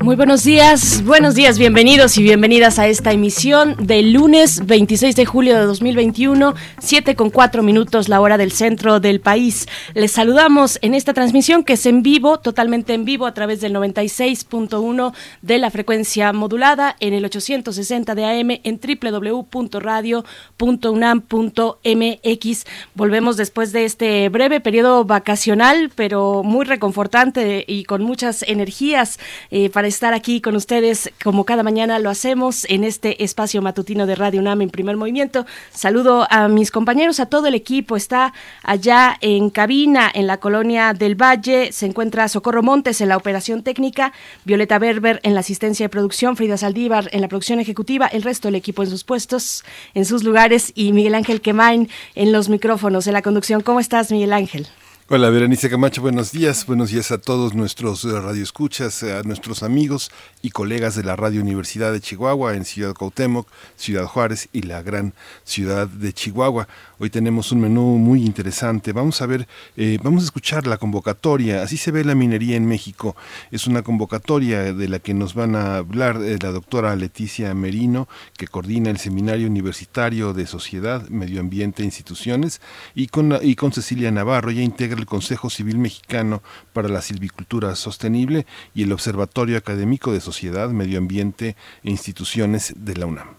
Muy buenos días, buenos días, bienvenidos y bienvenidas a esta emisión del lunes 26 de julio de 2021, 7 con 4 minutos la hora del centro del país. Les saludamos en esta transmisión que es en vivo, totalmente en vivo a través del 96.1 de la frecuencia modulada en el 860 de AM en www.radio.unam.mx. Volvemos después de este breve periodo vacacional, pero muy reconfortante y con muchas energías eh, para estar aquí con ustedes como cada mañana lo hacemos en este espacio matutino de Radio UNAM en primer movimiento. Saludo a mis compañeros, a todo el equipo. Está allá en cabina en la colonia del Valle. Se encuentra Socorro Montes en la operación técnica, Violeta Berber en la asistencia de producción, Frida Saldívar en la producción ejecutiva, el resto del equipo en sus puestos, en sus lugares y Miguel Ángel Quemain en los micrófonos, en la conducción. ¿Cómo estás, Miguel Ángel? Hola, Berenice Camacho, buenos días. Buenos días a todos nuestros eh, radioescuchas, a nuestros amigos y colegas de la Radio Universidad de Chihuahua en Ciudad Cuauhtémoc, Ciudad Juárez y la gran ciudad de Chihuahua. Hoy tenemos un menú muy interesante. Vamos a ver, eh, vamos a escuchar la convocatoria. Así se ve la minería en México. Es una convocatoria de la que nos van a hablar eh, la doctora Leticia Merino, que coordina el Seminario Universitario de Sociedad, Medio Ambiente e Instituciones, y con, y con Cecilia Navarro. Ella integra el Consejo Civil Mexicano para la Silvicultura Sostenible y el Observatorio Académico de Sociedad, Medio Ambiente e Instituciones de la UNAM.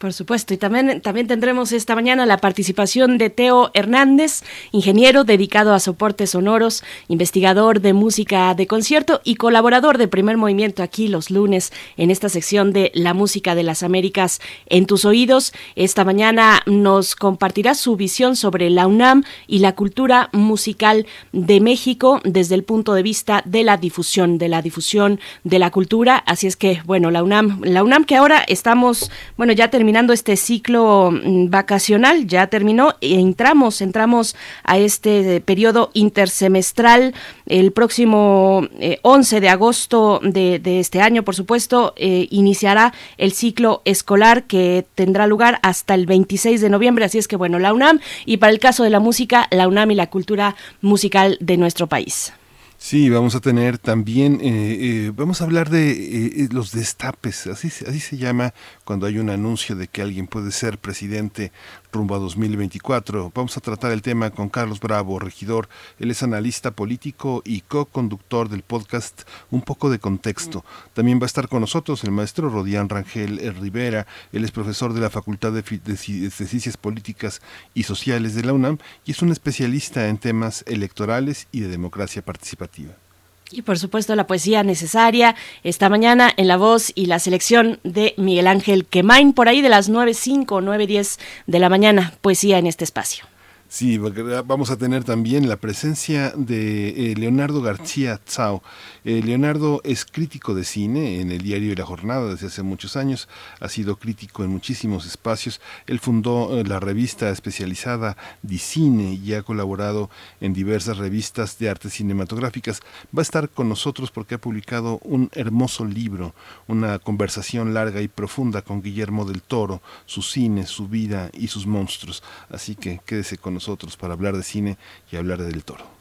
Por supuesto, y también, también tendremos esta mañana la participación de Teo Hernández, ingeniero dedicado a soportes sonoros, investigador de música de concierto y colaborador de primer movimiento aquí los lunes en esta sección de La Música de las Américas en tus oídos. Esta mañana nos compartirá su visión sobre la UNAM y la cultura musical de México desde el punto de vista de la difusión, de la difusión de la cultura. Así es que, bueno, la UNAM, la UNAM que ahora estamos, bueno, ya terminamos terminando este ciclo mm, vacacional, ya terminó, e entramos, entramos a este periodo intersemestral el próximo 11 eh, de agosto de, este año, por supuesto, eh, iniciará el ciclo escolar que tendrá lugar hasta el 26 de noviembre, así es que bueno, la UNAM y para el caso de la música, la UNAM y la cultura musical de nuestro país. Sí, vamos a tener también, eh, eh, vamos a hablar de eh, los destapes, así, así se llama cuando hay un anuncio de que alguien puede ser presidente rumbo a 2024. Vamos a tratar el tema con Carlos Bravo, regidor. Él es analista político y co-conductor del podcast Un poco de contexto. También va a estar con nosotros el maestro Rodián Rangel Rivera. Él es profesor de la Facultad de, de Ciencias Políticas y Sociales de la UNAM y es un especialista en temas electorales y de democracia participativa. Y por supuesto la poesía necesaria esta mañana en la voz y la selección de Miguel Ángel Quemain por ahí de las 9.05 o 9.10 de la mañana, poesía en este espacio. Sí, vamos a tener también la presencia de eh, Leonardo García Tsao. Eh, Leonardo es crítico de cine en el diario La Jornada desde hace muchos años, ha sido crítico en muchísimos espacios. Él fundó eh, la revista especializada Cine y ha colaborado en diversas revistas de artes cinematográficas. Va a estar con nosotros porque ha publicado un hermoso libro, una conversación larga y profunda con Guillermo del Toro, su cine, su vida y sus monstruos. Así que quédese con nosotros para hablar de cine y hablar de del Toro.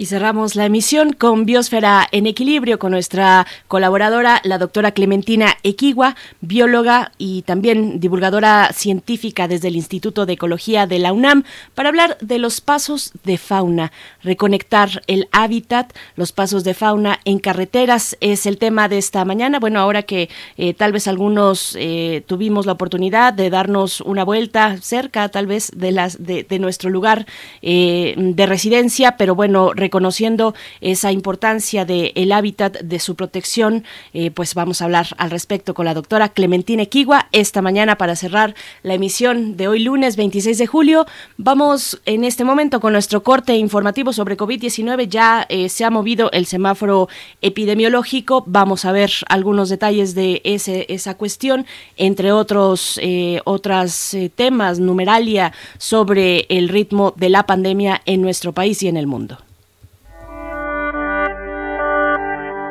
Y cerramos la emisión con Biosfera en Equilibrio con nuestra colaboradora, la doctora Clementina Equigua, bióloga y también divulgadora científica desde el Instituto de Ecología de la UNAM, para hablar de los pasos de fauna, reconectar el hábitat, los pasos de fauna en carreteras es el tema de esta mañana. Bueno, ahora que eh, tal vez algunos eh, tuvimos la oportunidad de darnos una vuelta cerca, tal vez de, las, de, nuestro lugar eh, de residencia, pero bueno, reconociendo esa importancia del hábitat, de su protección, eh, pues vamos a hablar al respecto con la doctora Clementina Equigua esta mañana para cerrar la emisión de hoy lunes 26 de julio. Vamos en este momento con nuestro corte informativo sobre COVID-19. Ya eh, se ha movido el semáforo epidemiológico. Vamos a ver algunos detalles de esa cuestión, entre otros eh, otras, temas, numeralia sobre el ritmo de la pandemia en nuestro país y en el mundo.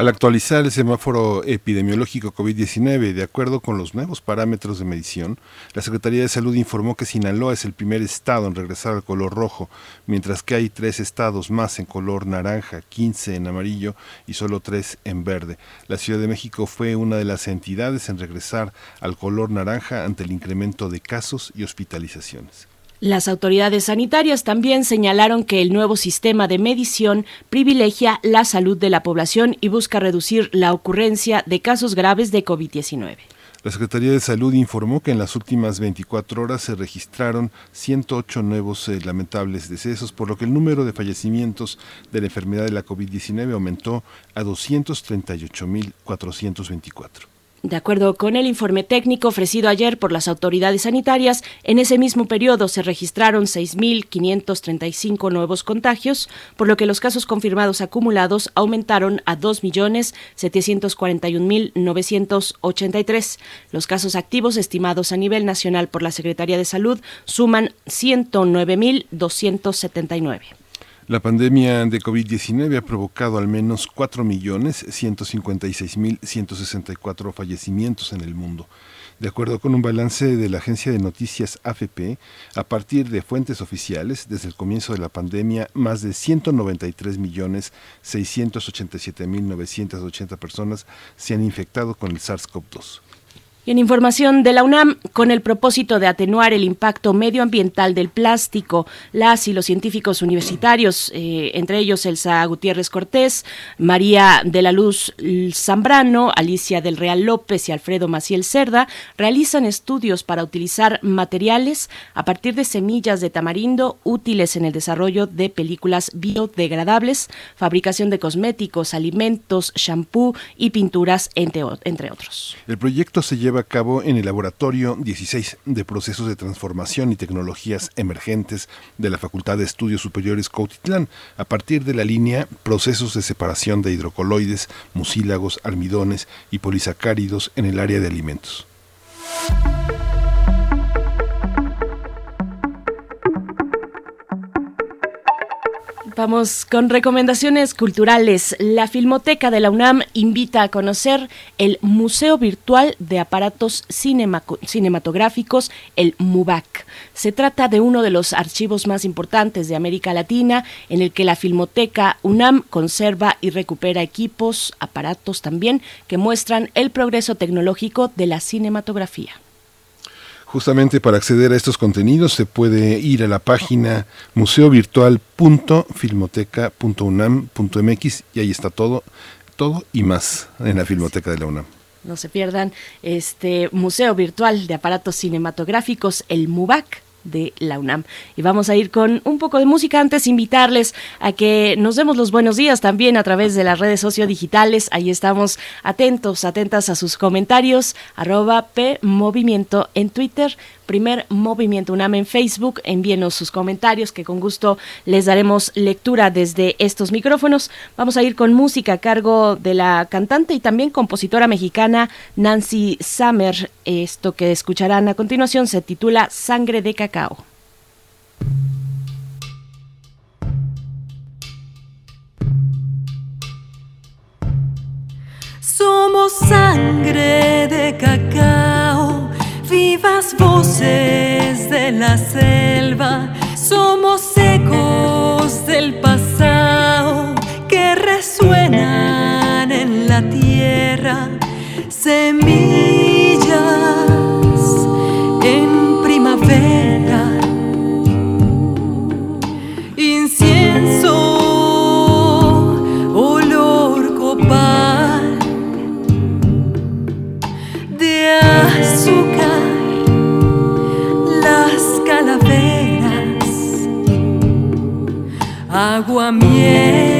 Al actualizar el semáforo epidemiológico COVID-19, de acuerdo con los nuevos parámetros de medición, la Secretaría de Salud informó que Sinaloa es el primer estado en regresar al color rojo, mientras que hay tres estados más en color naranja, 15 en amarillo y solo tres en verde. La Ciudad de México fue una de las entidades en regresar al color naranja ante el incremento de casos y hospitalizaciones. Las autoridades sanitarias también señalaron que el nuevo sistema de medición privilegia la salud de la población y busca reducir la ocurrencia de casos graves de COVID-19. La Secretaría de Salud informó que en las últimas 24 horas se registraron 108 nuevos eh, lamentables decesos, por lo que el número de fallecimientos de la enfermedad de la COVID-19 aumentó a 238.424. De acuerdo con el informe técnico ofrecido ayer por las autoridades sanitarias, en ese mismo periodo se registraron 6.535 nuevos contagios, por lo que los casos confirmados acumulados aumentaron a 2.741.983. Los casos activos estimados a nivel nacional por la Secretaría de Salud suman 109.279. La pandemia de COVID-19 ha provocado al menos 4.156.164 fallecimientos en el mundo. De acuerdo con un balance de la agencia de noticias AFP, a partir de fuentes oficiales, desde el comienzo de la pandemia, más de 193.687.980 personas se han infectado con el SARS-CoV-2 en información de la UNAM, con el propósito de atenuar el impacto medioambiental del plástico, las y los científicos universitarios, eh, entre ellos Elsa Gutiérrez Cortés, María de la Luz Zambrano, Alicia del Real López y Alfredo Maciel Cerda, realizan estudios para utilizar materiales a partir de semillas de tamarindo útiles en el desarrollo de películas biodegradables, fabricación de cosméticos, alimentos, shampoo y pinturas, entre, entre otros. El proyecto se lleva lleva a cabo en el Laboratorio 16 de Procesos de Transformación y Tecnologías Emergentes de la Facultad de Estudios Superiores Cautitlán, a partir de la línea Procesos de Separación de Hidrocoloides, Mucílagos, Almidones y Polisacáridos en el área de alimentos. Vamos con recomendaciones culturales. La Filmoteca de la UNAM invita a conocer el Museo Virtual de Aparatos Cinematográficos, el MUBAC. Se trata de uno de los archivos más importantes de América Latina, en el que la Filmoteca UNAM conserva y recupera equipos, aparatos también, que muestran el progreso tecnológico de la cinematografía. Justamente para acceder a estos contenidos se puede ir a la página museovirtual.filmoteca.unam.mx y ahí está todo, todo y más en la Filmoteca de la UNAM. No se pierdan este Museo Virtual de Aparatos Cinematográficos, el MUBAC de la UNAM. Y vamos a ir con un poco de música antes, invitarles a que nos demos los buenos días también a través de las redes sociodigitales. Ahí estamos atentos, atentas a sus comentarios, arroba en Twitter, primer Movimiento UNAM en Facebook. Envíenos sus comentarios que con gusto les daremos lectura desde estos micrófonos. Vamos a ir con música a cargo de la cantante y también compositora mexicana Nancy Summer. Esto que escucharán a continuación se titula Sangre de Cacao. Somos sangre de cacao vivas voces de la selva, somos ecos del pasado que resuenan en la tierra, semillas agua, miel,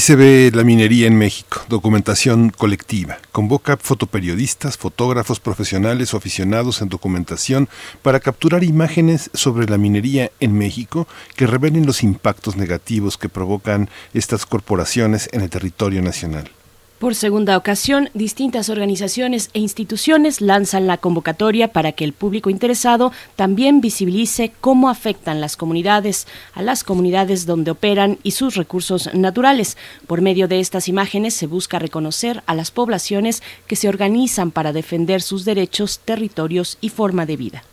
Así se ve la minería en México, documentación colectiva. Convoca fotoperiodistas, fotógrafos profesionales o aficionados en documentación para capturar imágenes sobre la minería en México que revelen los impactos negativos que provocan estas corporaciones en el territorio nacional. Por segunda ocasión, distintas organizaciones e instituciones lanzan la convocatoria para que el público interesado también visibilice cómo afectan las comunidades a las comunidades donde operan y sus recursos naturales. Por medio de estas imágenes se busca reconocer a las poblaciones que se organizan para defender sus derechos, territorios y forma de vida.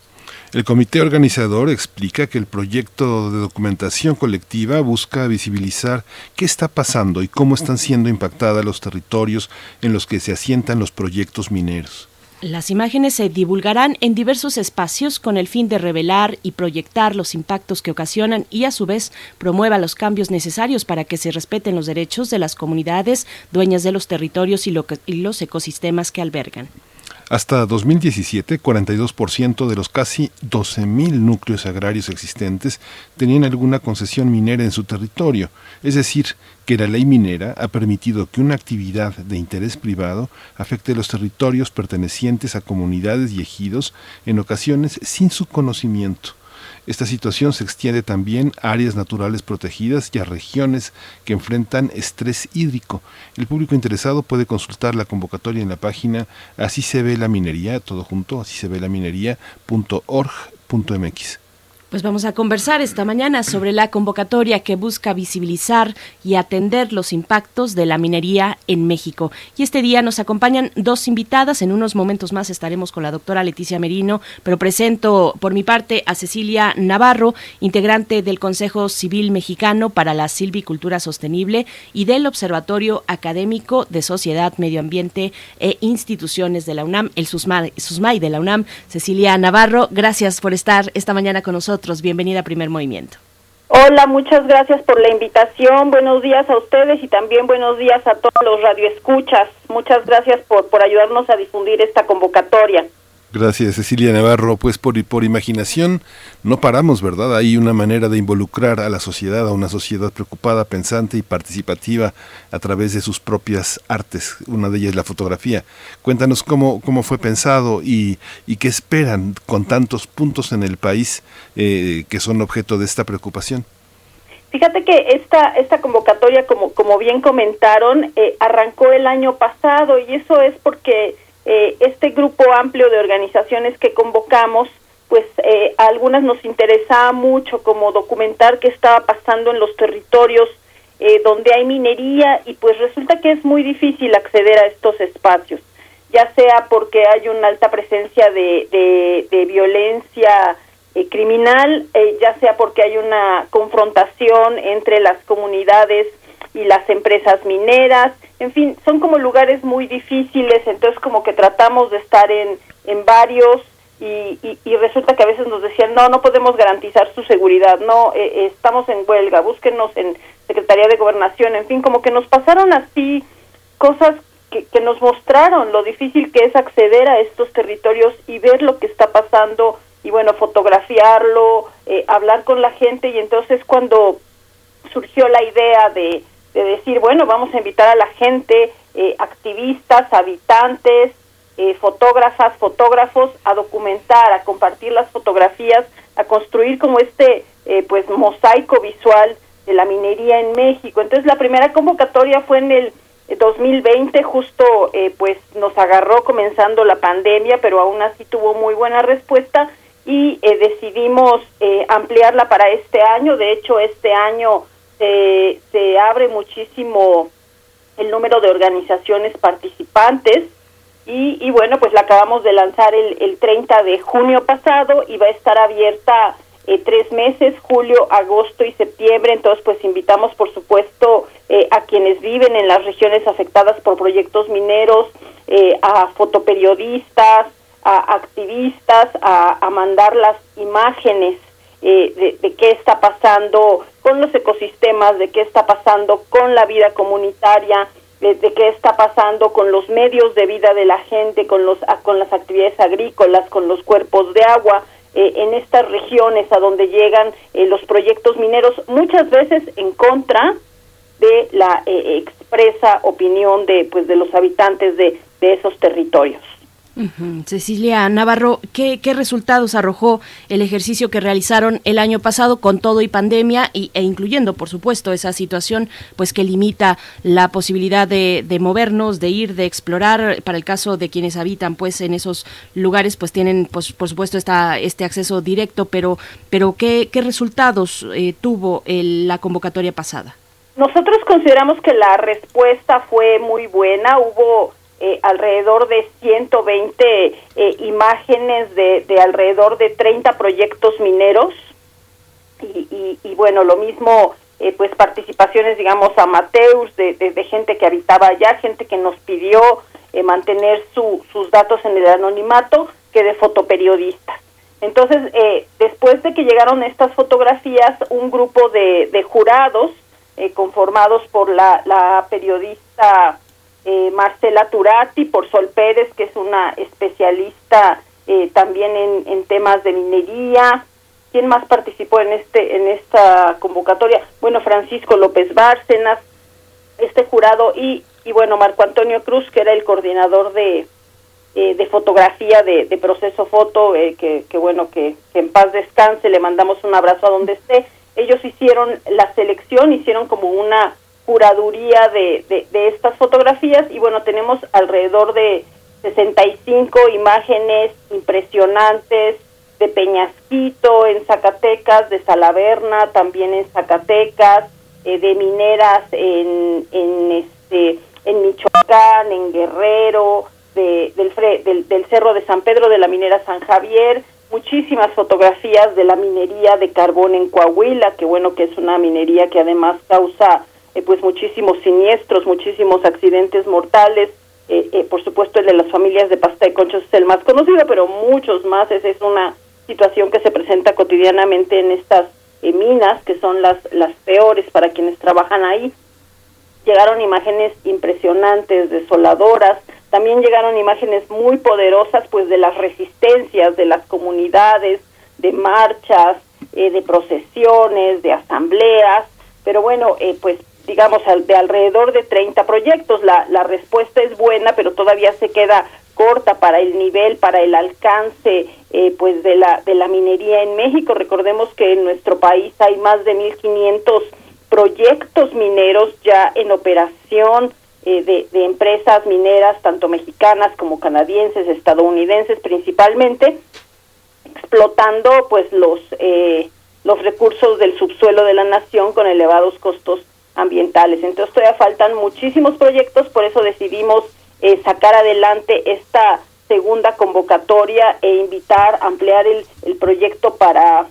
El comité organizador explica que el proyecto de documentación colectiva busca visibilizar qué está pasando y cómo están siendo impactados los territorios en los que se asientan los proyectos mineros. Las imágenes se divulgarán en diversos espacios con el fin de revelar y proyectar los impactos que ocasionan y a su vez promueva los cambios necesarios para que se respeten los derechos de las comunidades dueñas de los territorios y, los ecosistemas que albergan. Hasta 2017, 42% de los casi 12.000 núcleos agrarios existentes tenían alguna concesión minera en su territorio, es decir, que la ley minera ha permitido que una actividad de interés privado afecte los territorios pertenecientes a comunidades y ejidos, en ocasiones sin su conocimiento. Esta situación se extiende también a áreas naturales protegidas y a regiones que enfrentan estrés hídrico. El público interesado puede consultar la convocatoria en la página así se ve la minería, todo junto, así se ve la minería.org.mx. Pues vamos a conversar esta mañana sobre la convocatoria que busca visibilizar y atender los impactos de la minería en México. Y este día nos acompañan dos invitadas. En unos momentos más estaremos con la doctora Leticia Merino, pero presento por mi parte a Cecilia Navarro, integrante del Consejo Civil Mexicano para la Silvicultura Sostenible y del Observatorio Académico de Sociedad, Medio Ambiente e Instituciones de la UNAM, el SUSMAI de la UNAM. Cecilia Navarro, gracias por estar esta mañana con nosotros. Bienvenida a Primer Movimiento. Hola, muchas gracias por la invitación. Buenos días a ustedes y también buenos días a todos los radioescuchas. Muchas gracias por, por ayudarnos a difundir esta convocatoria. Gracias, Cecilia Navarro. Pues por, por imaginación no paramos, ¿verdad? Hay una manera de involucrar a la sociedad, a una sociedad preocupada, pensante y participativa a través de sus propias artes. Una de ellas es la fotografía. Cuéntanos cómo, cómo fue pensado y, y qué esperan con tantos puntos en el país eh, que son objeto de esta preocupación. Fíjate que esta, esta convocatoria, como, como bien comentaron, eh, arrancó el año pasado y eso es porque eh, este grupo amplio de organizaciones que convocamos, pues eh, a algunas nos interesaba mucho como documentar qué estaba pasando en los territorios eh, donde hay minería y pues resulta que es muy difícil acceder a estos espacios, ya sea porque hay una alta presencia de, de, violencia criminal, ya sea porque hay una confrontación entre las comunidades y las empresas mineras, en fin, son como lugares muy difíciles, entonces como que tratamos de estar en, en varios y, y, resulta que a veces nos decían, no, no podemos garantizar su seguridad, no, eh, eh, estamos en huelga, búsquenos en Secretaría de Gobernación, en fin, como que nos pasaron así cosas que, que nos mostraron lo difícil que es acceder a estos territorios y ver lo que está pasando y bueno, fotografiarlo, eh, hablar con la gente y entonces cuando surgió la idea de de decir, bueno, vamos a invitar a la gente, eh, activistas, habitantes, eh, fotógrafas, fotógrafos, a documentar, a compartir las fotografías, a construir como este, eh, pues, mosaico visual de la minería en México. Entonces, la primera convocatoria fue en el 2020, justo, pues, nos agarró comenzando la pandemia, pero aún así tuvo muy buena respuesta y decidimos ampliarla para este año. De hecho, este año se, se abre muchísimo el número de organizaciones participantes y, y, bueno, pues la acabamos de lanzar el, el 30 de junio pasado y va a estar abierta eh, tres meses, julio, agosto y septiembre. Entonces, pues invitamos, por supuesto, eh, a quienes viven en las regiones afectadas por proyectos mineros, eh, a fotoperiodistas, a activistas, a, a mandar las imágenes eh, de, qué está pasando con los ecosistemas, de qué está pasando con la vida comunitaria, de, qué está pasando con los medios de vida de la gente, con, los, con las actividades agrícolas, con los cuerpos de agua. Eh, en estas regiones a donde llegan eh, los proyectos mineros, muchas veces en contra de la expresa opinión de pues de los habitantes de, de esos territorios. Cecilia Navarro, ¿qué, resultados arrojó el ejercicio que realizaron el año pasado con todo y pandemia y, e incluyendo, por supuesto, esa situación pues que limita la posibilidad de, movernos, de ir, de explorar? Para el caso de quienes habitan pues en esos lugares, pues tienen, pues, por supuesto, esta, este acceso directo, pero, pero ¿qué, resultados eh, tuvo la convocatoria pasada? Nosotros consideramos que la respuesta fue muy buena. Hubo eh, alrededor de 120 eh, imágenes de, de, alrededor de 30 proyectos mineros y, y, bueno, lo mismo eh, pues participaciones digamos amateurs de, de, gente que habitaba allá, gente que nos pidió mantener su, sus datos en el anonimato que de fotoperiodistas. Entonces, después de que llegaron estas fotografías, un grupo de, de jurados conformados por la, la periodista eh, Marcela Turati, por Sol Pérez, que es una especialista eh, también en, temas de minería. ¿Quién más participó en este en esta convocatoria? Bueno, Francisco López Bárcenas, este jurado y, y bueno, Marco Antonio Cruz, que era el coordinador de, de fotografía de, proceso foto, que, bueno, que, en paz descanse, le mandamos un abrazo a donde esté. Ellos hicieron la selección, hicieron como una curaduría de, de estas fotografías y bueno, tenemos alrededor de 65 imágenes impresionantes de Peñasquito en Zacatecas, de Salaverna también en Zacatecas, eh, de mineras en, en, este, en Michoacán, en Guerrero, de, del, del, Cerro de San Pedro, de la minera San Javier, muchísimas fotografías de la minería de carbón en Coahuila, que bueno que es una minería que además causa eh, pues muchísimos siniestros, muchísimos accidentes mortales, eh, eh, por supuesto el de las familias de pasta de conchos es el más conocido, pero muchos más. Esa es una situación que se presenta cotidianamente en estas eh, minas, que son las, las peores para quienes trabajan ahí. Llegaron imágenes impresionantes, desoladoras, también llegaron imágenes muy poderosas pues de las resistencias de las comunidades, de marchas, de procesiones, de asambleas, pero bueno, pues digamos, de alrededor de 30 proyectos. La, la respuesta es buena, pero todavía se queda corta para el nivel, para el alcance eh, pues de la, de la minería en México. Recordemos que en nuestro país hay más de 1.500 proyectos mineros ya en operación eh, de, de, empresas mineras, tanto mexicanas como canadienses, estadounidenses principalmente, explotando pues los, eh, los recursos del subsuelo de la nación con elevados costos ambientales. Entonces todavía faltan muchísimos proyectos, por eso decidimos eh, sacar adelante esta segunda convocatoria e invitar, ampliar el, el proyecto para,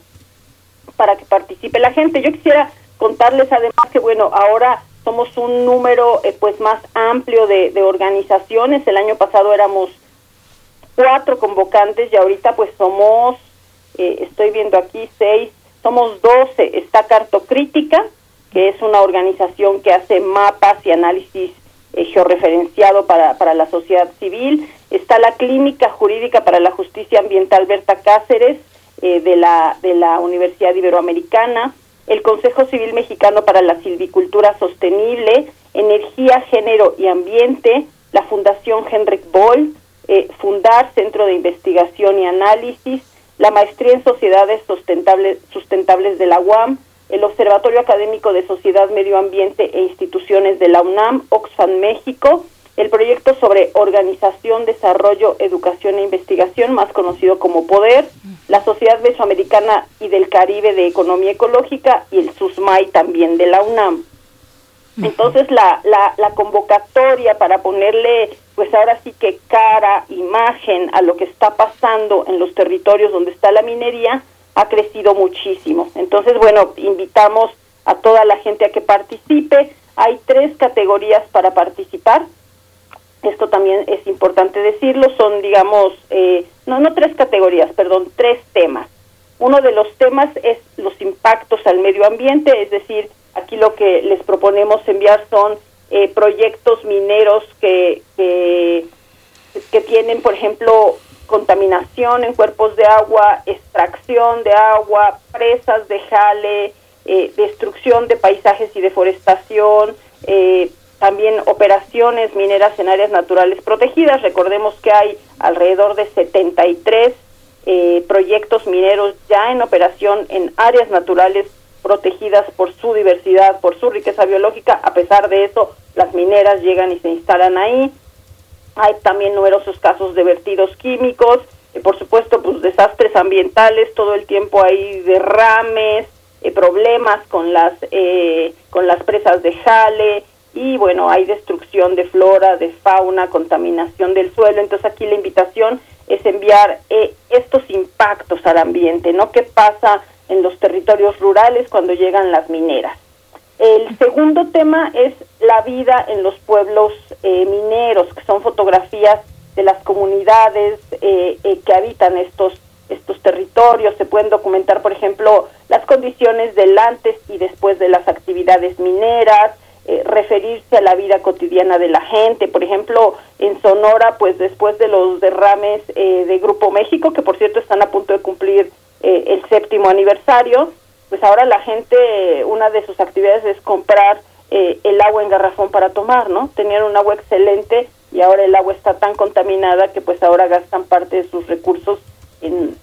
para que participe la gente. Yo quisiera contarles además que, bueno, ahora somos un número eh, pues más amplio de, de organizaciones. El año pasado éramos cuatro convocantes y ahorita pues somos, eh, estoy viendo aquí, seis, somos doce. Está Cartocrítica, que es una organización que hace mapas y análisis eh, georreferenciado para, para la sociedad civil. Está la Clínica Jurídica para la Justicia Ambiental Berta Cáceres eh, de, la, de la Universidad Iberoamericana, el Consejo Civil Mexicano para la Silvicultura Sostenible, Energía, Género y Ambiente, la Fundación Henrik Boll, eh, Fundar Centro de Investigación y Análisis, la Maestría en Sociedades Sustentables, Sustentables de la UAM, el Observatorio Académico de Sociedad, Medio Ambiente e Instituciones de la UNAM, Oxfam México, el proyecto sobre Organización, Desarrollo, Educación e Investigación, más conocido como PODER, la Sociedad Mesoamericana y del Caribe de Economía Ecológica y el SUSMAI también de la UNAM. Entonces la, la, la convocatoria para ponerle, pues ahora sí que cara, imagen a lo que está pasando en los territorios donde está la minería, ha crecido muchísimo. Entonces, bueno, invitamos a toda la gente a que participe. Hay tres categorías para participar. Esto también es importante decirlo. Son, digamos, eh, no, no tres categorías, perdón, tres temas. Uno de los temas es los impactos al medio ambiente, es decir, aquí lo que les proponemos enviar son eh, proyectos mineros que, que, que tienen, por ejemplo, contaminación en cuerpos de agua, extracción de agua, presas de jale, eh, destrucción de paisajes y deforestación, eh, también operaciones mineras en áreas naturales protegidas. Recordemos que hay alrededor de 73 eh, proyectos mineros ya en operación en áreas naturales protegidas por su diversidad, por su riqueza biológica. A pesar de eso, las mineras llegan y se instalan ahí. Hay también numerosos casos de vertidos químicos, y por supuesto, pues desastres ambientales, todo el tiempo hay derrames, eh, problemas con las eh, con las presas de jale y bueno, hay destrucción de flora, de fauna, contaminación del suelo. Entonces aquí la invitación es enviar eh, estos impactos al ambiente, ¿no? ¿Qué pasa en los territorios rurales cuando llegan las mineras? El segundo tema es la vida en los pueblos eh, mineros, que son fotografías de las comunidades eh, eh, que habitan estos estos territorios. Se pueden documentar, por ejemplo, las condiciones del antes y después de las actividades mineras, referirse a la vida cotidiana de la gente. Por ejemplo, en Sonora, pues después de los derrames de Grupo México, que por cierto están a punto de cumplir el séptimo aniversario, pues ahora la gente, una de sus actividades es comprar eh, el agua en garrafón para tomar, ¿no? Tenían un agua excelente y ahora el agua está tan contaminada que pues ahora gastan parte de sus recursos en,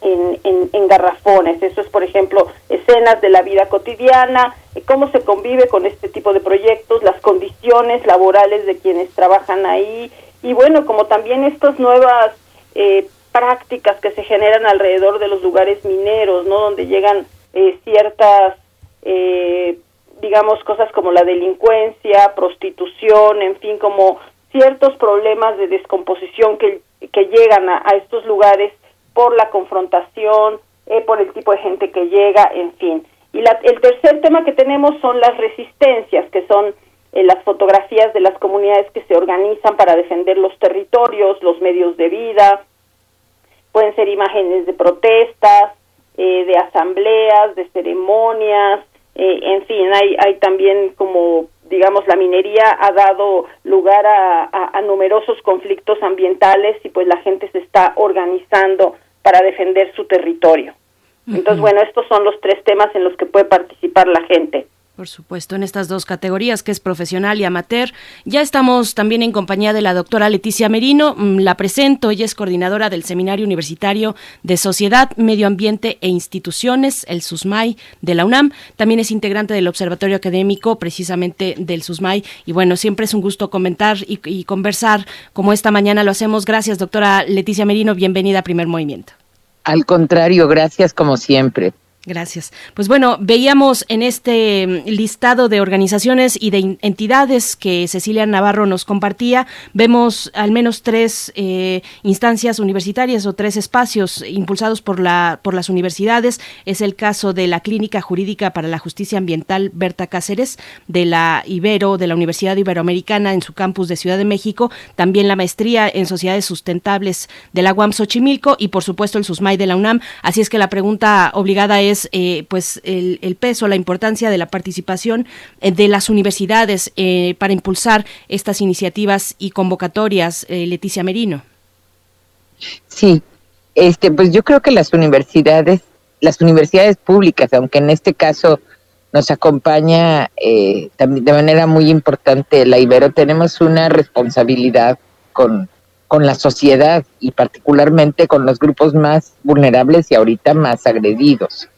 en, en, garrafones. Eso es, por ejemplo, escenas de la vida cotidiana, eh, cómo se convive con este tipo de proyectos, las condiciones laborales de quienes trabajan ahí y bueno, como también estas nuevas eh, prácticas que se generan alrededor de los lugares mineros, ¿no? Donde llegan eh, ciertas, digamos, cosas como la delincuencia, prostitución, en fin, como ciertos problemas de descomposición que, que llegan a, a estos lugares por la confrontación, eh, por el tipo de gente que llega, en fin. Y el tercer tema que tenemos son las resistencias, que son eh, las fotografías de las comunidades que se organizan para defender los territorios, los medios de vida, pueden ser imágenes de protestas, eh, de asambleas, de ceremonias, en fin, hay, hay también como digamos, la minería ha dado lugar a, numerosos conflictos ambientales y pues la gente se está organizando para defender su territorio. Entonces, bueno, estos son los tres temas en los que puede participar la gente. Por supuesto, en estas dos categorías, que es profesional y amateur. Ya estamos también en compañía de la doctora Leticia Merino. Mm, la presento, ella es coordinadora del Seminario Universitario de Sociedad, Medio Ambiente e Instituciones, el SUSMAI de la UNAM. También es integrante del Observatorio Académico, precisamente del SUSMAI. Y bueno, siempre es un gusto comentar y, y conversar como esta mañana lo hacemos. Gracias, doctora Leticia Merino. Bienvenida a Primer Movimiento. Al contrario, gracias como siempre. Gracias. Pues bueno, veíamos en este mm, listado de organizaciones y de entidades que Cecilia Navarro nos compartía, vemos al menos tres eh, instancias universitarias o tres espacios impulsados por, la, por las universidades. Es el caso de la Clínica Jurídica para la Justicia Ambiental Berta Cáceres, de la Ibero, de la Universidad Iberoamericana en su campus de Ciudad de México, también la maestría en Sociedades Sustentables de la UAM Xochimilco y por supuesto el SUSMAI de la UNAM. Así es que la pregunta obligada es eh, pues el, peso, la importancia de la participación eh, de las universidades eh, para impulsar estas iniciativas y convocatorias, Leticia Merino. Sí, este, pues yo creo que las universidades, las universidades públicas, aunque en este caso nos acompaña también de manera muy importante la Ibero, tenemos una responsabilidad con, con la sociedad y particularmente con los grupos más vulnerables y ahorita más agredidos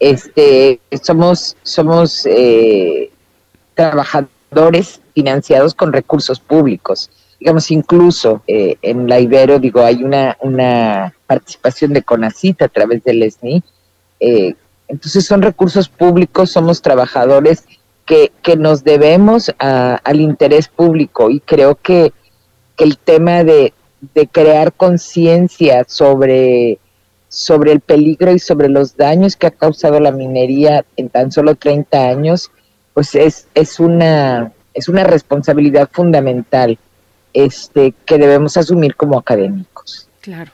este, somos, somos eh, trabajadores financiados con recursos públicos. Digamos, incluso eh, en la Ibero, digo, hay una, una participación de CONACIT a través del SNI. Eh, entonces son recursos públicos, somos trabajadores que, que nos debemos al interés público y creo que, que el tema de, de crear conciencia sobre sobre el peligro y sobre los daños que ha causado la minería en tan solo 30 años, pues es, es, una, es una responsabilidad fundamental este, que debemos asumir como académicos. Claro.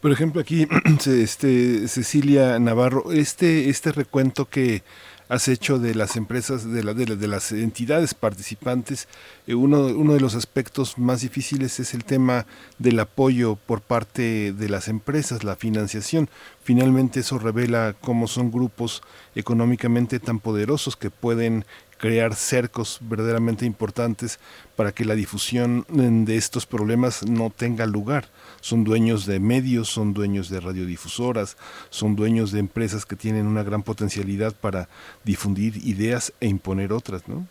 Por ejemplo, aquí este, Cecilia Navarro, este, este recuento que has hecho de las empresas, de, la, de, las entidades participantes. Eh, uno, uno de los aspectos más difíciles es el tema del apoyo por parte de las empresas, la financiación. Finalmente eso revela cómo son grupos económicamente tan poderosos que pueden crear cercos verdaderamente importantes para que la difusión de estos problemas no tenga lugar son dueños de medios, son dueños de radiodifusoras, son dueños de empresas que tienen una gran potencialidad para difundir ideas e imponer otras, ¿no?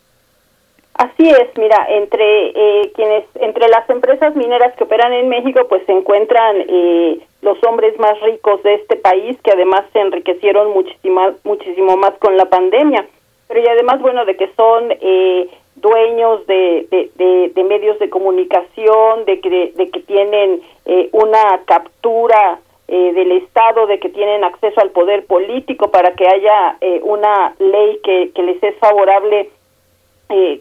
Así es, mira, entre eh, quienes, entre las empresas mineras que operan en México, pues se encuentran eh, los hombres más ricos de este país, que además se enriquecieron muchísimo, muchísimo más con la pandemia, pero y además, bueno, de que son eh, dueños de, de, medios de comunicación, de que, de que tienen eh, una captura eh, del Estado, de que tienen acceso al poder político para que haya eh, una ley que, que, les es favorable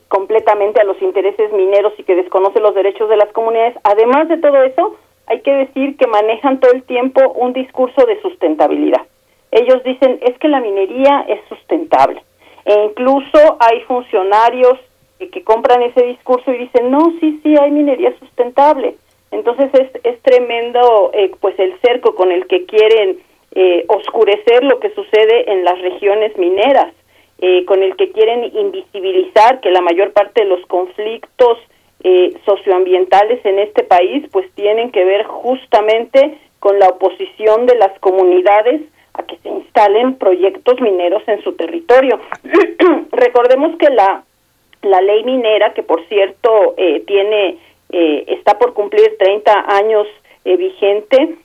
completamente a los intereses mineros y que desconoce los derechos de las comunidades. Además de todo eso, hay que decir que manejan todo el tiempo un discurso de sustentabilidad. Ellos dicen, es que la minería es sustentable. E incluso hay funcionarios que compran ese discurso y dicen, no, sí, sí, hay minería sustentable. Entonces es, es tremendo eh, pues el cerco con el que quieren eh, oscurecer lo que sucede en las regiones mineras, eh, con el que quieren invisibilizar que la mayor parte de los conflictos eh, socioambientales en este país pues tienen que ver justamente con la oposición de las comunidades a que se instalen proyectos mineros en su territorio. Recordemos que la, la ley minera, que por cierto eh, tiene eh, está por cumplir 30 años vigente,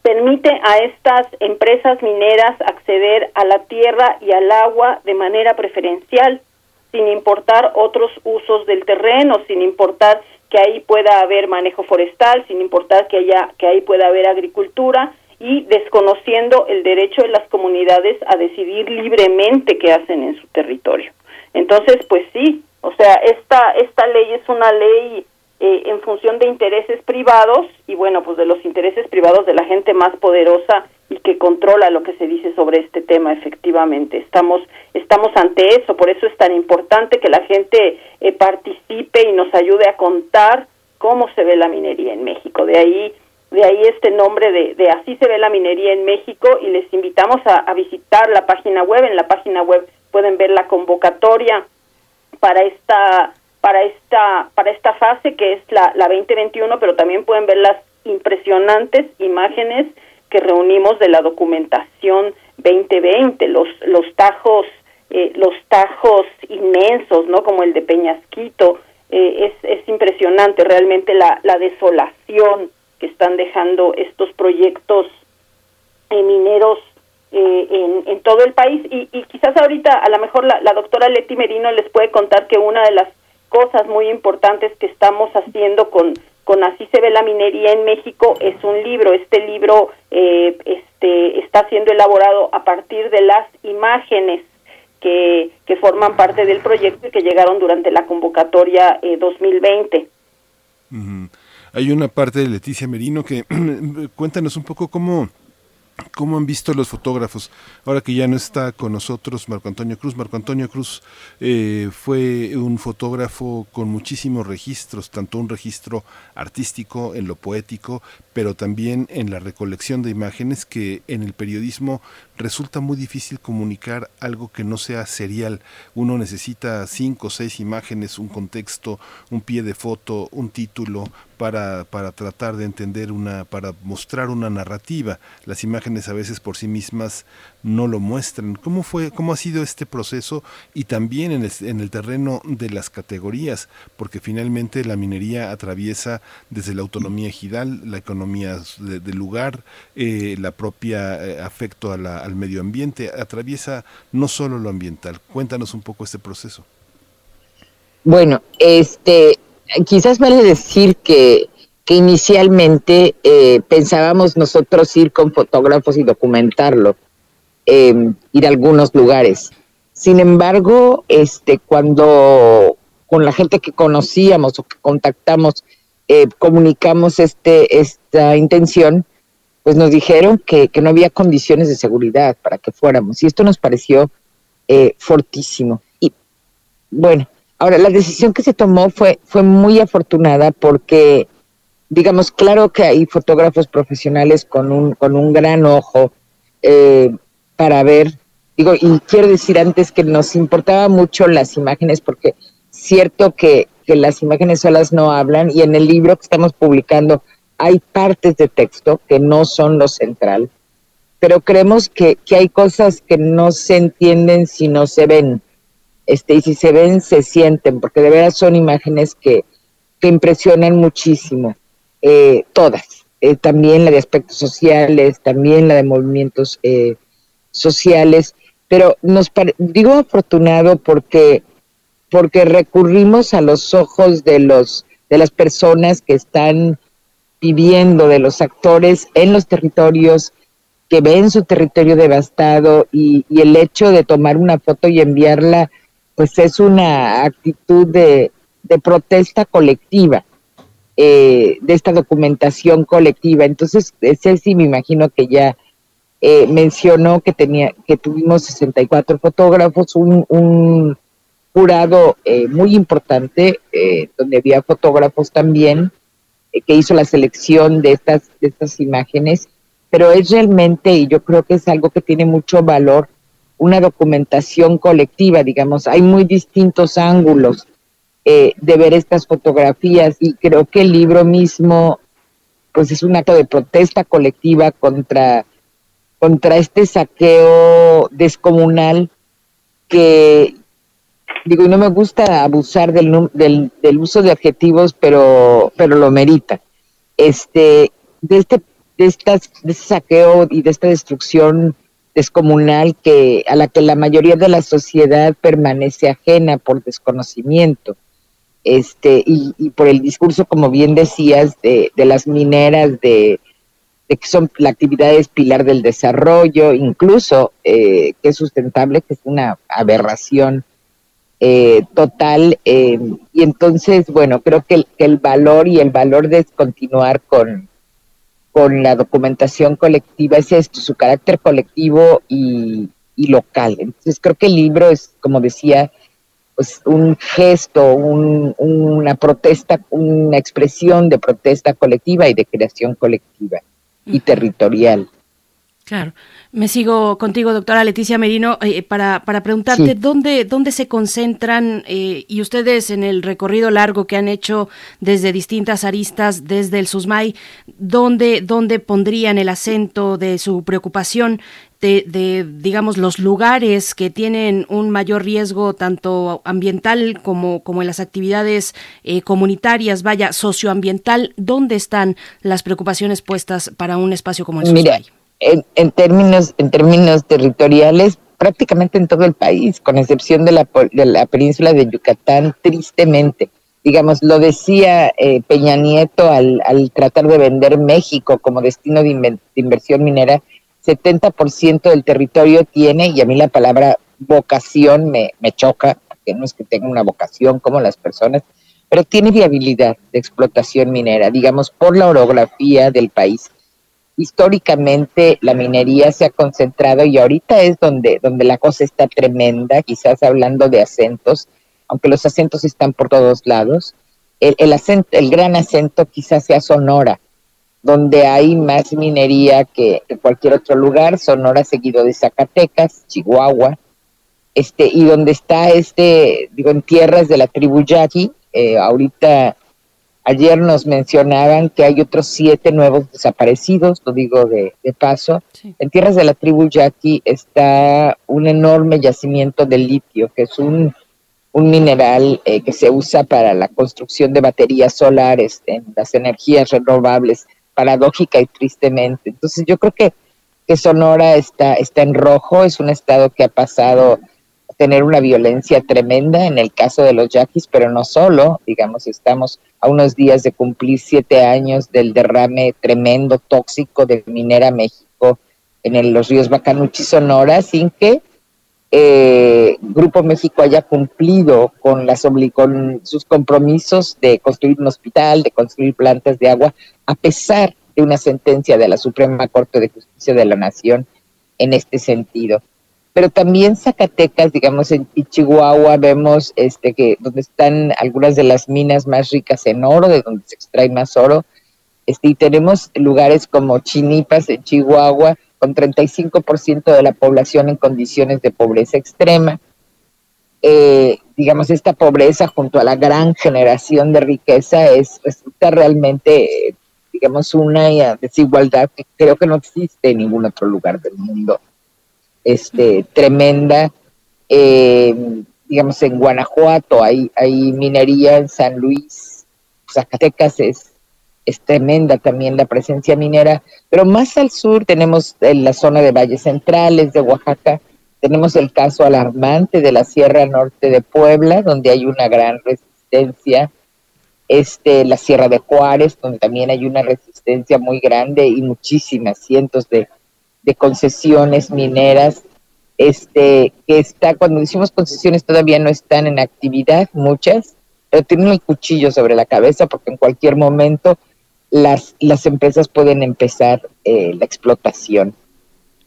permite a estas empresas mineras acceder a la tierra y al agua de manera preferencial sin importar otros usos del terreno, sin importar que ahí pueda haber manejo forestal, sin importar que haya que ahí pueda haber agricultura y desconociendo el derecho de las comunidades a decidir libremente qué hacen en su territorio. Entonces, pues sí, o sea, esta esta ley es una ley eh, en función de intereses privados y bueno, pues de los intereses privados de la gente más poderosa y que controla lo que se dice sobre este tema efectivamente. Estamos estamos ante eso, por eso es tan importante que la gente eh, participe y nos ayude a contar cómo se ve la minería en México. De ahí de ahí este nombre de, de así se ve la minería en México y les invitamos a, visitar la página web. En la página web pueden ver la convocatoria para esta para esta para esta fase que es la, la 2021, pero también pueden ver las impresionantes imágenes que reunimos de la documentación 2020, los los tajos eh, los tajos inmensos, ¿no? Como el de Peñasquito, eh, es, es impresionante realmente la, la desolación están dejando estos proyectos eh, mineros en, en, todo el país y, y, quizás ahorita a lo mejor la, doctora Leti Merino les puede contar que una de las cosas muy importantes que estamos haciendo con con Así se ve la minería en México es un libro. Este libro eh, este, está siendo elaborado a partir de las imágenes que, que, forman parte del proyecto y que llegaron durante la convocatoria 2020. Eh, Hay una parte de Leticia Merino que cuéntanos un poco cómo ¿Cómo han visto los fotógrafos? Ahora que ya no está con nosotros Marco Antonio Cruz. Marco Antonio Cruz eh, fue un fotógrafo con muchísimos registros, tanto un registro artístico en lo poético, pero también en la recolección de imágenes que en el periodismo resulta muy difícil comunicar algo que no sea serial. Uno necesita cinco o seis imágenes, un contexto, un pie de foto, un título para, para tratar de entender una, para mostrar una narrativa. Las imágenes a veces por sí mismas no lo muestran. ¿Cómo fue, cómo ha sido este proceso y también en el, en el terreno de las categorías? Porque finalmente la minería atraviesa desde la autonomía ejidal, la economía del lugar, eh, la propia eh, afecto al medio ambiente, atraviesa no solo lo ambiental. Cuéntanos un poco este proceso. Bueno, este, quizás vale decir que que inicialmente eh, pensábamos nosotros ir con fotógrafos y documentarlo eh, ir a algunos lugares. Sin embargo, este, cuando con la gente que conocíamos o que contactamos, eh, comunicamos este, esta intención, pues nos dijeron que, que, no había condiciones de seguridad para que fuéramos. Y esto nos pareció eh, fortísimo. Y bueno, ahora la decisión que se tomó fue, fue muy afortunada porque, digamos, claro que hay fotógrafos profesionales con un, con un gran ojo, eh, para ver, digo, y quiero decir antes que nos importaba mucho las imágenes porque cierto que, que las imágenes solas no hablan y en el libro que estamos publicando hay partes de texto que no son lo central, pero creemos que, que hay cosas que no se entienden si no se ven. Este, y si se ven, se sienten, porque de verdad son imágenes que, que impresionan muchísimo, eh, todas, eh, también la de aspectos sociales, también la de movimientos eh, sociales, pero nos digo afortunado porque porque recurrimos a los ojos de los de las personas que están viviendo, de los actores en los territorios que ven su territorio devastado y, el hecho de tomar una foto y enviarla, pues es una actitud de, protesta colectiva, eh, de esta documentación colectiva. Entonces, sí me imagino que ya eh, mencionó que tenía que tuvimos 64 fotógrafos, un, jurado eh, muy importante eh, donde había fotógrafos también eh, que hizo la selección de estas de estas imágenes, pero es realmente y yo creo que es algo que tiene mucho valor una documentación colectiva, digamos, hay muy distintos ángulos eh, de ver estas fotografías y creo que el libro mismo pues es un acto de protesta colectiva contra, contra este saqueo descomunal que digo, y no me gusta abusar del, del, del, uso de adjetivos, pero, pero lo merita. Este, de este, de estas, de este saqueo y de esta destrucción descomunal que, a la que la mayoría de la sociedad permanece ajena por desconocimiento. Este, y, y por el discurso, como bien decías, de, de las mineras, de, de, que son la actividad es pilar del desarrollo, incluso eh, que es sustentable, que es una aberración eh, total. Eh, y entonces, bueno, creo que el, que el valor y el valor de continuar con, con la documentación colectiva es esto, su carácter colectivo y, y local. Entonces creo que el libro es, como decía, pues un gesto, un, una protesta, una expresión de protesta colectiva y de creación colectiva y territorial. Claro. Me sigo contigo, doctora Leticia Merino, eh, para, para preguntarte dónde, dónde se concentran eh, y ustedes en el recorrido largo que han hecho desde distintas aristas, desde el SUSMAI, ¿dónde, dónde pondrían el acento de su preocupación de, de, digamos, los lugares que tienen un mayor riesgo tanto ambiental como, como en las actividades eh, comunitarias, vaya, socioambiental, ¿dónde están las preocupaciones puestas para un espacio como el SUSMAI? en, términos, en términos territoriales, prácticamente en todo el país, con excepción de la, de la península de Yucatán, tristemente. Digamos, lo decía eh, Peña Nieto al, al, tratar de vender México como destino de, inversión minera, 70% del territorio tiene, y a mí la palabra vocación me, me choca, que no es que tenga una vocación como las personas, pero tiene viabilidad de explotación minera, digamos, por la orografía del país históricamente la minería se ha concentrado y ahorita es donde, donde la cosa está tremenda, quizás hablando de acentos, aunque los acentos están por todos lados. El, el, acento, el gran acento quizás sea Sonora, donde hay más minería que, que cualquier otro lugar, Sonora seguido de Zacatecas, Chihuahua, este, y donde está este, digo, en tierras de la tribu Yaqui, eh, ahorita Ayer nos mencionaban que hay otros siete nuevos desaparecidos, lo digo de, paso. En tierras de la tribu Yaqui está un enorme yacimiento de litio, que es un, mineral eh, que se usa para la construcción de baterías solares en las energías renovables, paradójica y tristemente. Entonces yo creo que, que Sonora está, está en rojo, es un estado que ha pasado tener una violencia tremenda en el caso de los yaquis, pero no solo, digamos, estamos a unos días de cumplir siete años del derrame tremendo, tóxico de Minera México en los ríos Bacanuchi Sonora, sin que eh, Grupo México haya cumplido con, las sus compromisos de construir un hospital, de construir plantas de agua, a pesar de una sentencia de la Suprema Corte de Justicia de la Nación en este sentido. Pero también Zacatecas, digamos, en Chihuahua vemos este que donde están algunas de las minas más ricas en oro, de donde se extrae más oro, este, y tenemos lugares como Chinipas en Chihuahua, con 35% de la población en condiciones de pobreza extrema. Eh, digamos, esta pobreza junto a la gran generación de riqueza es resulta realmente, digamos, una desigualdad que creo que no existe en ningún otro lugar del mundo este, tremenda. Eh, digamos, en Guanajuato hay, hay minería, en San Luis, Zacatecas es, es tremenda también la presencia minera, pero más al sur tenemos en la zona de Valles Centrales de Oaxaca, tenemos el caso alarmante de la Sierra Norte de Puebla, donde hay una gran resistencia, este, la Sierra de Juárez, donde también hay una resistencia muy grande y muchísimas, cientos de, de concesiones mineras, este, que está, cuando decimos concesiones todavía no están en actividad, muchas, pero tienen el cuchillo sobre la cabeza porque en cualquier momento las, las empresas pueden empezar eh, la explotación.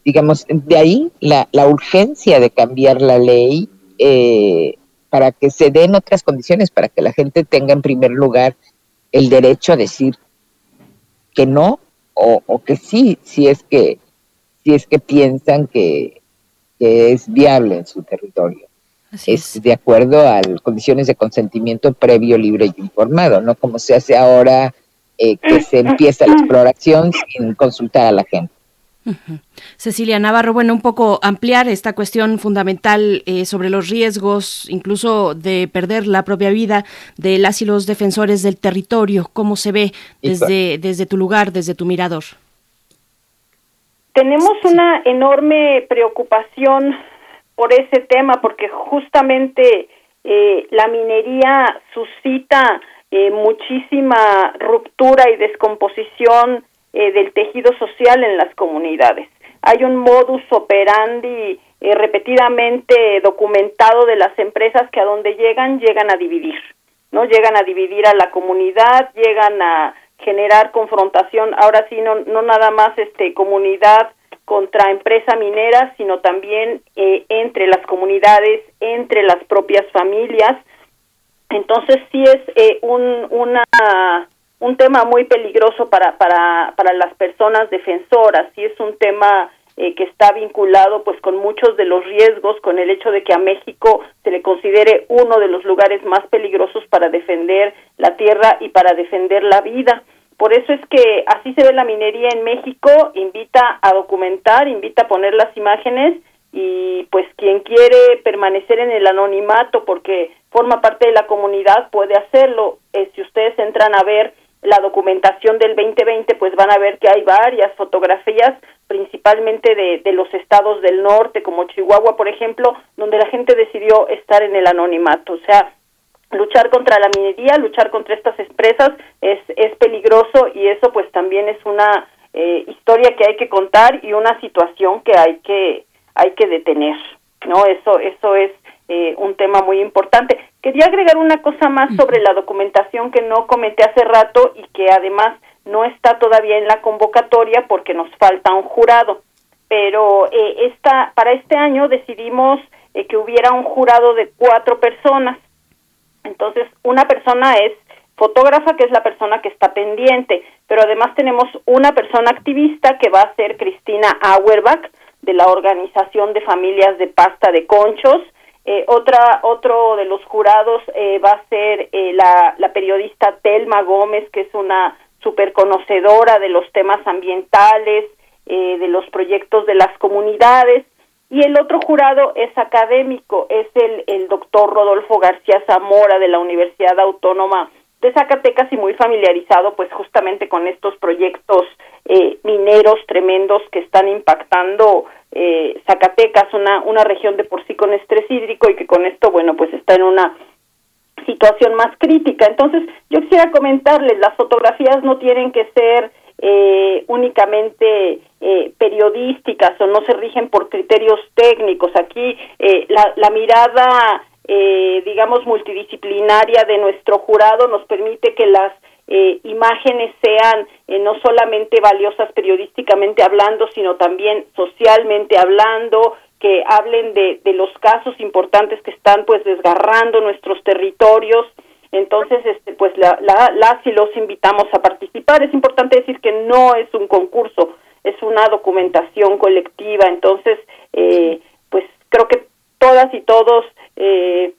Digamos, de ahí la, la urgencia de cambiar la ley eh, para que se den otras condiciones, para que la gente tenga en primer lugar el derecho a decir que no o, o que sí, si es que si es que piensan que, es viable en su territorio. es. de acuerdo a las condiciones de consentimiento previo, libre y informado, no como se hace ahora eh, que se empieza la exploración sin consultar a la gente. Cecilia Navarro, bueno, un poco ampliar esta cuestión fundamental eh, sobre los riesgos, incluso de perder la propia vida de las y los defensores del territorio. ¿Cómo se ve desde, desde tu lugar, desde tu mirador? Tenemos una enorme preocupación por ese tema porque justamente eh, la minería suscita eh, muchísima ruptura y descomposición eh, del tejido social en las comunidades. Hay un modus operandi eh, repetidamente documentado de las empresas que a donde llegan llegan a dividir, no llegan a dividir a la comunidad, llegan a generar confrontación. Ahora sí, no, no nada más este comunidad contra empresa minera, sino también eh, entre las comunidades, entre las propias familias. Entonces sí es eh, un, una, un tema muy peligroso para, para, para las personas defensoras, sí es un tema eh, que está vinculado pues con muchos de los riesgos, con el hecho de que a México se le considere uno de los lugares más peligrosos para defender la tierra y para defender la vida. Por eso es que así se ve la minería en México, invita a documentar, invita a poner las imágenes y pues quien quiere permanecer en el anonimato porque forma parte de la comunidad puede hacerlo. Eh, si ustedes entran a ver la documentación del 2020, pues van a ver que hay varias fotografías, principalmente de, de los estados del norte, como Chihuahua, por ejemplo, donde la gente decidió estar en el anonimato. O sea, luchar contra la minería, luchar contra estas empresas es, es peligroso y eso pues también es una eh, historia que hay que contar y una situación que hay que hay que detener, ¿no? Eso eso es eh, un tema muy importante. Quería agregar una cosa más sobre la documentación que no comenté hace rato y que además no está todavía en la convocatoria porque nos falta un jurado. Pero eh, esta, para este año decidimos eh, que hubiera un jurado de cuatro personas entonces, una persona es fotógrafa, que es la persona que está pendiente, pero además tenemos una persona activista que va a ser Cristina Auerbach, de la Organización de Familias de Pasta de Conchos. Eh, otra, otro de los jurados eh, va a ser eh, la, la periodista Telma Gómez, que es una super conocedora de los temas ambientales, de los proyectos de las comunidades y el otro jurado es académico, es el, el doctor Rodolfo García Zamora de la Universidad Autónoma de Zacatecas y muy familiarizado pues justamente con estos proyectos eh, mineros tremendos que están impactando eh, Zacatecas, una, una región de por sí con estrés hídrico y que con esto, bueno, pues está en una situación más crítica. Entonces, yo quisiera comentarles, las fotografías no tienen que ser eh, únicamente eh, periodísticas o no se rigen por criterios técnicos. Aquí eh, la, la, mirada, eh, digamos, multidisciplinaria de nuestro jurado nos permite que las eh, imágenes sean eh, no solamente valiosas periodísticamente hablando, sino también socialmente hablando, que hablen de, los casos importantes que están pues desgarrando nuestros territorios entonces, este, pues la, la, las y los invitamos a participar. Es importante decir que no es un concurso, es una documentación colectiva. Entonces, eh, pues creo que todas y todos eh,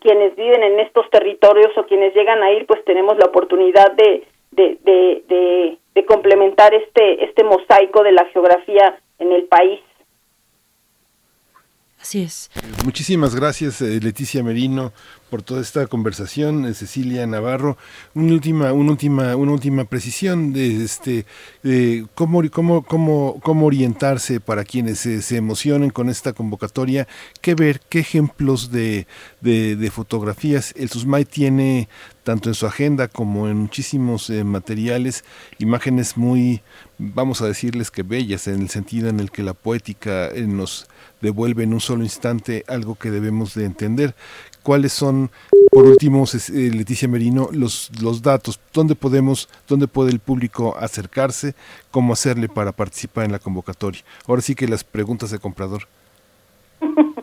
quienes viven en estos territorios o quienes llegan a ir, pues tenemos la oportunidad de, de, de, de, de complementar este, este mosaico de la geografía en el país. Así es. Muchísimas gracias, eh, Leticia Merino, por toda esta conversación, eh, Cecilia Navarro. Una última, una última, una última precisión de este de cómo, cómo, cómo, cómo orientarse para quienes se, emocionen con esta convocatoria, qué ver, qué ejemplos de, de, fotografías. El SUSMAI tiene tanto en su agenda como en muchísimos eh, materiales, imágenes muy, vamos a decirles que bellas, en el sentido en el que la poética nos devuelve en un solo instante algo que debemos de entender cuáles son, por último, eh, Leticia Merino, los, los datos, dónde podemos, dónde puede el público acercarse, cómo hacerle para participar en la convocatoria. Ahora sí que las preguntas de comprador.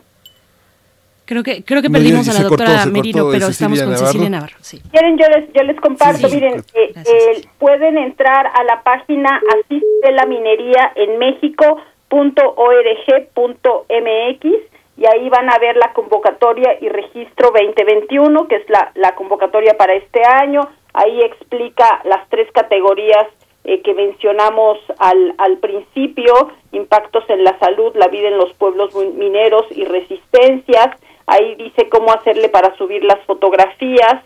Creo que, creo que perdimos a la doctora Merino, pero estamos con Cecilia Navarro. Sí. Quieren, yo les, yo les comparto, miren, eh, eh, pueden entrar a la página Asiste la Minería en México.org.mx y ahí van a ver la convocatoria y registro 2021, que es la, la convocatoria para este año. Ahí explica las tres categorías eh, que mencionamos al, al principio, impactos en la salud, la vida en los pueblos mineros y resistencias. Ahí dice cómo hacerle para subir las fotografías,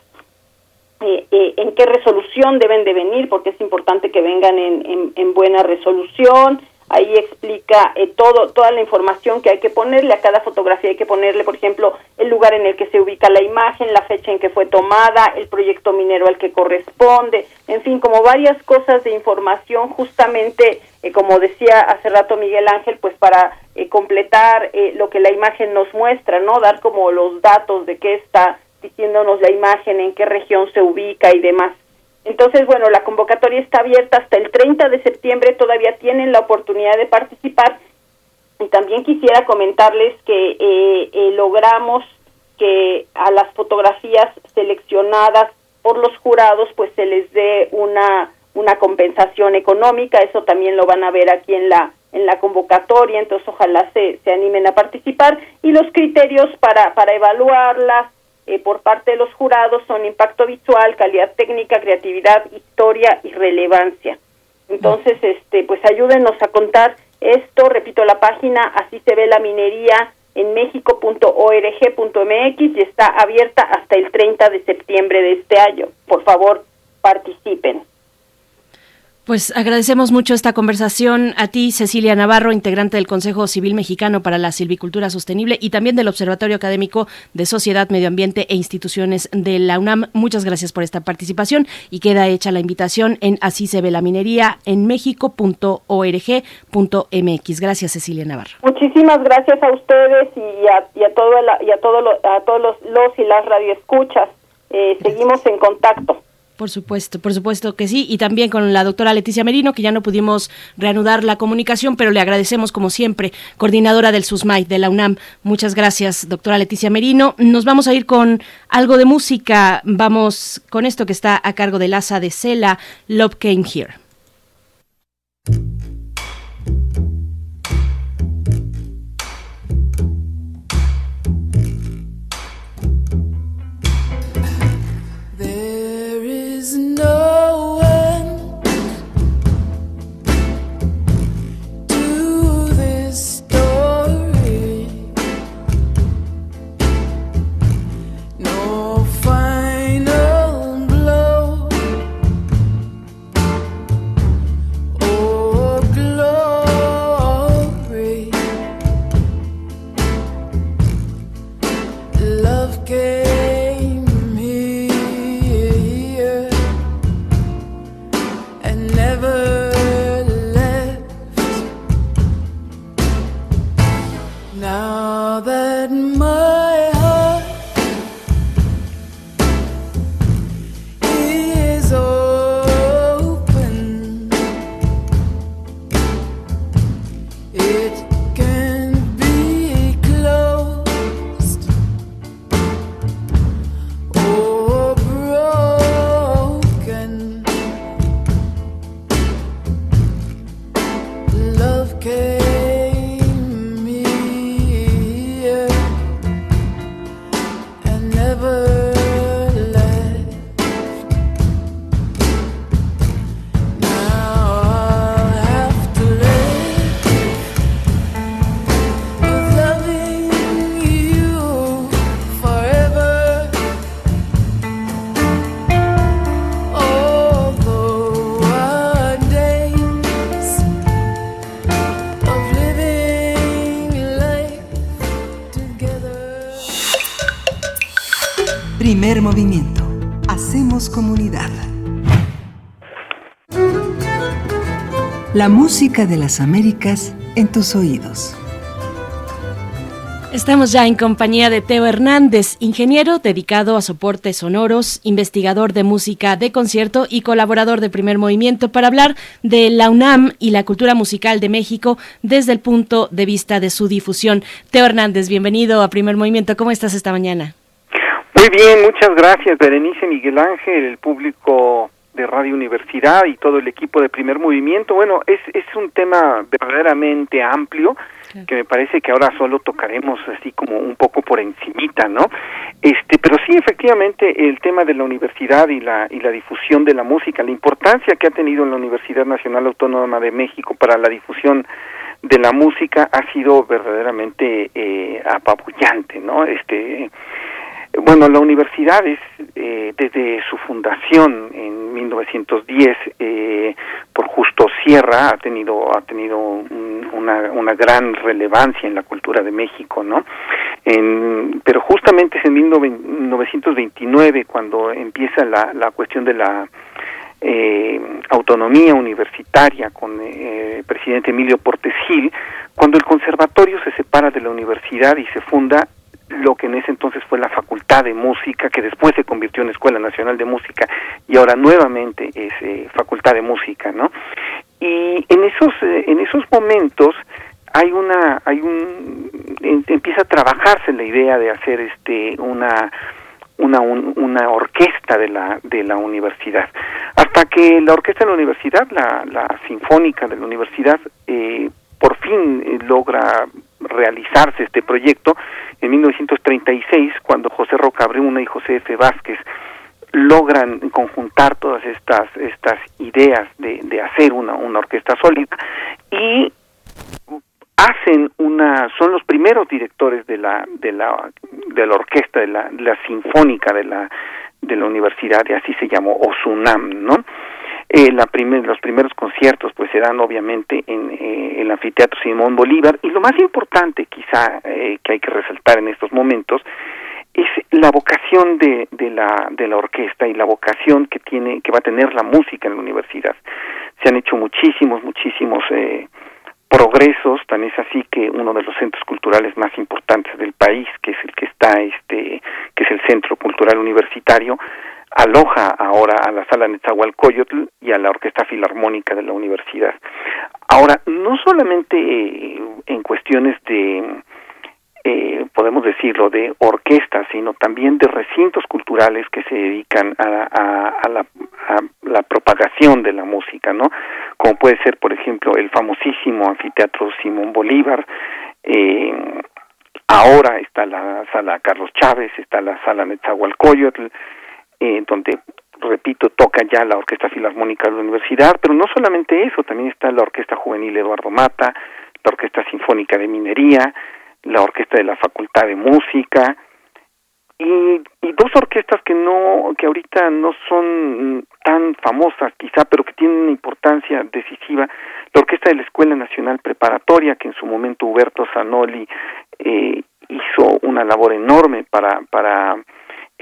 eh, eh, en qué resolución deben de venir, porque es importante que vengan en, en, en buena resolución, ahí explica eh, todo toda la información que hay que ponerle a cada fotografía. Hay que ponerle por ejemplo el lugar en el que se ubica la imagen la fecha en que fue tomada el proyecto minero al que corresponde. En fin como varias cosas de información justamente eh, como decía hace rato Miguel Ángel pues para eh, completar lo que la imagen nos muestra no dar como los datos de qué está diciéndonos la imagen en qué región se ubica y demás entonces, bueno, la convocatoria está abierta hasta el 30 de septiembre, todavía tienen la oportunidad de participar. Y también quisiera comentarles que eh, eh, logramos que a las fotografías seleccionadas por los jurados pues se les dé una una compensación económica, eso también lo van a ver aquí en la en la convocatoria, entonces ojalá se, se animen a participar. Y los criterios para para evaluarlas eh, por parte de los jurados son impacto visual, calidad técnica, creatividad, historia y relevancia. Entonces, este, pues ayúdenos a contar esto, repito la página, así se ve la minería en mexico.org.mx y está abierta hasta el 30 de septiembre de este año. Por favor, participen. Pues agradecemos mucho esta conversación a ti, Cecilia Navarro, integrante del Consejo Civil Mexicano para la Silvicultura Sostenible y también del Observatorio Académico de Sociedad, Medio Ambiente e Instituciones de la UNAM. Muchas gracias por esta participación y queda hecha la invitación en Así se ve la minería en mexico.org.mx. Gracias, Cecilia Navarro. Muchísimas gracias a ustedes y a, y a, todo y a, todos los, los y las radioescuchas. Eh, seguimos en contacto. Por supuesto, por supuesto que sí. Y también con la doctora Leticia Merino, que ya no pudimos reanudar la comunicación, pero le agradecemos como siempre, coordinadora del SUSMAI de la UNAM. Muchas gracias, doctora Leticia Merino. Nos vamos a ir con algo de música. Vamos con esto que está a cargo del asa de Cela, Love Came Here. La música de las Américas en tus oídos. Estamos ya en compañía de Teo Hernández, ingeniero dedicado a soportes sonoros, investigador de música de concierto y colaborador de Primer Movimiento para hablar de la UNAM y la cultura musical de México desde el punto de vista de su difusión. Teo Hernández, bienvenido a Primer Movimiento. ¿Cómo estás esta mañana? Muy bien, muchas gracias Berenice Miguel Ángel, el público de Radio Universidad y todo el equipo de Primer Movimiento. Bueno, es, es un tema verdaderamente amplio que me parece que ahora solo tocaremos así como un poco por encimita, ¿no? Este, pero sí efectivamente el tema de la universidad y la y la difusión de la música, la importancia que ha tenido en la Universidad Nacional Autónoma de México para la difusión de la música ha sido verdaderamente eh, apabullante, ¿no? Este bueno, la universidad es, eh, desde su fundación en 1910 eh, por Justo Sierra ha tenido ha tenido una, una gran relevancia en la cultura de México, ¿no? En, pero justamente es en 1929 cuando empieza la, la cuestión de la eh, autonomía universitaria con eh, el presidente Emilio Portes Gil, cuando el conservatorio se separa de la universidad y se funda lo que en ese entonces fue la Facultad de Música, que después se convirtió en Escuela Nacional de Música y ahora nuevamente es eh, Facultad de Música, ¿no? Y en esos eh, en esos momentos hay una hay un empieza a trabajarse la idea de hacer este una una una orquesta de la de la universidad hasta que la orquesta de la universidad la, la sinfónica de la universidad eh, por fin logra realizarse este proyecto en 1936, cuando José Roca Bruna y José F. Vázquez logran conjuntar todas estas estas ideas de, de hacer una, una orquesta sólida y hacen una son los primeros directores de la de la de la orquesta de la, la sinfónica de la de la universidad así se llamó OSUNAM, ¿no? Eh, la primer, los primeros conciertos pues se dan obviamente en eh, el anfiteatro Simón Bolívar. Y lo más importante quizá eh, que hay que resaltar en estos momentos es la vocación de, de la de la orquesta y la vocación que tiene que va a tener la música en la universidad. Se han hecho muchísimos muchísimos eh, progresos. Tan es así que uno de los centros culturales más importantes del país que es el que está este que es el centro cultural universitario aloja ahora a la sala Netzahualcoyotl y a la Orquesta Filarmónica de la universidad. Ahora, no solamente eh, en cuestiones de, eh, podemos decirlo, de orquestas, sino también de recintos culturales que se dedican a, a, la, a, la, propagación de la música, ¿no? Como puede ser, por ejemplo, el famosísimo anfiteatro Simón Bolívar, eh, ahora está la sala Carlos Chávez, está la sala Netzahualcoyotl, eh, donde repito, toca ya la Orquesta Filarmónica de la Universidad, pero no solamente eso, también está la Orquesta Juvenil Eduardo Mata, la Orquesta Sinfónica de Minería, la Orquesta de la Facultad de Música, y, y, dos orquestas que no que ahorita no son tan famosas quizá pero que tienen una importancia decisiva la orquesta de la Escuela Nacional Preparatoria que en su momento Huberto Zanoli eh, hizo una labor enorme para para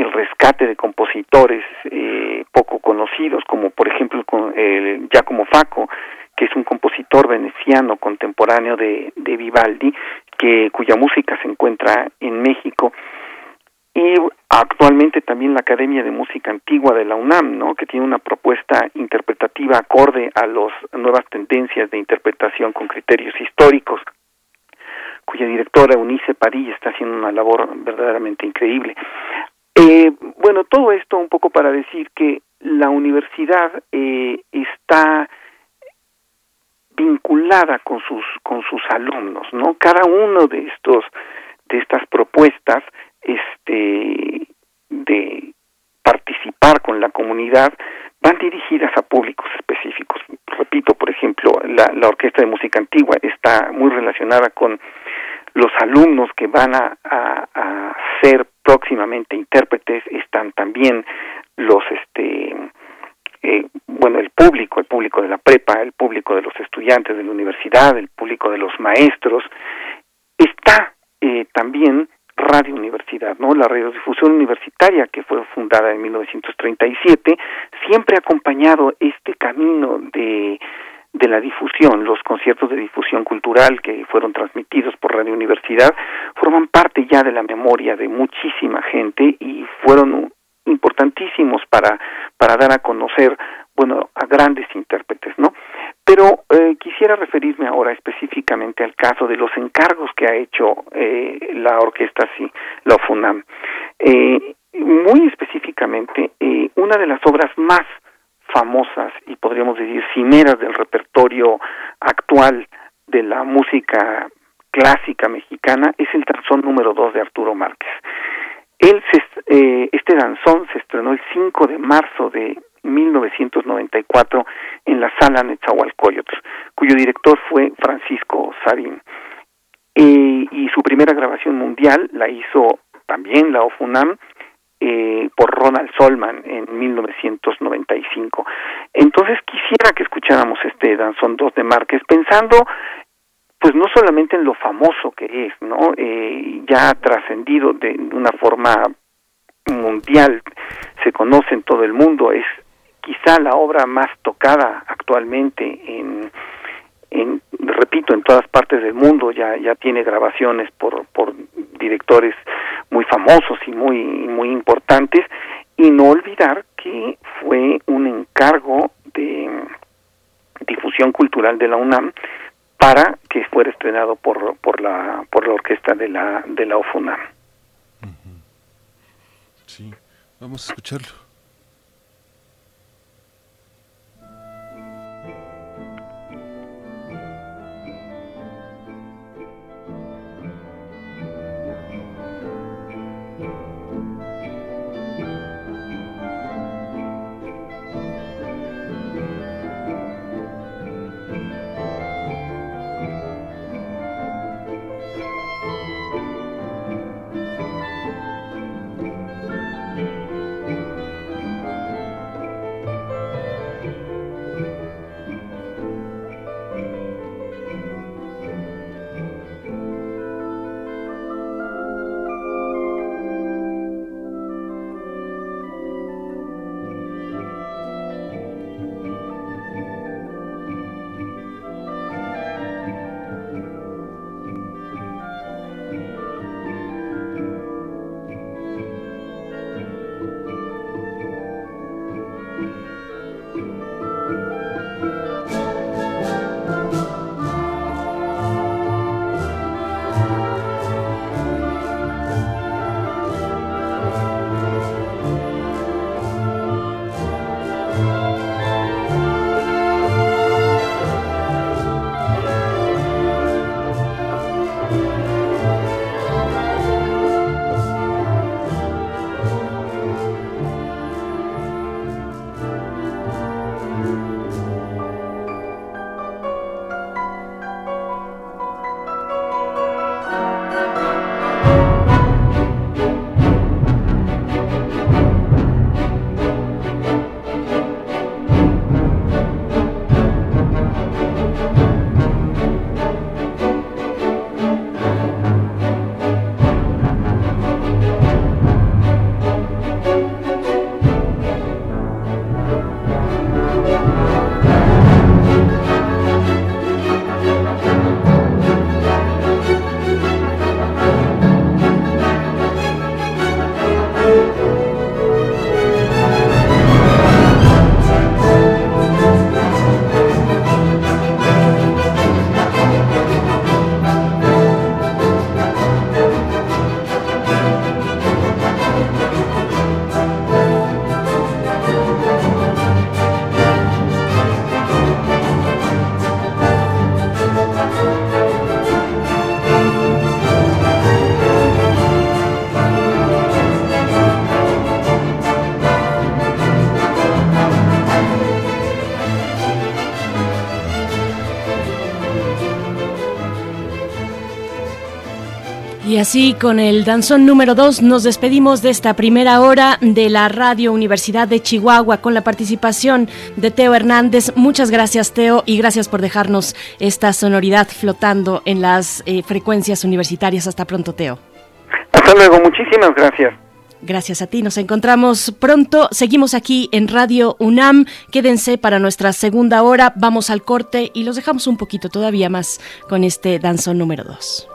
el rescate de compositores eh, poco conocidos, como por ejemplo el Giacomo Facco, que es un compositor veneciano contemporáneo de, de Vivaldi, que, cuya música se encuentra en México, y actualmente también la Academia de Música Antigua de la UNAM, ¿no? que tiene una propuesta interpretativa acorde a las nuevas tendencias de interpretación con criterios históricos cuya directora Eunice Padilla está haciendo una labor verdaderamente increíble. Eh, bueno, todo esto un poco para decir que la universidad eh, está vinculada con sus con sus alumnos, ¿no? Cada uno de estos de estas propuestas, este, de participar con la comunidad van dirigidas a públicos específicos. Repito, por ejemplo, la, la Orquesta de Música Antigua está muy relacionada con los alumnos que van a, a, ser próximamente intérpretes están también los este eh, bueno el público el público de la prepa el público de los estudiantes de la universidad el público de los maestros está eh, también Radio Universidad, ¿no? La radiodifusión universitaria que fue fundada en 1937 siempre ha acompañado este camino de de la difusión, los conciertos de difusión cultural que fueron transmitidos por Radio Universidad forman parte ya de la memoria de muchísima gente y fueron importantísimos para para dar a conocer bueno a grandes intérpretes no pero eh, quisiera referirme ahora específicamente al caso de los encargos que ha hecho eh, la orquesta sí la FUNAM eh, muy específicamente eh, una de las obras más famosas y podríamos decir cimeras del repertorio actual de la música clásica mexicana es el danzón número 2 de Arturo Márquez. Él eh, este danzón se estrenó el 5 de marzo de 1994 en la sala Netzahualcoyotl, cuyo director fue Francisco Sarín. Eh, y su primera grabación mundial la hizo también la OFUNAM eh, por Ronald Solman en 1995. Entonces quisiera que escucháramos este danzón 2 de Márquez pensando pues no solamente en lo famoso que es, ¿no? Eh, ya trascendido de una forma mundial, se conoce en todo el mundo, es quizá la obra más tocada actualmente en, en repito, en todas partes del mundo, ya, ya tiene grabaciones por, por directores muy famosos y muy, muy importantes, y no olvidar que fue un encargo de difusión cultural de la UNAM para que fuera estrenado por, por la por la orquesta de la de la OFUNAM. Sí, vamos a escucharlo. Así, con el danzón número 2, nos despedimos de esta primera hora de la Radio Universidad de Chihuahua con la participación de Teo Hernández. Muchas gracias, Teo, y gracias por dejarnos esta sonoridad flotando en las eh, frecuencias universitarias. Hasta pronto, Teo. Hasta luego, muchísimas gracias. Gracias a ti, nos encontramos pronto. Seguimos aquí en Radio UNAM. Quédense para nuestra segunda hora. Vamos al corte y los dejamos un poquito todavía más con este danzón número 2.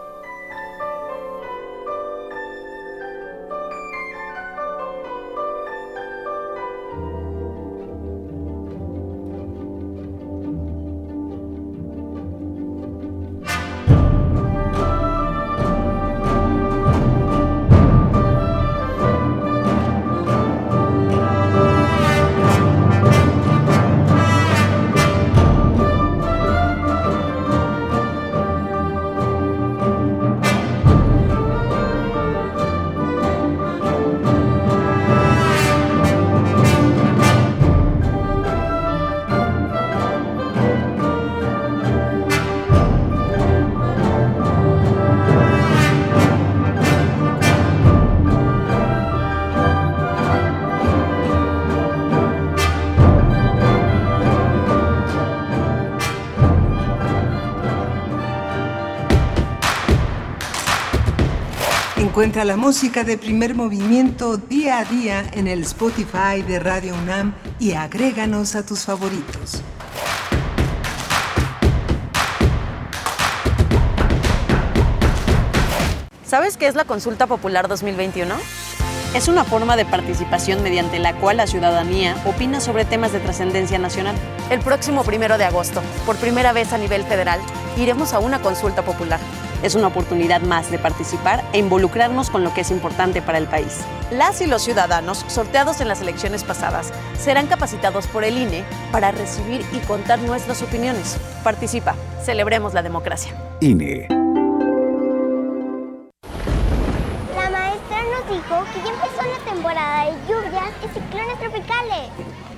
Encuentra la música de primer movimiento día a día en el Spotify de Radio UNAM y agréganos a tus favoritos. ¿Sabes qué es la Consulta Popular 2021? Es una forma de participación mediante la cual la ciudadanía opina sobre temas de trascendencia nacional. El próximo primero de agosto, por primera vez a nivel federal, iremos a una consulta popular. Es una oportunidad más de participar e involucrarnos con lo que es importante para el país. Las y los ciudadanos, sorteados en las elecciones pasadas, serán capacitados por el INE para recibir y contar nuestras opiniones. Participa, celebremos la democracia. INE.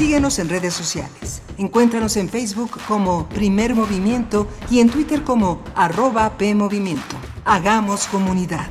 Síguenos en redes sociales. Encuéntranos en Facebook como Primer Movimiento y en Twitter como arroba PMovimiento. Hagamos comunidad.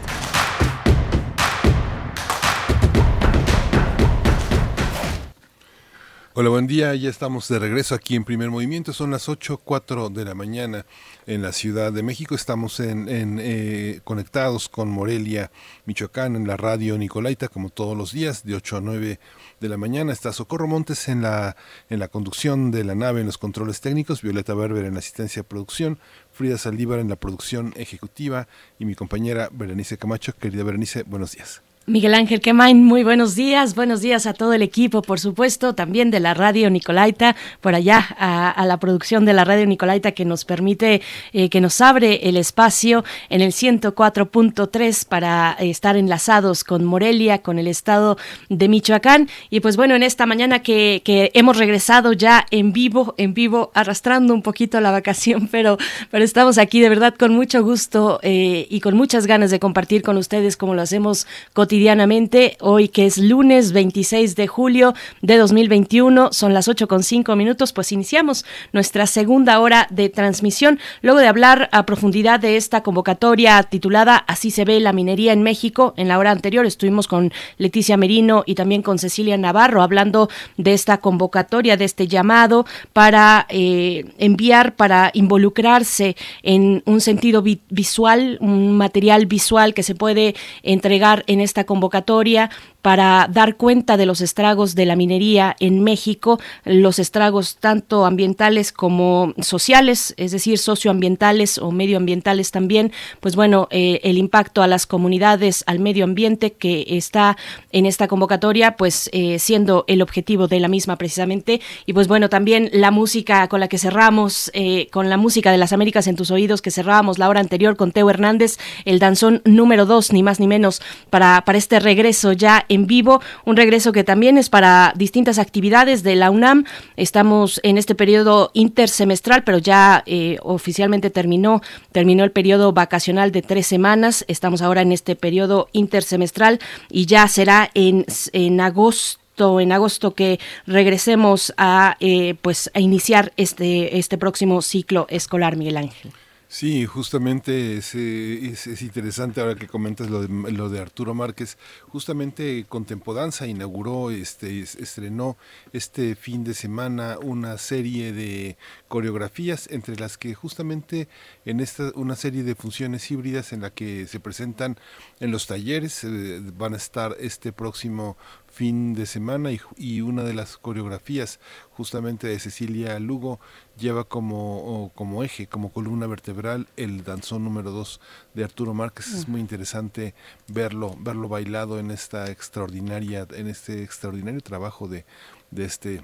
Hola, buen día. Ya estamos de regreso aquí en Primer Movimiento. Son las 8.04 de la mañana en la Ciudad de México. Estamos en, eh, conectados con Morelia, Michoacán, en la radio Nicolaita, como todos los días, de 8 a 9 de la mañana. Está Socorro Montes en la, en la conducción de la nave, en los controles técnicos, Violeta Berber en la asistencia de producción, Frida Saldívar en la producción ejecutiva y mi compañera Berenice Camacho. Querida Berenice, buenos días. Miguel Ángel Quemain, muy buenos días, buenos días a todo el equipo, por supuesto, también de la radio Nicolaita, por allá a, la producción de la radio Nicolaita que nos permite, eh, que nos abre el espacio en el 104.3 para estar enlazados con Morelia, con el estado de Michoacán. Y pues bueno, en esta mañana que, que hemos regresado ya en vivo, en vivo, arrastrando un poquito la vacación, pero, pero estamos aquí de verdad con mucho gusto eh, y con muchas ganas de compartir con ustedes como lo hacemos cotidianamente cotidianamente, hoy que es lunes 26 de julio de 2021, son las 8 con 5 minutos, pues iniciamos nuestra segunda hora de transmisión, luego de hablar a profundidad de esta convocatoria titulada Así se ve la minería en México. En la hora anterior estuvimos con Leticia Merino y también con Cecilia Navarro hablando de esta convocatoria, de este llamado para eh, enviar, para involucrarse en un sentido vi visual, un material visual que se puede entregar en esta convocatoria para dar cuenta de los estragos de la minería en México, los estragos tanto ambientales como sociales, es decir, socioambientales o medioambientales también, pues bueno, eh, el impacto a las comunidades, al medio ambiente que está en esta convocatoria, pues eh, siendo el objetivo de la misma precisamente, y pues bueno, también la música con la que cerramos, eh, con la música de las Américas en tus oídos que cerrábamos la hora anterior con Teo Hernández, el danzón número dos, ni más ni menos, para, para este regreso ya en vivo, un regreso que también es para distintas actividades de la UNAM. Estamos en este periodo intersemestral, pero ya eh, oficialmente terminó, terminó el periodo vacacional de tres semanas. Estamos ahora en este periodo intersemestral y ya será en, en agosto en agosto que regresemos a eh, pues a iniciar este este próximo ciclo escolar Miguel Ángel. Sí, justamente es, es, es, interesante ahora que comentas lo de, lo de Arturo Márquez. Justamente Contempodanza inauguró, este, estrenó este fin de semana una serie de coreografías, entre las que justamente en esta una serie de funciones híbridas en la que se presentan en los talleres eh, van a estar este próximo fin de semana y, y, una de las coreografías justamente de Cecilia Lugo lleva como, como eje, como columna vertebral el danzón número 2 de Arturo Márquez. Es muy interesante verlo, verlo bailado en esta extraordinaria, en este extraordinario trabajo de, de este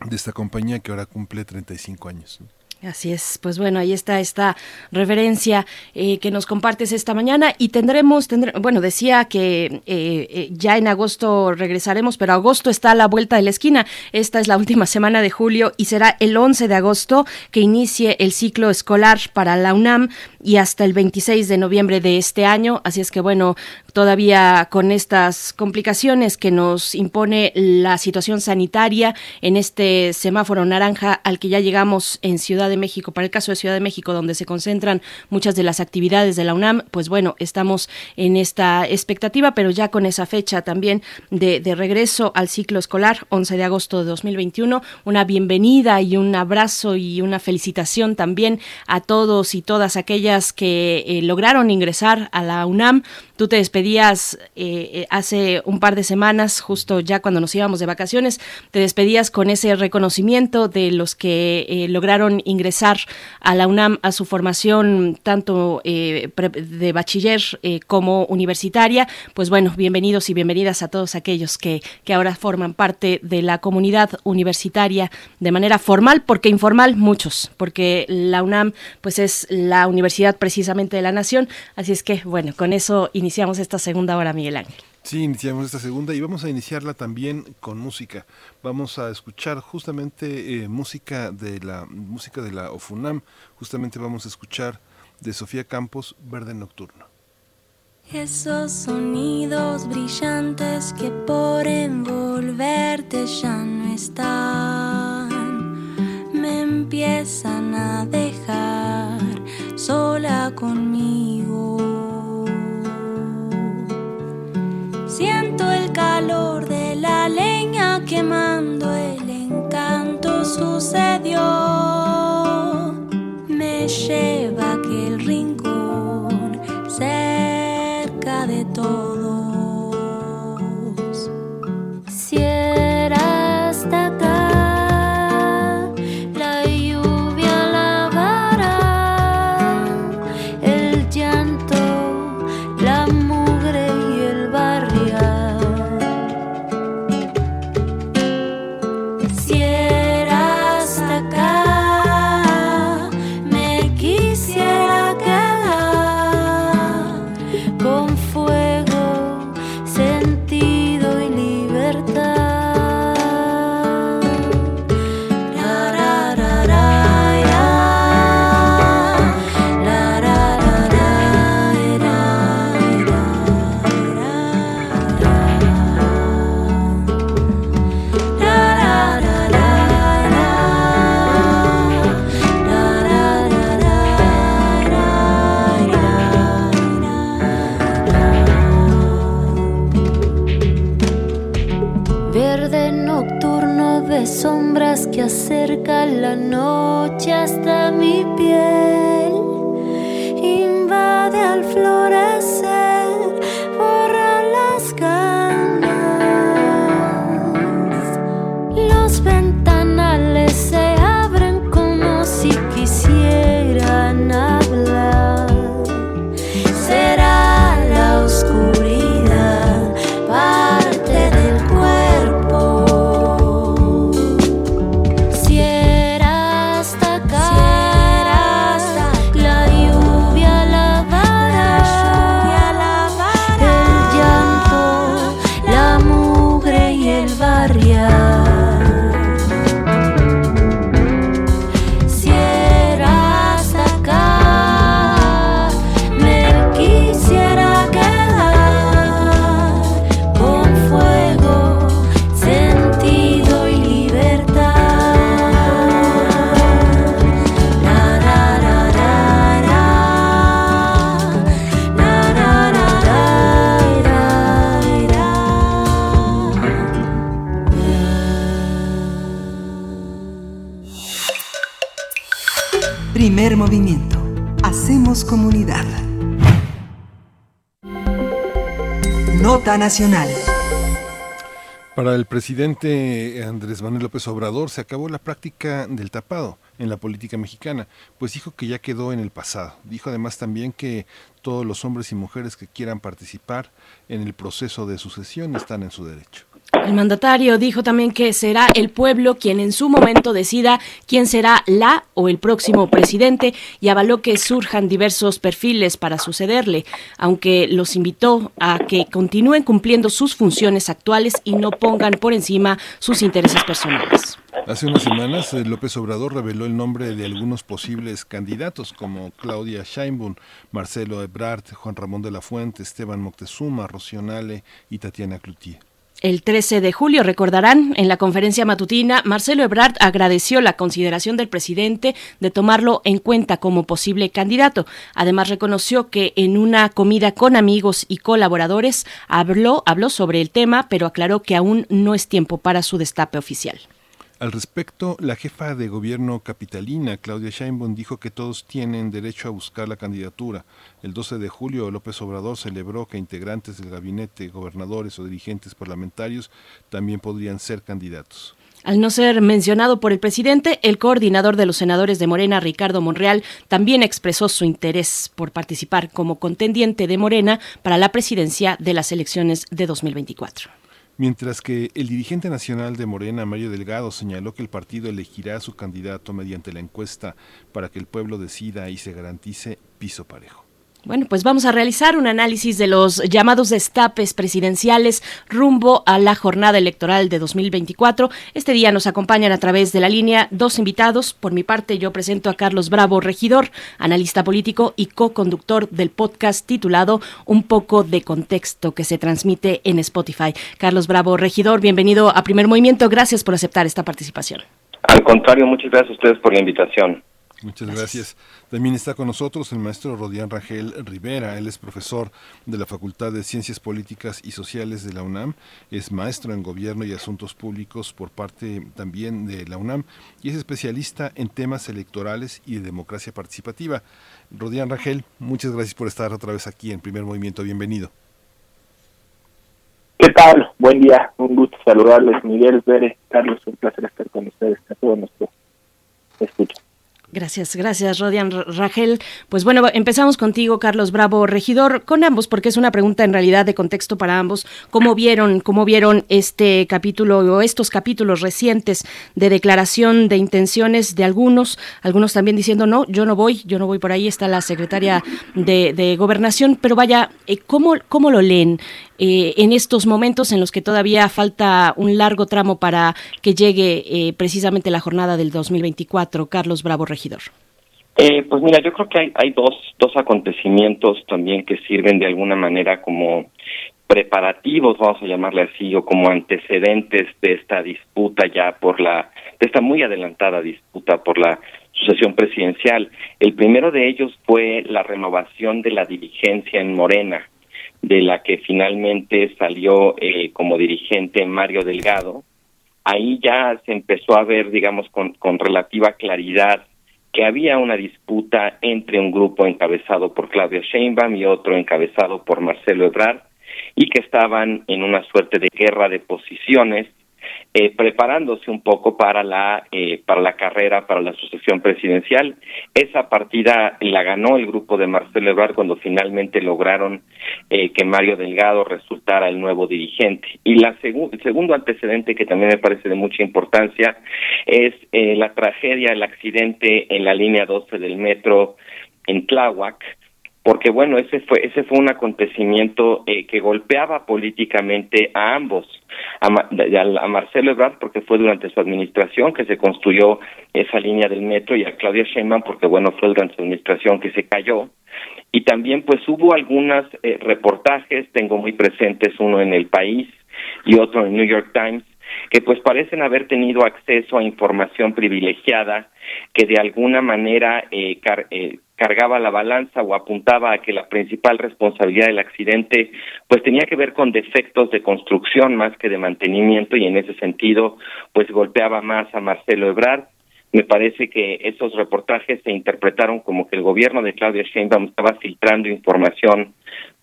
de esta compañía que ahora cumple 35 años. Así es, pues bueno, ahí está esta referencia eh, que nos compartes esta mañana y tendremos, bueno, decía que eh, eh, ya en agosto regresaremos, pero agosto está a la vuelta de la esquina. Esta es la última semana de julio y será el 11 de agosto que inicie el ciclo escolar para la UNAM y hasta el 26 de noviembre de este año. Así es que bueno, todavía con estas complicaciones que nos impone la situación sanitaria en este semáforo naranja al que ya llegamos en Ciudad de México, para el caso de Ciudad de México, donde se concentran muchas de las actividades de la UNAM, pues bueno, estamos en esta expectativa, pero ya con esa fecha también de, regreso al ciclo escolar, 11 de agosto de 2021, una bienvenida y un abrazo y una felicitación también a todos y todas aquellas que eh, lograron ingresar a la UNAM. Tú te despedías eh, eh, hace un par de semanas, justo ya cuando nos íbamos de vacaciones, te despedías con ese reconocimiento de los que lograron ingresar a la UNAM a su formación tanto de bachiller como universitaria. Pues bueno, bienvenidos y bienvenidas a todos aquellos que, que ahora forman parte de la comunidad universitaria de manera formal, porque informal muchos, porque la UNAM pues es la universidad precisamente de la nación. Así es que, bueno, con eso iniciamos esta segunda hora, Miguel Ángel. Sí, iniciamos esta segunda y vamos a iniciarla también con música. Vamos a escuchar justamente eh, música de la música de la OFUNAM. Justamente vamos a escuchar de Sofía Campos, Verde Nocturno. Esos sonidos brillantes que por envolverte ya no están, me empiezan a dejar sola conmigo. El calor de la leña quemando, el encanto sucedió. Para el presidente Andrés Manuel López Obrador se acabó la práctica del tapado en la política mexicana, pues dijo que ya quedó en el pasado. Dijo además también que todos los hombres y mujeres que quieran participar en el proceso de sucesión están en su derecho. El mandatario dijo también que será el pueblo quien en su momento decida quién será la o el próximo presidente y avaló que surjan diversos perfiles para sucederle, aunque los invitó a que continúen cumpliendo sus funciones actuales y no pongan por encima sus intereses personales. Hace unas semanas, eh, López Obrador reveló el nombre de algunos posibles candidatos como Claudia Sheinbaum, Marcelo Ebrard, Juan Ramón de la Fuente, Esteban Moctezuma, Rocío Nale y Tatiana Cloutier. El 13 de julio, recordarán, en la conferencia matutina, Marcelo Ebrard agradeció la consideración del presidente de tomarlo en cuenta como posible candidato. Además, reconoció que en una comida con amigos y colaboradores habló, habló sobre el tema, pero aclaró que aún no es tiempo para su destape oficial. Al respecto, la jefa de gobierno capitalina, Claudia Sheinbaum, dijo que todos tienen derecho a buscar la candidatura. El 12 de julio, López Obrador celebró que integrantes del gabinete, gobernadores o dirigentes parlamentarios también podrían ser candidatos. Al no ser mencionado por el presidente, el coordinador de los senadores de Morena, Ricardo Monreal, también expresó su interés por participar como contendiente de Morena para la presidencia de las elecciones de 2024 mientras que el dirigente nacional de Morena, Mario Delgado, señaló que el partido elegirá a su candidato mediante la encuesta para que el pueblo decida y se garantice piso parejo. Bueno, pues vamos a realizar un análisis de los llamados destapes presidenciales rumbo a la jornada electoral de 2024. Este día nos acompañan a través de la línea dos invitados. Por mi parte, yo presento a Carlos Bravo, regidor, analista político y co-conductor del podcast titulado Un poco de contexto que se transmite en Spotify. Carlos Bravo, regidor, bienvenido a Primer Movimiento. Gracias por aceptar esta participación. Al contrario, muchas gracias a ustedes por la invitación. Muchas gracias. También está con nosotros el maestro Rodián Rangel Rivera. Él es profesor de la Facultad de Ciencias Políticas y Sociales de la UNAM. Es maestro en Gobierno y Asuntos Públicos por parte también de la UNAM y es especialista en temas electorales y de democracia participativa. Rodián Rangel, muchas gracias por estar otra vez aquí en Primer Movimiento. Bienvenido. ¿Qué tal? Buen día. Un gusto saludarles. Miguel Pérez, Carlos, un placer estar con ustedes. A todos nuestros escucha. Gracias, gracias, Rodian Rangel. Pues bueno, empezamos contigo, Carlos Bravo, regidor, con ambos, porque es una pregunta en realidad de contexto para ambos. ¿Cómo vieron, cómo vieron este capítulo o estos capítulos recientes de declaración de intenciones de algunos, algunos también diciendo no, yo no voy, yo no voy por ahí, está la secretaria de, de Gobernación, pero vaya, eh, ¿cómo, cómo lo leen? Eh, en estos momentos en los que todavía falta un largo tramo para que llegue eh, precisamente la jornada del 2024. Carlos Bravo, regidor. Eh, pues mira, yo creo que hay, hay dos, dos acontecimientos también que sirven de alguna manera como preparativos, vamos a llamarle así, o como antecedentes de esta disputa ya por la, de esta muy adelantada disputa por la sucesión presidencial. El primero de ellos fue la renovación de la dirigencia en Morena de la que finalmente salió eh, como dirigente Mario Delgado, ahí ya se empezó a ver, digamos, con, con relativa claridad que había una disputa entre un grupo encabezado por Claudia Sheinbaum y otro encabezado por Marcelo Ebrard y que estaban en una suerte de guerra de posiciones eh, preparándose un poco para la eh, para la carrera para la sucesión presidencial. Esa partida la ganó el grupo de Marcelo Ebrard cuando finalmente lograron eh, que Mario Delgado resultara el nuevo dirigente. Y la el segundo antecedente que también me parece de mucha importancia es la tragedia el accidente en la línea 12 del metro en Tláhuac porque bueno ese fue ese fue un acontecimiento eh, que golpeaba políticamente a ambos a, a, Marcelo Ebrard porque fue durante su administración que se construyó esa línea del metro y a Claudia Sheinbaum porque bueno fue durante su administración que se cayó. Y también pues hubo algunos eh, reportajes tengo muy presentes uno en el país y otro en New York Times que pues parecen haber tenido acceso a información privilegiada que de alguna manera eh, eh, cargaba la balanza o apuntaba a que la principal responsabilidad del accidente pues tenía que ver con defectos de construcción más que de mantenimiento y en ese sentido pues golpeaba más a Marcelo Ebrard. Me parece que esos reportajes se interpretaron como que el gobierno de Claudia Sheinbaum estaba filtrando información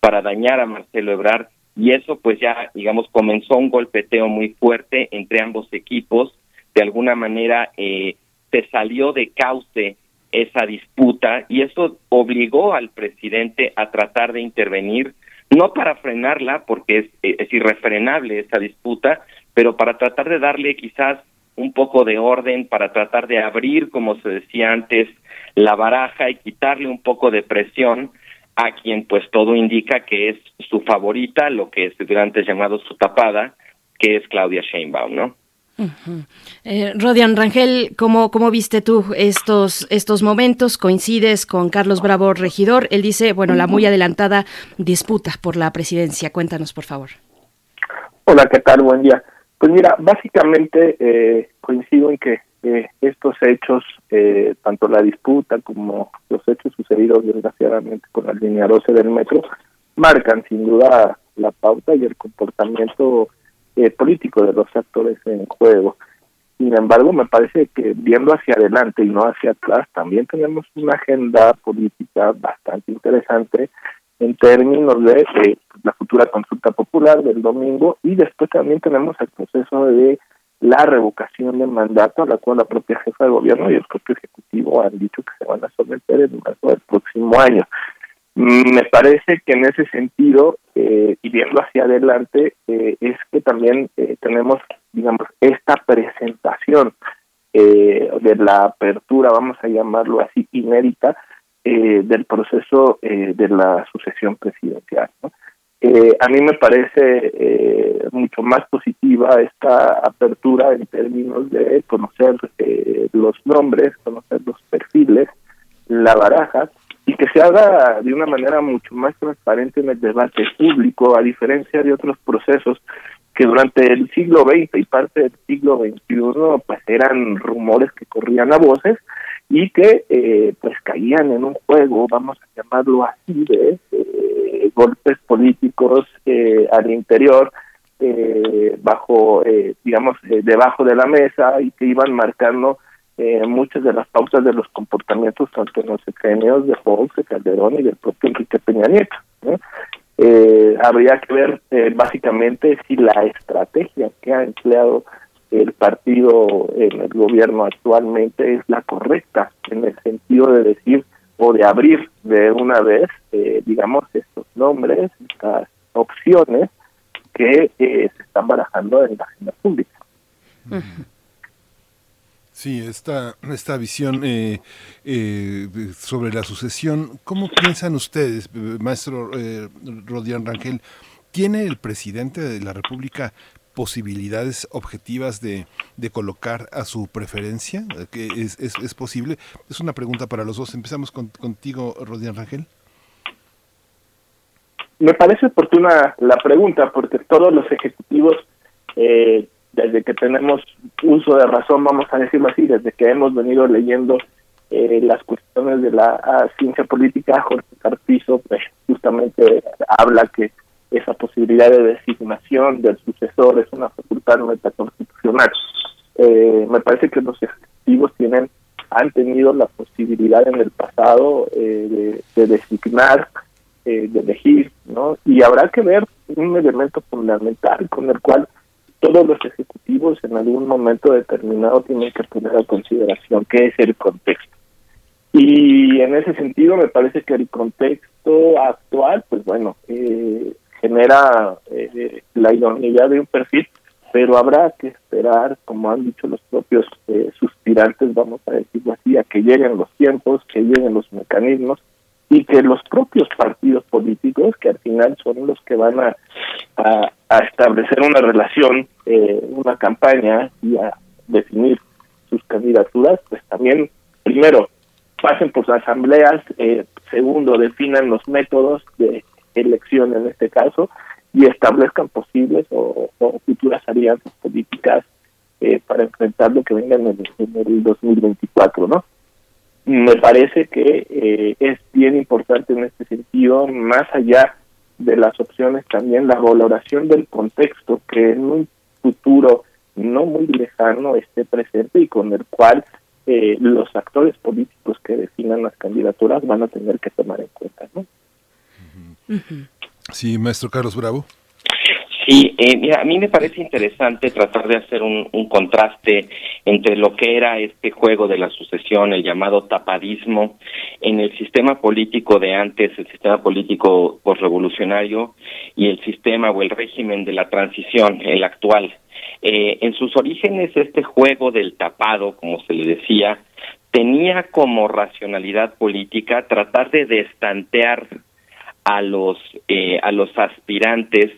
para dañar a Marcelo Ebrard y eso pues ya digamos comenzó un golpeteo muy fuerte entre ambos equipos. De alguna manera eh, se salió de cauce esa disputa y eso obligó al presidente a tratar de intervenir no para frenarla porque es, es irrefrenable esa disputa pero para tratar de darle quizás un poco de orden, para tratar de abrir, como se decía antes, la baraja y quitarle un poco de presión a quien pues todo indica que es su favorita, lo que es antes llamado su tapada, que es Claudia Sheinbaum, ¿no? Eh, Rodian Rangel, ¿cómo, ¿cómo viste tú estos, estos momentos? ¿Coincides con Carlos Bravo, regidor? Él dice, bueno, la muy adelantada disputa por la presidencia. Cuéntanos, por favor. Hola, ¿qué tal? Buen día. Pues mira, básicamente eh, coincido en que eh, estos hechos, eh, tanto la disputa como los hechos sucedidos desgraciadamente con la línea 12 del metro, marcan sin duda la pauta y el comportamiento eh, político de los actores en juego. Sin embargo, me parece que viendo hacia adelante y no hacia atrás, también tenemos una agenda política bastante interesante en términos de la futura consulta popular del domingo y después también tenemos el proceso de la revocación del mandato a la cual la propia jefa de gobierno y el propio ejecutivo han dicho que se van a someter en marzo del próximo año. Me parece que en ese sentido, eh, y viendo hacia adelante, eh, es que también eh, tenemos, digamos, esta presentación eh, de la apertura, vamos a llamarlo así, inédita, del proceso de la sucesión presidencial. a mí me parece mucho más positiva esta apertura en términos de conocer los nombres, conocer los perfiles, la baraja, y que se haga de una manera mucho más transparente en el debate público, a diferencia de otros procesos que durante el siglo XX y parte del siglo XXI pues eran rumores que corrían a voces y que eh, pues caían en un juego, vamos a llamarlo así, de eh, golpes políticos eh, al interior, bajo, digamos, debajo de la mesa y que iban marcando eh, muchas de las pautas de los comportamientos tanto en los sexenios de Fox, de Calderón y del propio Enrique Peña Nieto. Eh, habría que ver eh, básicamente si la estrategia que ha empleado el partido en el gobierno actualmente es la correcta en el sentido de decir o de abrir de una vez, eh, digamos, estos nombres, estas opciones que se están barajando en la agenda pública. Sí, esta, esta visión eh, eh, sobre la sucesión, ¿cómo piensan ustedes, maestro eh, Rodian Rangel? ¿Tiene el presidente de la República posibilidades objetivas de, de colocar a su preferencia? ¿Que es, es, es, posible? Es una pregunta para los dos. Empezamos con, contigo, Rodian Rangel. Me parece oportuna la pregunta porque todos los ejecutivos eh, desde que tenemos uso de razón, vamos a decirlo así, desde que hemos venido leyendo eh, las cuestiones de la ah, ciencia política, Jorge Carpizo pues, justamente habla que esa posibilidad de designación del sucesor es una facultad metaconstitucional. Eh, me parece que los ejecutivos tienen han tenido la posibilidad en el pasado eh, de, de, designar, eh, de elegir, ¿no? Y habrá que ver un elemento fundamental con el cual todos los ejecutivos en algún momento determinado tienen que poner a consideración qué es el contexto. Y en ese sentido me parece que el contexto actual, pues bueno, eh, genera eh, la idoneidad de un perfil, pero habrá que esperar, como han dicho los propios eh, suspirantes, vamos a decirlo así, a que lleguen los tiempos, que lleguen los mecanismos y que los propios partidos políticos, que al final son los que van a, a, establecer una relación, eh, una campaña y a definir sus candidaturas, pues también, primero, pasen por las asambleas, eh, segundo, definan los métodos de elección en este caso y establezcan posibles o, futuras alianzas políticas eh, para enfrentar lo que venga en el, en el 2024, ¿no? Me parece que eh, es bien importante en este sentido, más allá de las opciones, también la valoración del contexto que en un futuro no muy lejano esté presente y con el cual eh, los actores políticos que definan las candidaturas van a tener que tomar en cuenta. ¿no? Sí, maestro Carlos Bravo. Sí, eh, mira, a mí me parece interesante tratar de hacer un, contraste entre lo que era este juego de la sucesión, el llamado tapadismo, en el sistema político de antes, el sistema político postrevolucionario, y el sistema o el régimen de la transición, el actual. Eh, en sus orígenes, este juego del tapado, como se le decía, tenía como racionalidad política tratar de destantear a los eh, a los aspirantes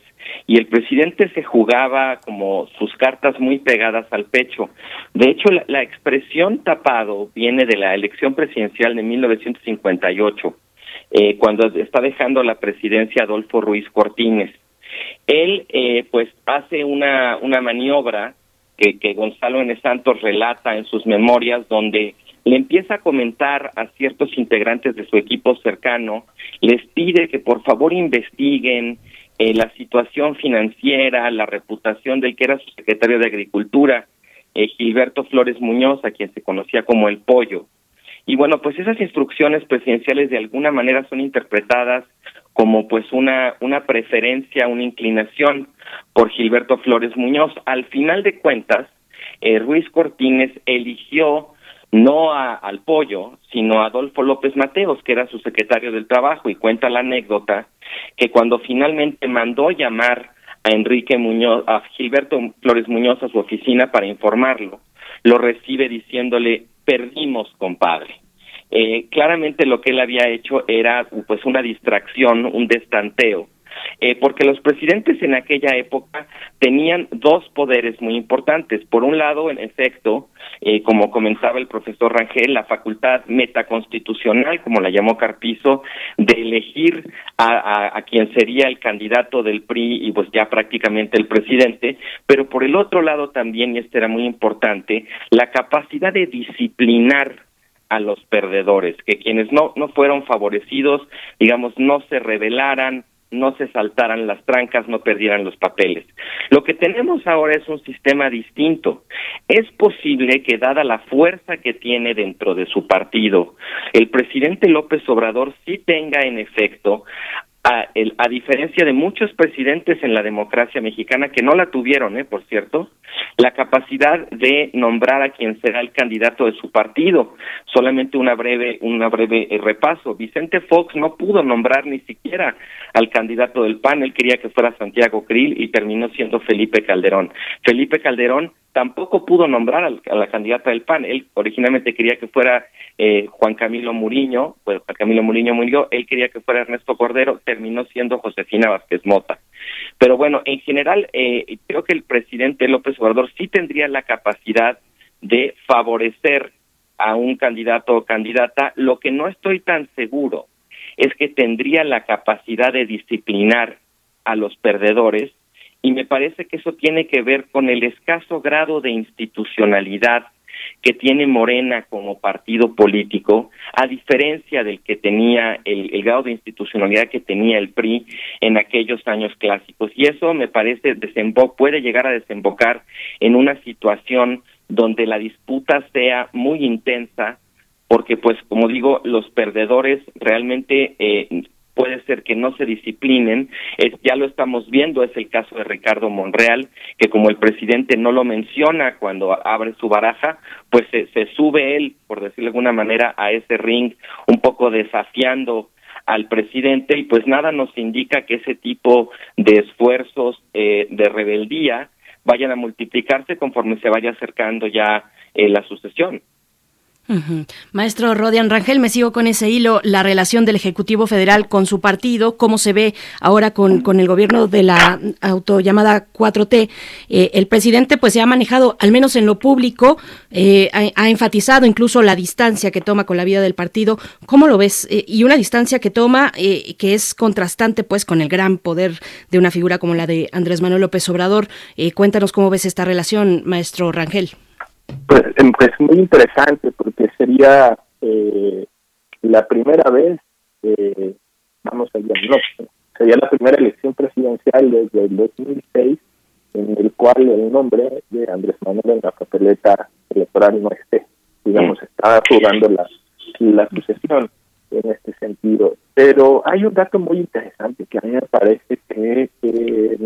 y el presidente se jugaba como sus cartas muy pegadas al pecho. De hecho, la, expresión tapado viene de la elección presidencial de 1958, eh, cuando está dejando la presidencia Adolfo Ruiz Cortines. Él, eh, pues, hace una, una maniobra que, que Gonzalo N. Santos relata en sus memorias, donde le empieza a comentar a ciertos integrantes de su equipo cercano, les pide que por favor investiguen eh, la situación financiera, la reputación del que era su secretario de Agricultura, eh, Gilberto Flores Muñoz, a quien se conocía como el pollo. Y bueno, pues esas instrucciones presidenciales de alguna manera son interpretadas como pues una, una preferencia, una inclinación por Gilberto Flores Muñoz. Al final de cuentas, eh, Ruiz Cortines eligió no a, al pollo, sino a Adolfo López Mateos, que era su secretario del Trabajo, y cuenta la anécdota que cuando finalmente mandó llamar a Enrique Muñoz, a Gilberto Flores Muñoz a su oficina para informarlo, lo recibe diciéndole, perdimos, compadre. Eh, claramente lo que él había hecho era pues una distracción, un destanteo, eh, porque los presidentes en aquella época tenían dos poderes muy importantes. Por un lado, en efecto, eh, como comentaba el profesor Rangel, la facultad metaconstitucional, como la llamó Carpizo, de elegir a, quien sería el candidato del PRI y pues ya prácticamente el presidente, pero por el otro lado también, y esto era muy importante, la capacidad de disciplinar a los perdedores, que quienes no, no fueron favorecidos, digamos, no se rebelaran, no se saltaran las trancas, no perdieran los papeles. Lo que tenemos ahora es un sistema distinto. Es posible que, dada la fuerza que tiene dentro de su partido, el presidente López Obrador sí tenga en efecto a, el, a diferencia de muchos presidentes en la democracia mexicana que no la tuvieron, ¿eh? por cierto, la capacidad de nombrar a quien será el candidato de su partido. Solamente una breve, una breve eh, repaso. Vicente Fox no pudo nombrar ni siquiera al candidato del PAN. Él quería que fuera Santiago Krill y terminó siendo Felipe Calderón. Felipe Calderón tampoco pudo nombrar a la candidata del PAN. Él originalmente quería que fuera eh, Juan Camilo Muriño, pues Camilo Muriño murió, él quería que fuera Ernesto Cordero, terminó siendo Josefina Vázquez Mota. Pero bueno, en general, eh, creo que el presidente López Obrador sí tendría la capacidad de favorecer a un candidato o candidata. Lo que no estoy tan seguro es que tendría la capacidad de disciplinar a los perdedores y me parece que eso tiene que ver con el escaso grado de institucionalidad que tiene Morena como partido político, a diferencia del que tenía el, grado de institucionalidad que tenía el PRI en aquellos años clásicos. Y eso me parece puede llegar a desembocar en una situación donde la disputa sea muy intensa, porque pues como digo, los perdedores realmente eh, puede ser que no se disciplinen, es, ya lo estamos viendo, es el caso de Ricardo Monreal, que como el presidente no lo menciona cuando abre su baraja, pues se, sube él, por decirlo de alguna manera, a ese ring, un poco desafiando al presidente y pues nada nos indica que ese tipo de esfuerzos eh, de rebeldía vayan a multiplicarse conforme se vaya acercando ya eh, la sucesión. Maestro Rodian Rangel, me sigo con ese hilo, la relación del Ejecutivo Federal con su partido, cómo se ve ahora con, con el gobierno de la autollamada 4T. Eh, el presidente pues se ha manejado, al menos en lo público, eh, ha, enfatizado incluso la distancia que toma con la vida del partido. ¿Cómo lo ves? Eh, y una distancia que toma que es contrastante pues con el gran poder de una figura como la de Andrés Manuel López Obrador. cuéntanos cómo ves esta relación, maestro Rangel. Pues, em, pues muy interesante porque sería eh, la primera vez, eh, vamos a no, sería la primera elección presidencial desde el 2006 en el cual el nombre de Andrés Manuel en la papeleta electoral no esté, digamos, está jugando la, la sucesión. en este sentido. Pero hay un dato muy interesante que a mí me parece que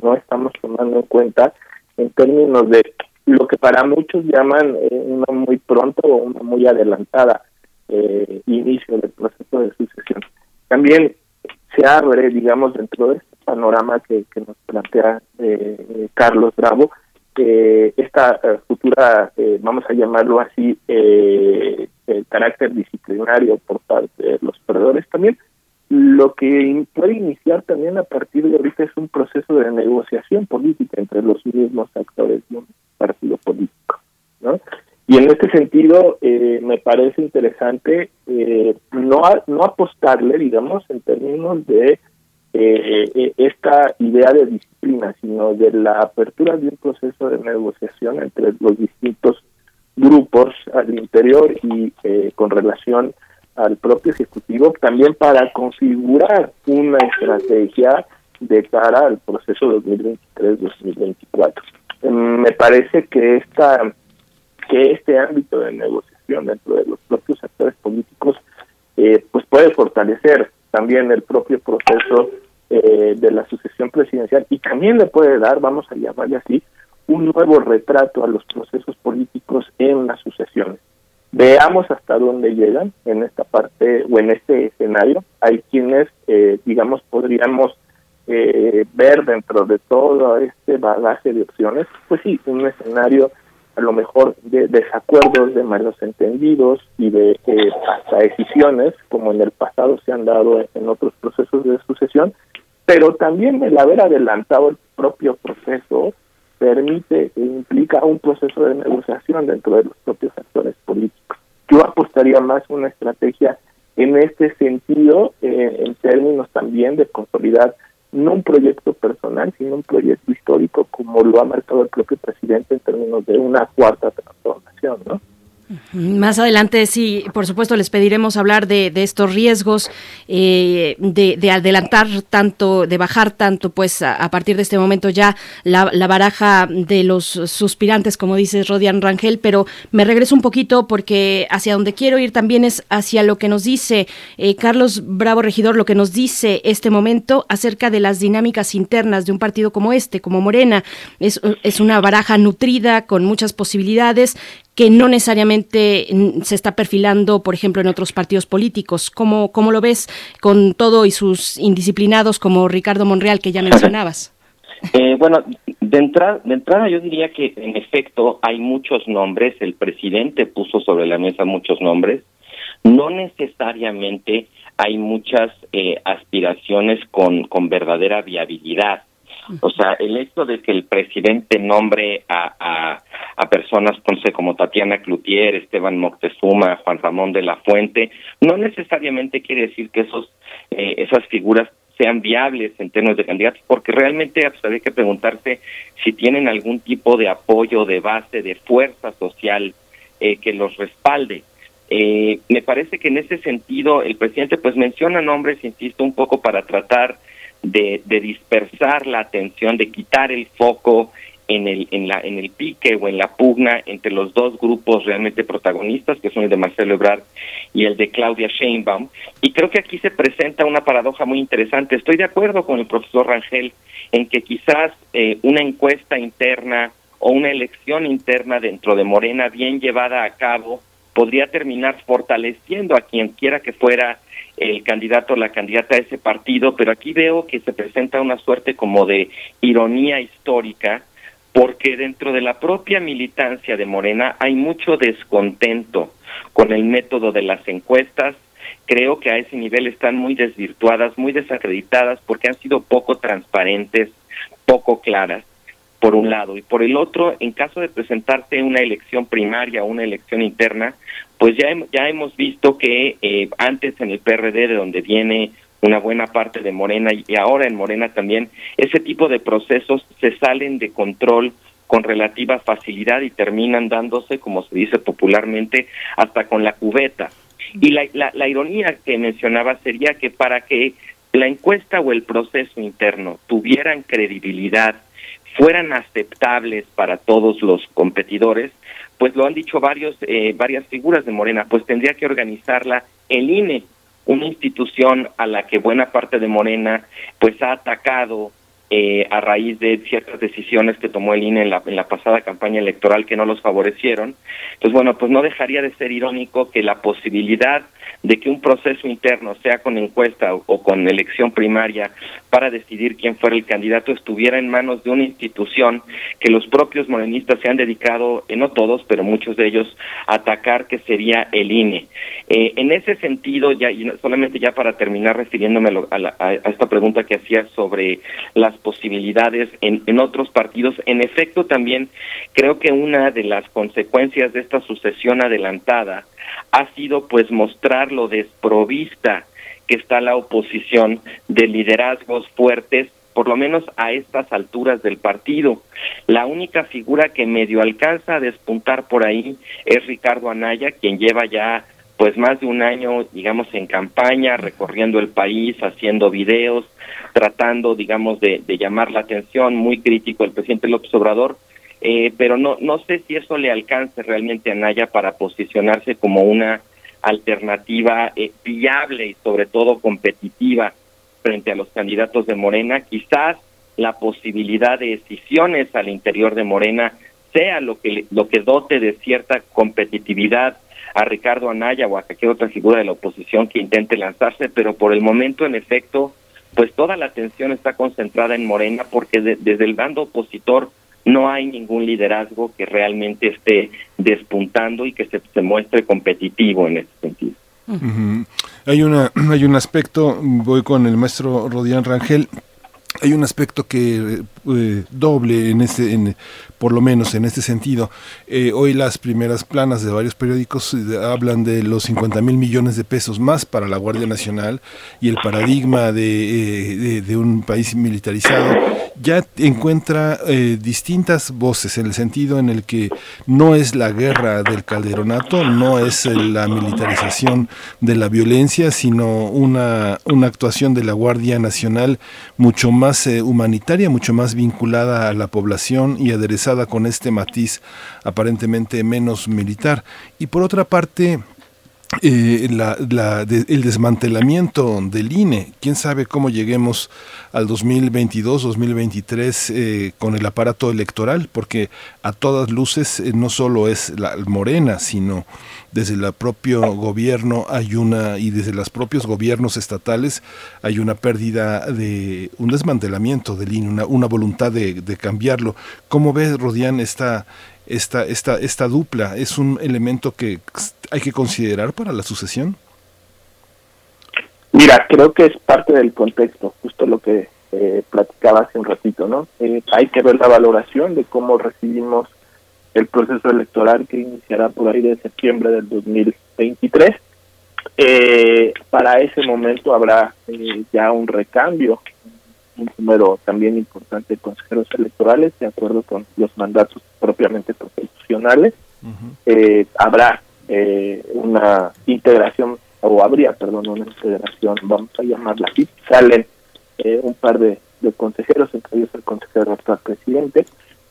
no estamos tomando en cuenta en términos de lo que para muchos llaman eh, una muy pronto o una muy adelantada eh, inicio del proceso de sucesión. También se abre, digamos, dentro de este panorama que, nos plantea eh, Carlos Bravo, esta futura, vamos a llamarlo así, el carácter disciplinario por parte de los perdedores también, lo que puede iniciar también a partir de ahorita es un proceso de negociación política entre los mismos actores de un partido político. ¿no? Y en este sentido, eh, me parece interesante eh, no, no apostarle, digamos, en términos de eh, esta idea de disciplina, sino de la apertura de un proceso de negociación entre los distintos grupos al interior y con relación al propio Ejecutivo también para configurar una estrategia de cara al proceso 2023-2024. Em, me parece que esta que este ámbito de negociación dentro de los propios actores políticos eh, pues puede fortalecer también el propio proceso eh, de la sucesión presidencial y también le puede dar, vamos a llamarle así, un nuevo retrato a los procesos políticos en las sucesiones. Veamos hasta dónde llegan en esta parte o en este escenario. Hay quienes, eh, digamos, podríamos eh, ver dentro de todo este bagaje de opciones, pues sí, un escenario a lo mejor de desacuerdos, de malos entendidos y de eh, hasta decisiones, como en el pasado se han dado en otros procesos de sucesión, pero también el haber adelantado el propio proceso permite e implica un proceso de negociación dentro de los propios actores políticos. Yo apostaría más una estrategia en este sentido, eh, en términos también de consolidar no un proyecto personal, sino un proyecto histórico, como lo ha marcado el propio presidente en términos de una cuarta transformación, ¿no? Más adelante, sí, por supuesto, les pediremos hablar de, estos riesgos, eh, de, adelantar tanto, de bajar tanto, pues a, partir de este momento ya la, baraja de los suspirantes, como dices Rodian Rangel, pero me regreso un poquito porque hacia donde quiero ir también es hacia lo que nos dice eh, Carlos Bravo Regidor, lo que nos dice este momento acerca de las dinámicas internas de un partido como este, como Morena. Es una baraja nutrida con muchas posibilidades que no necesariamente mm, se está perfilando, por ejemplo, en otros partidos políticos. ¿Cómo, cómo lo ves con todo y sus indisciplinados como Ricardo Monreal, que ya mencionabas? Eh, bueno, de entrada, de entrada yo diría que en efecto hay muchos nombres, el presidente puso sobre la mesa muchos nombres, no necesariamente hay muchas eh, aspiraciones con, con verdadera viabilidad. O sea, el hecho de que el presidente nombre a, a, personas, como Tatiana Cloutier, Esteban Moctezuma, Juan Ramón de la Fuente, no necesariamente quiere decir que esos eh, esas figuras sean viables en términos de candidatos, porque realmente pues, hay que preguntarse si tienen algún tipo de apoyo, de base, de fuerza social eh, que los respalde. Eh, me parece que en ese sentido el presidente pues menciona nombres, insisto, un poco para tratar de, dispersar la atención, de quitar el foco en el, en, la, en el pique o en la pugna entre los dos grupos realmente protagonistas, que son el de Marcelo Ebrard y el de Claudia Sheinbaum. Y creo que aquí se presenta una paradoja muy interesante. Estoy de acuerdo con el profesor Rangel en que quizás eh, una encuesta interna o una elección interna dentro de Morena bien llevada a cabo podría terminar fortaleciendo a quien quiera que fuera el candidato o la candidata a ese partido, pero aquí veo que se presenta una suerte como de ironía histórica, porque dentro de la propia militancia de Morena hay mucho descontento con el método de las encuestas. Creo que a ese nivel están muy desvirtuadas, muy desacreditadas, porque han sido poco transparentes, poco claras por un lado, y por el otro, en caso de presentarse una elección primaria o una elección interna, pues ya, ya hemos visto que eh, antes en el PRD, de donde viene una buena parte de Morena y ahora en Morena también, ese tipo de procesos se salen de control con relativa facilidad y terminan dándose, como se dice popularmente, hasta con la cubeta. Y la, la, ironía que mencionaba sería que para que la encuesta o el proceso interno tuvieran credibilidad fueran aceptables para todos los competidores, pues lo han dicho varios, eh, varias figuras de Morena, pues tendría que organizarla el INE, una institución a la que buena parte de Morena pues ha atacado eh, a raíz de ciertas decisiones que tomó el INE en la, en la pasada campaña electoral que no los favorecieron. Entonces, bueno, pues no dejaría de ser irónico que la posibilidad de que un proceso interno, sea con encuesta o, con elección primaria, para decidir quién fuera el candidato, estuviera en manos de una institución que los propios morenistas se han dedicado, eh, no todos, pero muchos de ellos, a atacar, que sería el INE. Eh, en ese sentido, ya y solamente ya para terminar refiriéndome a, a, esta pregunta que hacía sobre las posibilidades en, en otros partidos, en efecto también creo que una de las consecuencias de esta sucesión adelantada ha sido pues mostrar lo desprovista que está la oposición de liderazgos fuertes por lo menos a estas alturas del partido. La única figura que medio alcanza a despuntar por ahí es Ricardo Anaya, quien lleva ya pues más de un año, digamos, en campaña, recorriendo el país, haciendo videos, tratando, digamos, de, de llamar la atención, muy crítico el presidente López Obrador, eh, pero no, no sé si eso le alcance realmente a Naya para posicionarse como una alternativa eh, viable y sobre todo competitiva frente a los candidatos de Morena. Quizás la posibilidad de decisiones al interior de Morena sea lo que lo que dote de cierta competitividad a Ricardo Anaya o a cualquier otra figura de la oposición que intente lanzarse, pero por el momento, en efecto, pues toda la atención está concentrada en Morena porque desde el bando opositor no hay ningún liderazgo que realmente esté despuntando y que se, se muestre competitivo en ese sentido. Hay una hay un aspecto, voy con el maestro Rodián Rangel, hay un aspecto que eh, doble en este, por lo menos en este sentido. Eh, hoy las primeras planas de varios periódicos eh, hablan de los 50 mil millones de pesos más para la Guardia Nacional y el paradigma de, de, un país militarizado ya encuentra distintas voces en el sentido en el que no es la guerra del calderonato, no es la militarización de la violencia, sino una, una actuación de la Guardia Nacional mucho más humanitaria, mucho más vinculada a la población y aderezada con este matiz aparentemente menos militar. Y por otra parte, eh, el desmantelamiento del INE. ¿Quién sabe cómo lleguemos al 2022, 2023 eh, con el aparato electoral? Porque a todas luces eh, no solo es la Morena, sino desde el propio gobierno hay una, y desde los propios gobiernos estatales hay una pérdida de un desmantelamiento del INE, una, voluntad de, cambiarlo. ¿Cómo ves, Rodián, esta, esta, esta, esta dupla? ¿Es un elemento que hay que considerar para la sucesión? Mira, creo que es parte del contexto, justo lo que eh, platicaba hace un ratito, ¿no? Eh, hay que ver la valoración de cómo recibimos el proceso electoral que iniciará por ahí de septiembre del 2023. Eh, para ese momento habrá eh, ya un recambio, un número también importante de consejeros electorales, de acuerdo con los mandatos propiamente constitucionales. eh, habrá eh, una integración, o habría, perdón, una integración, vamos a llamarla así. Salen eh, un par de, de consejeros, entre ellos el consejero actual presidente,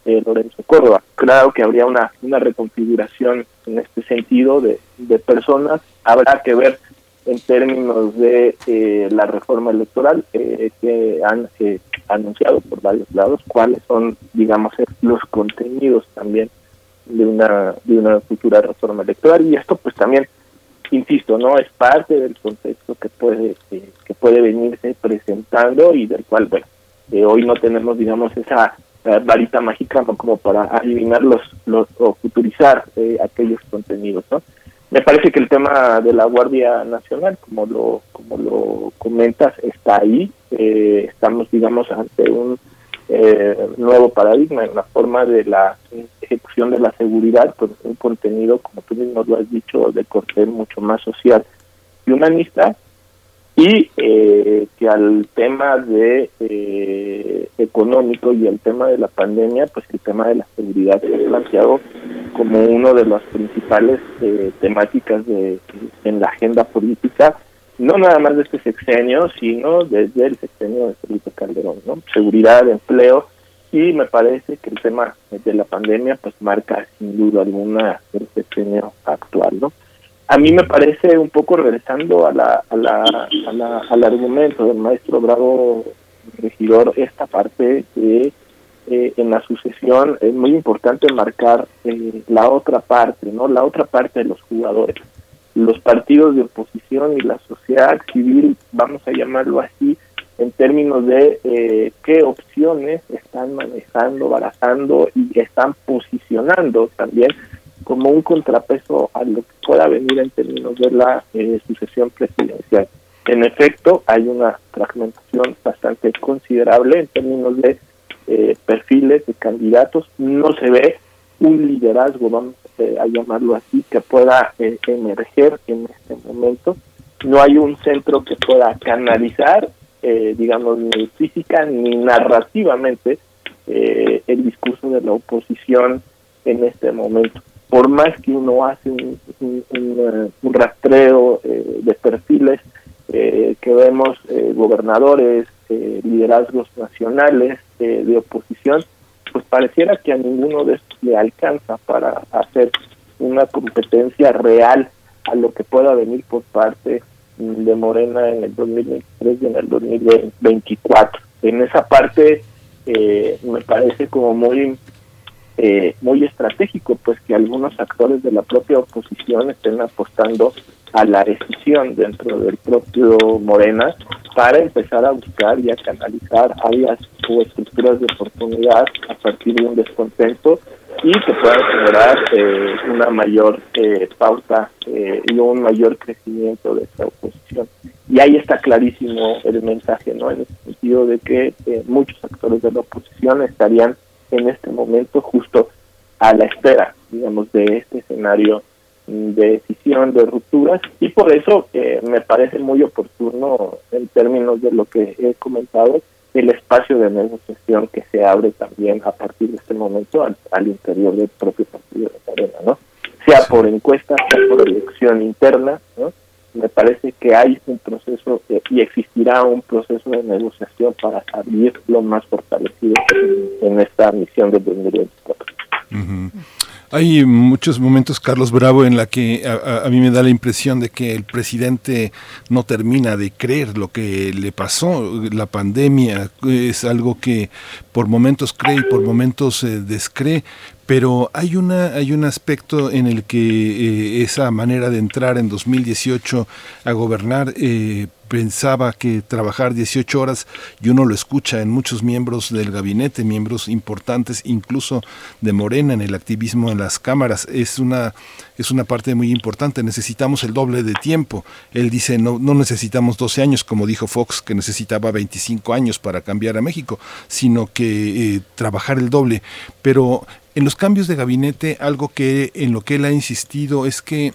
eh, Lorenzo Córdoba. Claro que habría una, una reconfiguración en este sentido de, de personas. Habrá que ver en términos de eh, la reforma electoral eh, que han eh, anunciado por varios lados cuáles son digamos los contenidos también de una de una futura reforma electoral. Y esto pues también insisto no es parte del contexto que puede que puede venirse presentando y del cual bueno hoy no tenemos digamos esa varita mágica como para adivinar los, los o futurizar eh, aquellos contenidos no me parece que el tema de la Guardia Nacional como lo como lo comentas está ahí. Eh, estamos digamos ante un eh, nuevo paradigma en la forma de la ejecución de la seguridad con un contenido como tú mismo lo has dicho de corte mucho más social y humanista y eh, que al tema de eh, económico y al tema de la pandemia, pues el tema de la seguridad se ha planteado como uno de las principales eh, temáticas de, en la agenda política, no nada más de este sexenio, sino desde el sexenio de Felipe Calderón, ¿no? Seguridad, empleo, y me parece que el tema de la pandemia pues marca sin duda alguna el sexenio actual, ¿no? A mí me parece un poco regresando a la, a la, a la, al argumento del maestro Bravo Regidor, esta parte de eh, en la sucesión es muy importante marcar eh, la otra parte, ¿no? La otra parte de los jugadores. Los partidos de oposición y la sociedad civil, vamos a llamarlo así, en términos de eh, qué opciones están manejando, barajando y están posicionando también como un contrapeso a lo que pueda venir en términos de la sucesión presidencial. En efecto, hay una fragmentación bastante considerable en términos de eh, perfiles de candidatos, no se ve un liderazgo, vamos eh, a llamarlo así, que pueda eh, emerger en este momento. No hay un centro que pueda canalizar, digamos, ni física ni narrativamente el discurso de la oposición en este momento. Por más que uno hace un, un rastreo de perfiles, que vemos gobernadores, liderazgos nacionales, eh, de oposición, pues pareciera que a ninguno de estos le alcanza para hacer una competencia real a lo que pueda venir por parte de Morena en el 2023 y en el 2024. En esa parte eh, me parece como muy eh, muy estratégico, pues que algunos actores de la propia oposición estén apostando a la decisión dentro del propio Morena para empezar a buscar y a canalizar áreas o estructuras de oportunidad a partir de un descontento y que puedan generar eh, una mayor eh, pauta eh, y un mayor crecimiento de esta oposición. Y ahí está clarísimo el mensaje, ¿no? En el sentido de que muchos actores de la oposición estarían en este momento justo a la espera, digamos, de este escenario de decisión, de rupturas, y por eso eh, me parece muy oportuno, en términos de lo que he comentado, el espacio de negociación que se abre también a partir de este momento al, interior del propio partido de Arena, ¿no? Sea por encuesta, sea por elección interna, ¿no? Me parece que hay un proceso eh, y existirá un proceso de negociación para salir lo más fortalecido en, esta misión del 2024. Hay muchos momentos, Carlos Bravo, en la que a, mí me da la impresión de que el presidente no termina de creer lo que le pasó. La pandemia es algo que por momentos cree y por momentos eh, descree pero hay una hay un aspecto en el que eh, esa manera de entrar en 2018 a gobernar eh, pensaba que trabajar 18 horas y uno lo escucha en muchos miembros del gabinete, miembros importantes incluso de Morena en el activismo en las cámaras. Es una es una parte muy importante, necesitamos el doble de tiempo. Él dice no no necesitamos 12 años como dijo Fox que necesitaba 25 años para cambiar a México, sino que eh, trabajar el doble, pero en los cambios de gabinete, algo que en lo que él ha insistido es que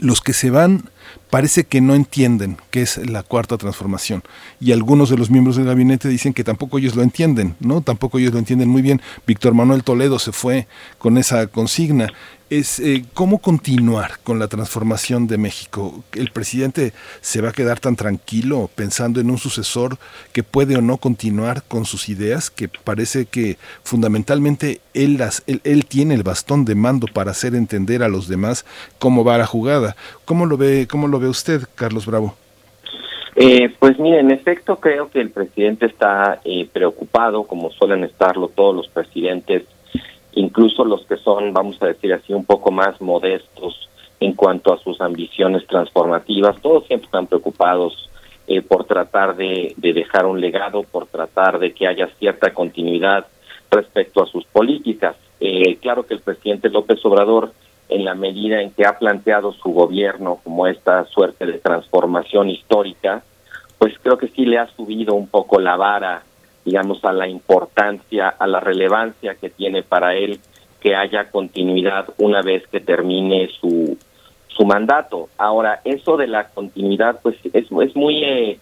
los que se van parece que no entienden qué es la cuarta transformación y algunos de los miembros del gabinete dicen que tampoco ellos lo entienden, ¿no? Tampoco ellos lo entienden muy bien. Víctor Manuel Toledo se fue con esa consigna es eh, cómo continuar con la transformación de México. El presidente se va a quedar tan tranquilo pensando en un sucesor que puede o no continuar con sus ideas, que parece que fundamentalmente él, las, él, tiene el bastón de mando para hacer entender a los demás cómo va la jugada. ¿Cómo lo ve, cómo lo ve usted, Carlos Bravo? Eh, pues mire, en efecto creo que el presidente está eh, preocupado, como suelen estarlo todos los presidentes incluso los que son, vamos a decir así, un poco más modestos en cuanto a sus ambiciones transformativas, todos siempre están preocupados eh, por tratar de, dejar un legado, por tratar de que haya cierta continuidad respecto a sus políticas. Eh, claro que el presidente López Obrador, en la medida en que ha planteado su gobierno como esta suerte de transformación histórica, pues creo que sí le ha subido un poco la vara digamos, a la importancia, a la relevancia que tiene para él que haya continuidad una vez que termine su, su mandato. Ahora, eso de la continuidad, pues es, es muy, eh,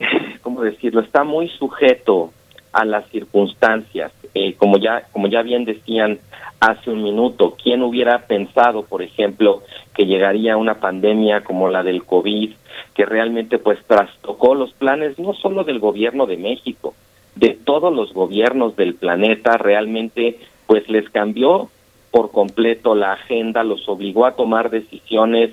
¿cómo decirlo? Está muy sujeto a las circunstancias. Eh, como ya como ya bien decían hace un minuto, ¿quién hubiera pensado, por ejemplo, que llegaría una pandemia como la del COVID que realmente pues trastocó los planes no solo del gobierno de México, de todos los gobiernos del planeta, realmente pues les cambió por completo la agenda, los obligó a tomar decisiones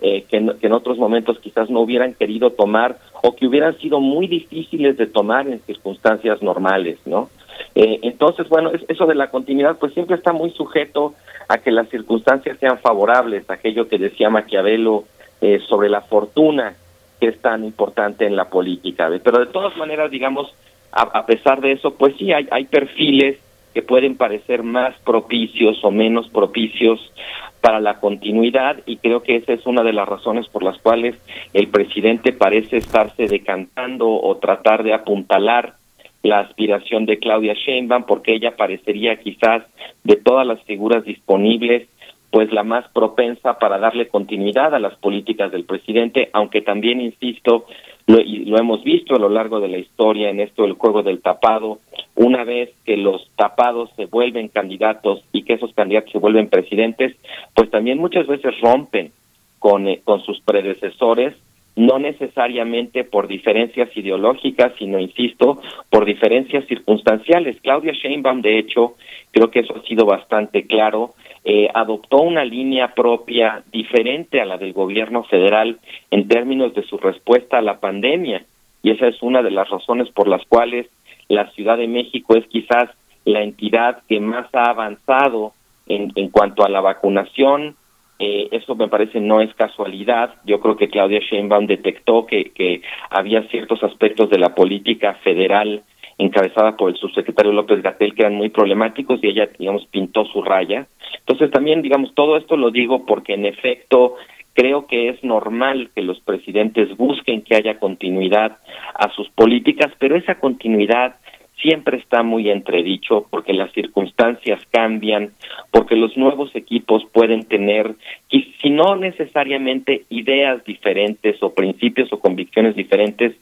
eh, que, en otros momentos quizás no hubieran querido tomar o que hubieran sido muy difíciles de tomar en circunstancias normales, ¿no? Eh, entonces, bueno, eso de la continuidad pues siempre está muy sujeto a que las circunstancias sean favorables, aquello que decía Maquiavelo eh, sobre la fortuna que es tan importante en la política. Pero de todas maneras, digamos, a, pesar de eso, pues sí, hay, hay perfiles que pueden parecer más propicios o menos propicios para la continuidad y creo que esa es una de las razones por las cuales el presidente parece estarse decantando o tratar de apuntalar la aspiración de Claudia Sheinbaum porque ella parecería quizás de todas las figuras disponibles pues la más propensa para darle continuidad a las políticas del presidente, aunque también insisto, lo, y lo hemos visto a lo largo de la historia en esto del juego del tapado, una vez que los tapados se vuelven candidatos y que esos candidatos se vuelven presidentes, pues también muchas veces rompen con, eh, con sus predecesores, no necesariamente por diferencias ideológicas, sino, insisto, por diferencias circunstanciales. Claudia Sheinbaum, de hecho, creo que eso ha sido bastante claro, eh, adoptó una línea propia diferente a la del gobierno federal en términos de su respuesta a la pandemia. Y esa es una de las razones por las cuales la Ciudad de México es quizás la entidad que más ha avanzado en, en cuanto a la vacunación. Eh, eso me parece no es casualidad. Yo creo que Claudia Sheinbaum detectó que, que había ciertos aspectos de la política federal encabezada por el subsecretario López Gatel que eran muy problemáticos y ella, digamos, pintó su raya. Entonces también, digamos, todo esto lo digo porque en efecto creo que es normal que los presidentes busquen que haya continuidad a sus políticas, pero esa continuidad siempre está muy entredicho porque las circunstancias cambian, porque los nuevos equipos pueden tener, si no necesariamente ideas diferentes o principios o convicciones diferentes,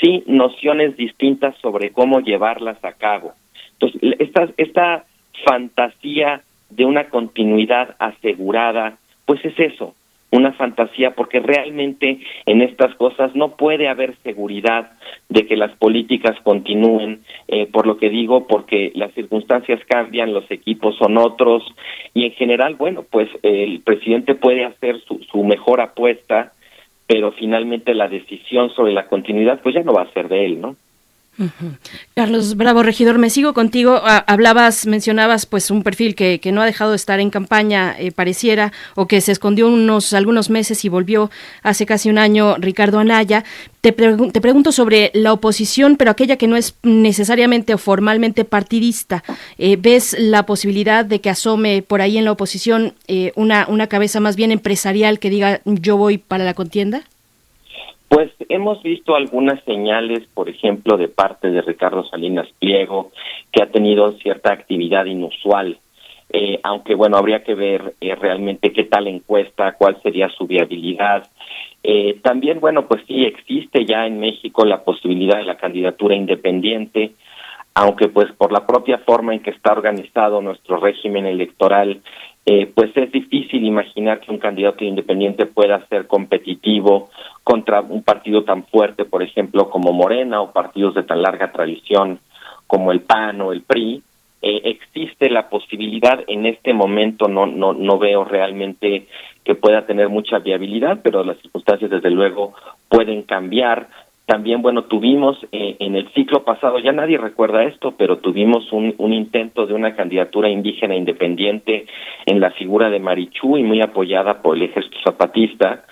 sí nociones distintas sobre cómo llevarlas a cabo. Entonces, esta, esta fantasía de una continuidad asegurada, pues es eso, una fantasía porque realmente en estas cosas no puede haber seguridad de que las políticas continúen, eh, por lo que digo, porque las circunstancias cambian, los equipos son otros y en general, bueno, pues el presidente puede hacer su, su mejor apuesta, pero finalmente la decisión sobre la continuidad pues ya no va a ser de él, ¿no? Carlos Bravo, regidor, me sigo contigo. Ah, hablabas, mencionabas pues un perfil que, que, no ha dejado de estar en campaña, eh, pareciera, o que se escondió unos algunos meses y volvió hace casi un año, Ricardo Anaya. Te, te pregunto sobre la oposición, pero aquella que no es necesariamente o formalmente partidista. Eh, ¿Ves la posibilidad de que asome por ahí en la oposición eh, una, una cabeza más bien empresarial que diga yo voy para la contienda? Pues hemos visto algunas señales, por ejemplo, de parte de Ricardo Salinas Pliego, que ha tenido cierta actividad inusual, eh, aunque bueno, habría que ver eh, realmente qué tal encuesta, cuál sería su viabilidad. Eh, también, bueno, pues sí existe ya en México la posibilidad de la candidatura independiente, aunque pues por la propia forma en que está organizado nuestro régimen electoral, eh, pues es difícil imaginar que un candidato independiente pueda ser competitivo contra un partido tan fuerte, por ejemplo, como Morena o partidos de tan larga tradición como el PAN o el PRI. Eh, existe la posibilidad, en este momento no, no, no veo realmente que pueda tener mucha viabilidad, pero las circunstancias desde luego pueden cambiar. También, bueno, tuvimos eh, en el ciclo pasado, ya nadie recuerda esto, pero tuvimos un, un, intento de una candidatura indígena independiente en la figura de Marichú y muy apoyada por el ejército zapatista,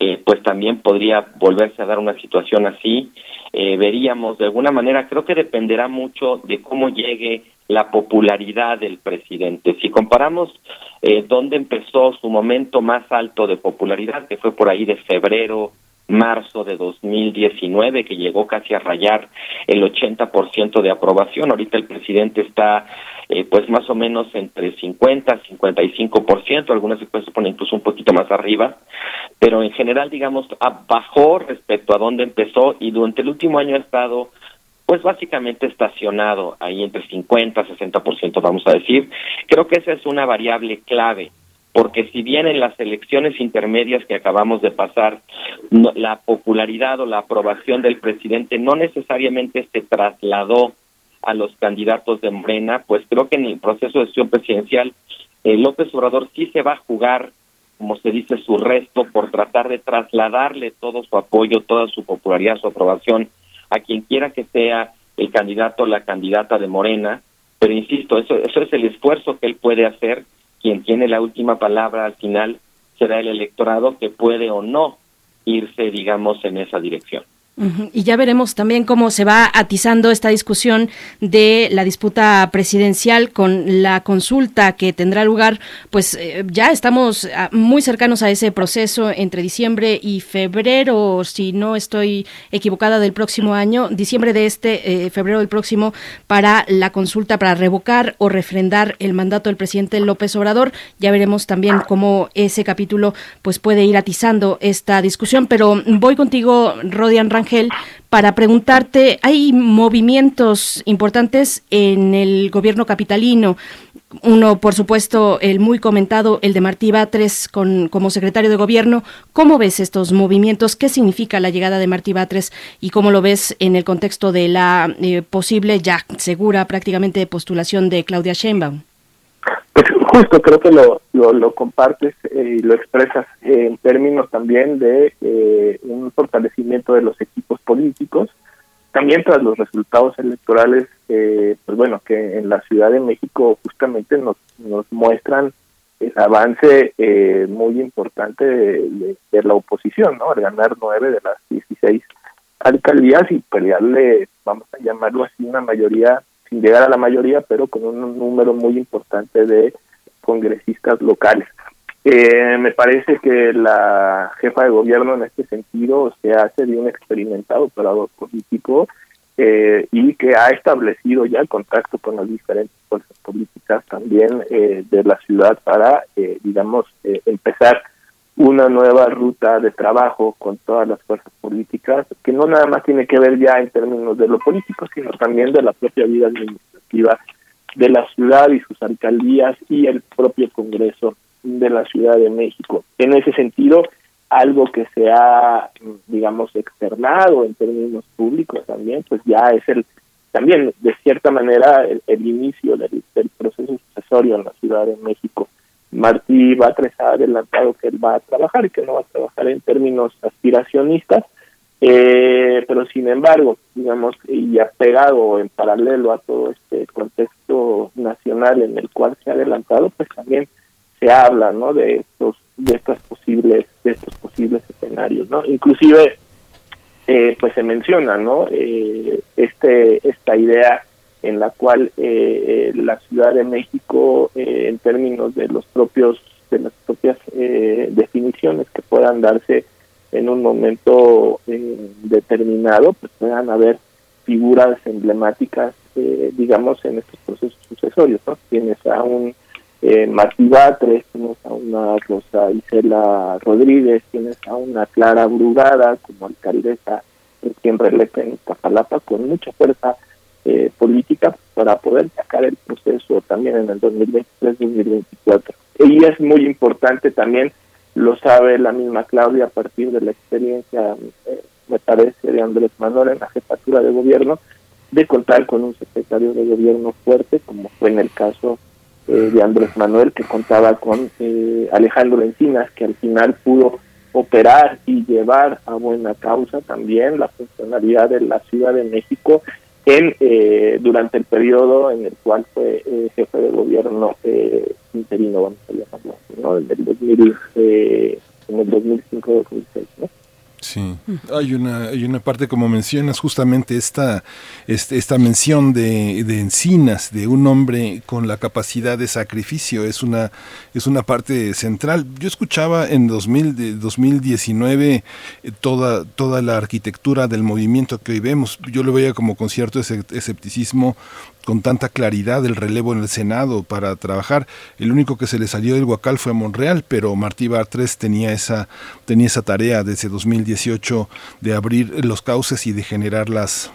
eh, pues también podría volverse a dar una situación así. Eh, veríamos de alguna manera, creo que dependerá mucho de cómo llegue la popularidad del presidente. Si comparamos eh, dónde empezó su momento más alto de popularidad, que fue por ahí de febrero marzo de 2019, que llegó casi a rayar el 80% de aprobación. Ahorita el presidente está eh, pues más o menos entre 50 y 55%, algunas encuestas ponen incluso un poquito más arriba, pero en general, digamos, bajó respecto a donde empezó y durante el último año ha estado pues básicamente estacionado ahí entre 50 y 60%, vamos a decir. Creo que esa es una variable clave porque si bien en las elecciones intermedias que acabamos de pasar, la popularidad o la aprobación del presidente no necesariamente se trasladó a los candidatos de Morena, pues creo que en el proceso de elección presidencial eh, López Obrador sí se va a jugar, como se dice, su resto por tratar de trasladarle todo su apoyo, toda su popularidad, su aprobación a quien quiera que sea el candidato o la candidata de Morena, pero insisto, eso, eso es el esfuerzo que él puede hacer, quien tiene la última palabra al final será el electorado que puede o no irse, digamos, en esa dirección. Y ya veremos también cómo se va atizando esta discusión de la disputa presidencial con la consulta que tendrá lugar, pues eh, ya estamos ah, muy cercanos a ese proceso entre diciembre y febrero, si no estoy equivocada, del próximo año, diciembre de este, eh, febrero del próximo, para la consulta para revocar o refrendar el mandato del presidente López Obrador. Ya veremos también cómo ese capítulo pues puede ir atizando esta discusión, pero voy contigo, Rodian Rangel para preguntarte, hay movimientos importantes en el gobierno capitalino. Uno, por supuesto, el muy comentado, el de Martí Batres con, como secretario de gobierno. ¿Cómo ves estos movimientos? ¿Qué significa la llegada de Martí Batres y cómo lo ves en el contexto de la eh, posible, ya segura prácticamente, postulación de Claudia Sheinbaum? Justo creo que lo, lo, compartes eh, y lo expresas en términos también de eh, un fortalecimiento de los equipos políticos, también tras los resultados electorales, eh, pues bueno, que en la Ciudad de México justamente nos, nos muestran el avance muy importante de, la oposición, ¿no? Al ganar nueve de las 16 alcaldías y pelearle, vamos a llamarlo así, una mayoría sin llegar a la mayoría, pero con un número muy importante de congresistas locales. Eh, me parece que la jefa de gobierno en este sentido se hace de un experimentado operador político eh, y que ha establecido ya contacto con las diferentes fuerzas políticas también eh, de la ciudad para, digamos, empezar una nueva ruta de trabajo con todas las fuerzas políticas, que no nada más tiene que ver ya en términos de lo político, sino también de la propia vida administrativa de la ciudad y sus alcaldías y el propio Congreso de la Ciudad de México. En ese sentido, algo que se ha, digamos, externado en términos públicos también, pues ya es el, también de cierta manera, el, inicio del, proceso sucesorio en la Ciudad de México Martí Batres ha adelantado que él va a trabajar y que no va a trabajar en términos aspiracionistas, eh, pero sin embargo, digamos, y apegado en paralelo a todo este contexto nacional en el cual se ha adelantado, pues también se habla, ¿no? De estos, de estas posibles, de estos posibles escenarios, ¿no? Inclusive, eh, pues se menciona, ¿no? Eh, este, esta idea en la cual eh, eh, la Ciudad de México, eh, en términos de los propios de las propias definiciones que puedan darse en un momento determinado, pues puedan haber figuras emblemáticas, digamos, en estos procesos sucesorios. ¿no? Tienes a un eh, Martí Batres, tienes a una Rosa Isela Rodríguez, tienes a una Clara Brugada como alcaldesa quien reelecta en Capalapa con mucha fuerza eh, política para poder sacar el proceso también en el 2023-2024. Y es muy importante también, lo sabe la misma Claudia a partir de la experiencia, eh, me parece, de Andrés Manuel en la jefatura de gobierno, de contar con un secretario de gobierno fuerte, como fue en el caso eh, de Andrés Manuel, que contaba con Alejandro Encinas, que al final pudo operar y llevar a buena causa también la funcionalidad de la Ciudad de México en eh, durante el periodo en el cual fue eh, jefe de gobierno eh, interino, vamos a llamarlo, ¿no? Desde el 2000, eh, en el 2005-2006, ¿no? Sí, hay una, hay una parte como mencionas justamente esta, este, esta mención de, de, encinas, de un hombre con la capacidad de sacrificio, es una, es una parte central. Yo escuchaba en 2000, de 2019 eh, toda, toda la arquitectura del movimiento que hoy vemos, yo lo veía como con cierto escepticismo con tanta claridad el relevo en el Senado para trabajar. El único que se le salió del Huacal fue a Monreal, pero Martí Bartres tenía esa, tenía esa tarea desde 2018 de abrir los cauces y de generar las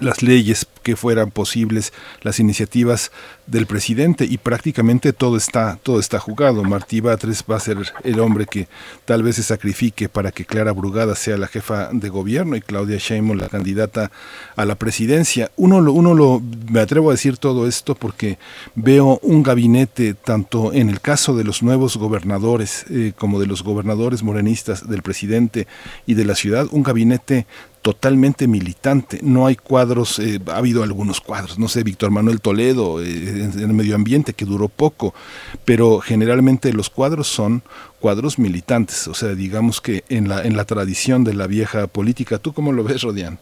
las leyes que fueran posibles, las iniciativas del presidente y prácticamente todo está todo está jugado. Martí Batres va a ser el hombre que tal vez se sacrifique para que Clara Brugada sea la jefa de gobierno y Claudia Sheinbaum la candidata a la presidencia. Uno lo uno lo me atrevo a decir todo esto porque veo un gabinete tanto en el caso de los nuevos gobernadores eh, como de los gobernadores morenistas del presidente y de la ciudad, un gabinete totalmente militante. No hay cuadros, eh, ha habido algunos cuadros, no sé, Víctor Manuel Toledo eh, en, el medio ambiente que duró poco, pero generalmente los cuadros son cuadros militantes, o sea, digamos que en la, en la tradición de la vieja política. ¿Tú cómo lo ves, Rodián?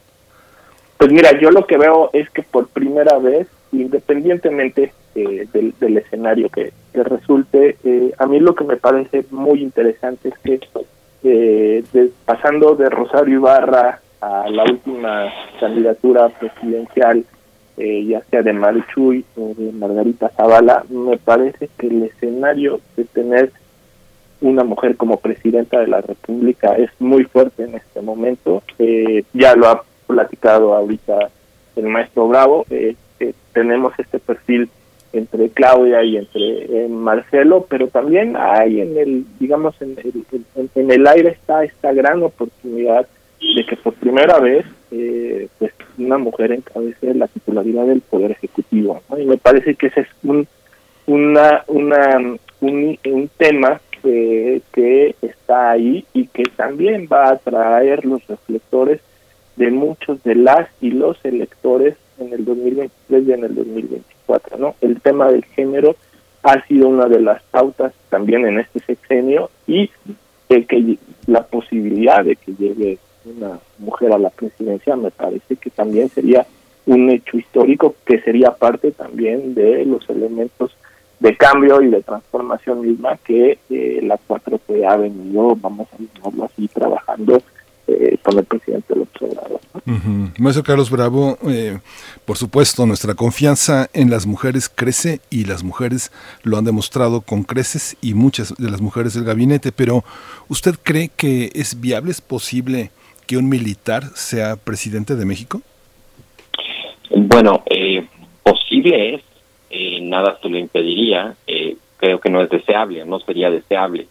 Pues mira, yo lo que veo es que por primera vez, independientemente eh, del, escenario que, resulte, a mí lo que me parece muy interesante es que pasando de Rosario Ibarra a la última candidatura presidencial, eh, ya sea de Marichuy o de Margarita Zavala, me parece que el escenario de tener una mujer como presidenta de la República es muy fuerte en este momento. Eh, ya lo ha platicado ahorita el maestro Bravo. Eh, tenemos este perfil entre Claudia y entre Marcelo, pero también hay en el, digamos, en el, en el aire está esta gran oportunidad de que por primera vez eh, pues una mujer encabece la titularidad del poder ejecutivo y me parece que ese es un una una un, tema que está ahí y que también va a atraer los reflectores de muchos de las y los electores en el 2023 y en el 2024 no el tema del género ha sido una de las pautas también en este sexenio y de que la posibilidad de que llegue una mujer a la presidencia, me parece que también sería un hecho histórico que sería parte también de los elementos de cambio y de transformación misma que eh, la 4T ha venido, vamos a llamarlo así, trabajando eh, con el presidente López Obrador. Maestro Carlos Bravo, eh, por supuesto, nuestra confianza en las mujeres crece y las mujeres lo han demostrado con creces y muchas de las mujeres del gabinete, pero ¿usted cree que es viable, es posible que un militar sea presidente de México? Bueno, eh, posible es, eh, nada se lo impediría, eh, creo que no es deseable, no sería deseable.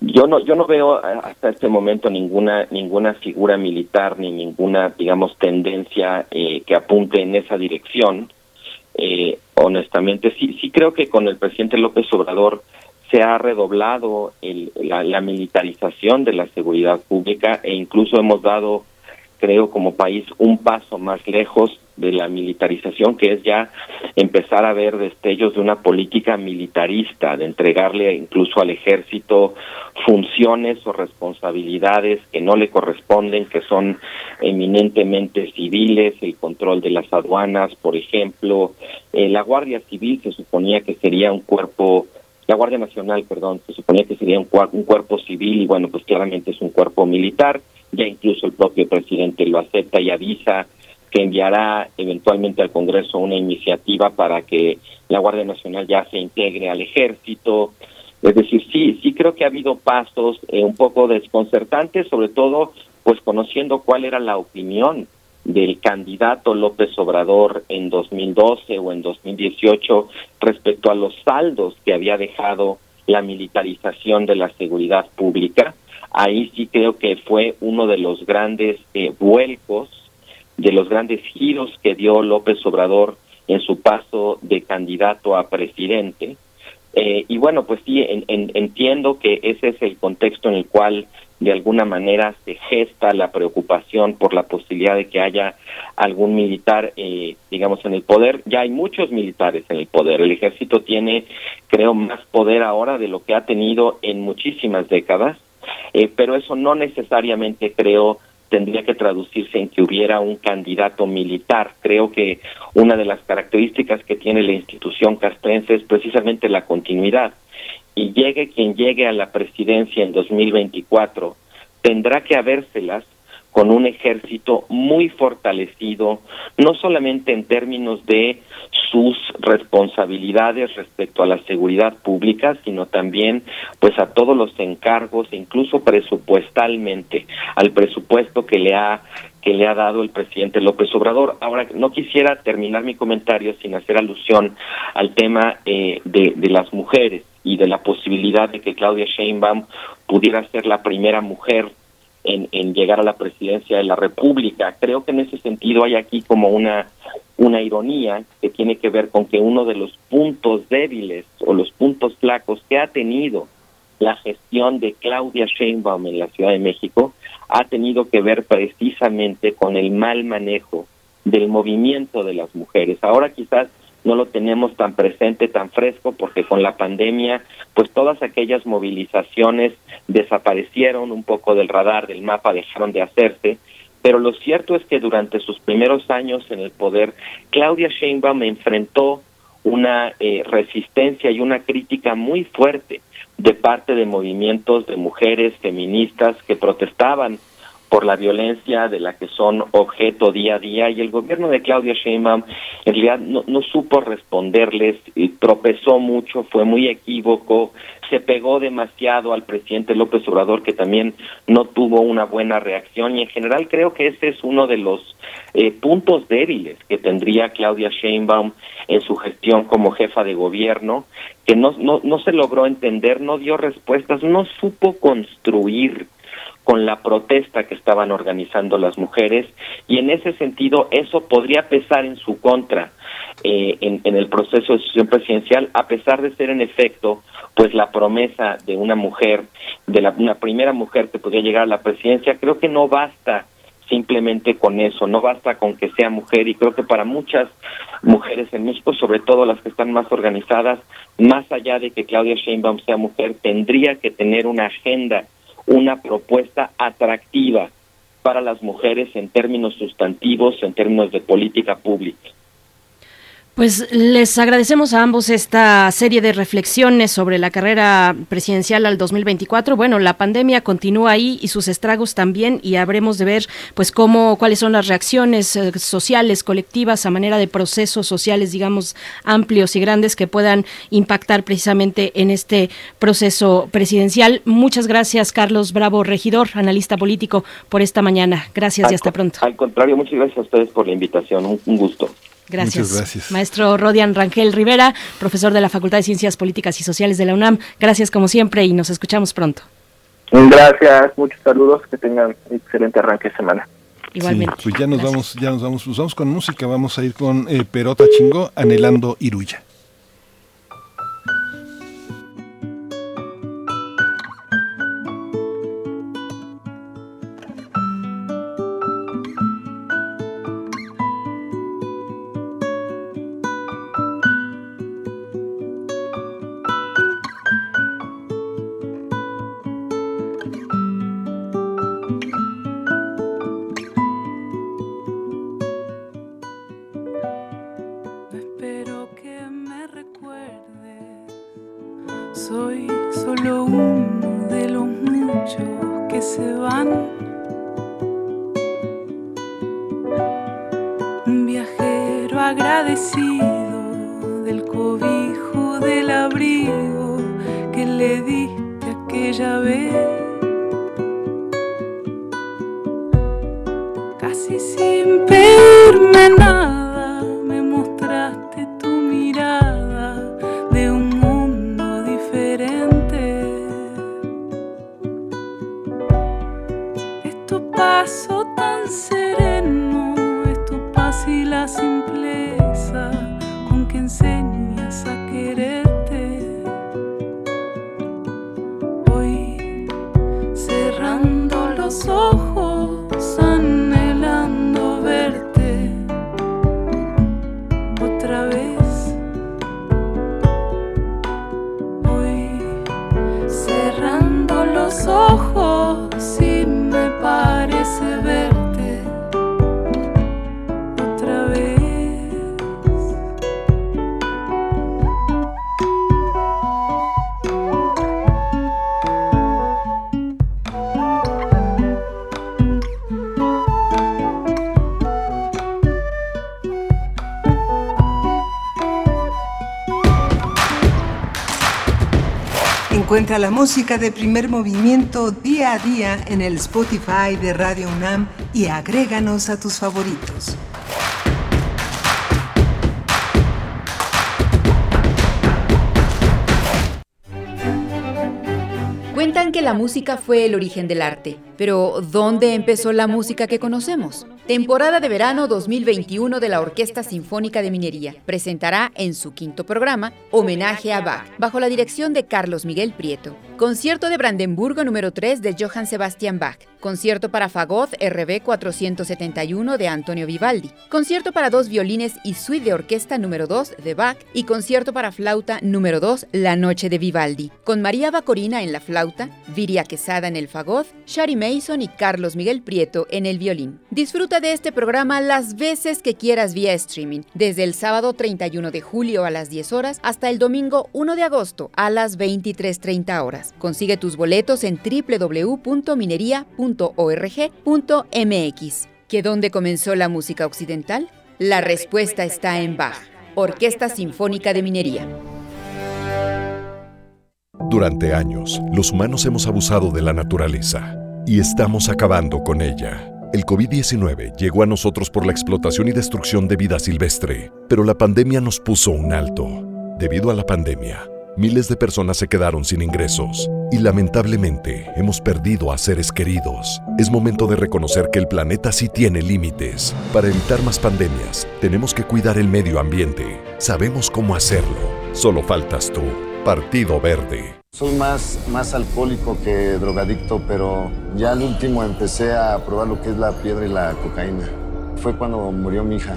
yo no yo no veo hasta este momento ninguna ninguna figura militar ni ninguna digamos tendencia que apunte en esa dirección. honestamente sí sí creo que con el presidente López Obrador se ha redoblado la, militarización de la seguridad pública e incluso hemos dado, creo, como país un paso más lejos de la militarización, que es ya empezar a ver destellos de una política militarista, de entregarle incluso al ejército funciones o responsabilidades que no le corresponden, que son eminentemente civiles, el control de las aduanas, por ejemplo. Eh, la Guardia Civil se suponía que sería un cuerpo la Guardia Nacional, perdón, se suponía que sería un, cuerpo civil y bueno, pues claramente es un cuerpo militar, ya incluso el propio presidente lo acepta y avisa que enviará eventualmente al Congreso una iniciativa para que la Guardia Nacional ya se integre al ejército. Es decir, sí, sí creo que ha habido pasos eh, un poco desconcertantes, sobre todo pues conociendo cuál era la opinión del candidato López Obrador en 2012 o en 2018 respecto a los saldos que había dejado la militarización de la seguridad pública. Ahí sí creo que fue uno de los grandes eh, vuelcos, de los grandes giros que dio López Obrador en su paso de candidato a presidente. Eh, y bueno, pues sí, entiendo que ese es el contexto en el cual de alguna manera se gesta la preocupación por la posibilidad de que haya algún militar, eh, digamos, en el poder. Ya hay muchos militares en el poder. El ejército tiene, creo, más poder ahora de lo que ha tenido en muchísimas décadas, eh, pero eso no necesariamente creo tendría que traducirse en que hubiera un candidato militar. Creo que una de las características que tiene la institución castrense es precisamente la continuidad y llegue quien llegue a la presidencia en 2024, tendrá que habérselas con un ejército muy fortalecido, no solamente en términos de sus responsabilidades respecto a la seguridad pública, sino también pues a todos los encargos, incluso presupuestalmente, al presupuesto que le ha que le ha dado el presidente López Obrador. Ahora, no quisiera terminar mi comentario sin hacer alusión al tema eh, de, las mujeres y de la posibilidad de que Claudia Sheinbaum pudiera ser la primera mujer en, en, llegar a la presidencia de la República. Creo que en ese sentido hay aquí como una ironía que tiene que ver con que uno de los puntos débiles o los puntos flacos que ha tenido la gestión de Claudia Sheinbaum en la Ciudad de México ha tenido que ver precisamente con el mal manejo del movimiento de las mujeres. Ahora quizás no lo tenemos tan presente, tan fresco, porque con la pandemia, pues todas aquellas movilizaciones desaparecieron un poco del radar, del mapa, dejaron de hacerse, pero lo cierto es que durante sus primeros años en el poder, Claudia Sheinbaum enfrentó una eh, resistencia y una crítica muy fuerte de parte de movimientos de mujeres feministas que protestaban por la violencia de la que son objeto día a día y el gobierno de Claudia Sheinbaum en realidad no, no supo responderles, y tropezó mucho, fue muy equívoco, se pegó demasiado al presidente López Obrador que también no tuvo una buena reacción y en general creo que ese es uno de los eh, puntos débiles que tendría Claudia Sheinbaum en su gestión como jefa de gobierno, que no, no, no se logró entender, no dio respuestas, no supo construir con la protesta que estaban organizando las mujeres y en ese sentido eso podría pesar en su contra eh, en, el proceso de decisión presidencial a pesar de ser en efecto pues la promesa de una mujer de la, una primera mujer que podría llegar a la presidencia. Creo que no basta simplemente con eso, no basta con que sea mujer y creo que para muchas mujeres en México, sobre todo las que están más organizadas, más allá de que Claudia Sheinbaum sea mujer, tendría que tener una agenda una propuesta atractiva para las mujeres en términos sustantivos, en términos de política pública. Pues les agradecemos a ambos esta serie de reflexiones sobre la carrera presidencial al 2024. Bueno, la pandemia continúa ahí y sus estragos también y habremos de ver pues cómo cuáles son las reacciones eh, sociales colectivas a manera de procesos sociales digamos amplios y grandes que puedan impactar precisamente en este proceso presidencial. Muchas gracias Carlos Bravo, regidor, analista político por esta mañana. Gracias al y hasta pronto. Al contrario, muchas gracias a ustedes por la invitación. un, un gusto. Gracias. Muchas gracias. Maestro Rodian Rangel Rivera, profesor de la Facultad de Ciencias Políticas y Sociales de la UNAM. Gracias como siempre y nos escuchamos pronto. Gracias, muchos saludos, que tengan excelente arranque de semana. Igualmente. Sí, pues ya nos vamos, ya nos vamos, nos vamos con música, vamos a ir con eh, Perota Chingó, anhelando Iruya. Encuentra la música de primer movimiento día a día en el Spotify de Radio UNAM y agréganos a tus favoritos. Cuentan que la música fue el origen del arte, pero ¿dónde empezó la música que conocemos? Temporada de verano 2021 de la Orquesta Sinfónica de Minería presentará en su quinto programa Homenaje a Bach, bajo la dirección de Carlos Miguel Prieto. Concierto de Brandenburgo número 3 de Johann Sebastian Bach. Concierto para fagot RB 471 de Antonio Vivaldi. Concierto para dos violines y suite de orquesta número 2 de Bach. Y concierto para flauta número 2 La Noche de Vivaldi. Con María Bacorina en la flauta, Viria Quesada en el fagot, Shari Mason y Carlos Miguel Prieto en el violín. Disfruta de este programa las veces que quieras vía streaming, desde el sábado 31 de julio a las 10 horas hasta el domingo 1 de agosto a las 23.30 horas. Consigue tus boletos en www.minería.org.mx. ¿Que dónde comenzó la música occidental? La respuesta está en Bach, Orquesta Sinfónica de Minería. Durante años, los humanos hemos abusado de la naturaleza y estamos acabando con ella. El COVID-19 llegó a nosotros por la explotación y destrucción de vida silvestre, pero la pandemia nos puso un alto. Debido a la pandemia, miles de personas se quedaron sin ingresos y lamentablemente hemos perdido a seres queridos. Es momento de reconocer que el planeta sí tiene límites. Para evitar más pandemias, tenemos que cuidar el medio ambiente. Sabemos cómo hacerlo. Solo faltas tú. Partido Verde. Soy más, más alcohólico que drogadicto, pero ya al último empecé a probar lo que es la piedra y la cocaína. Fue cuando murió mi hija.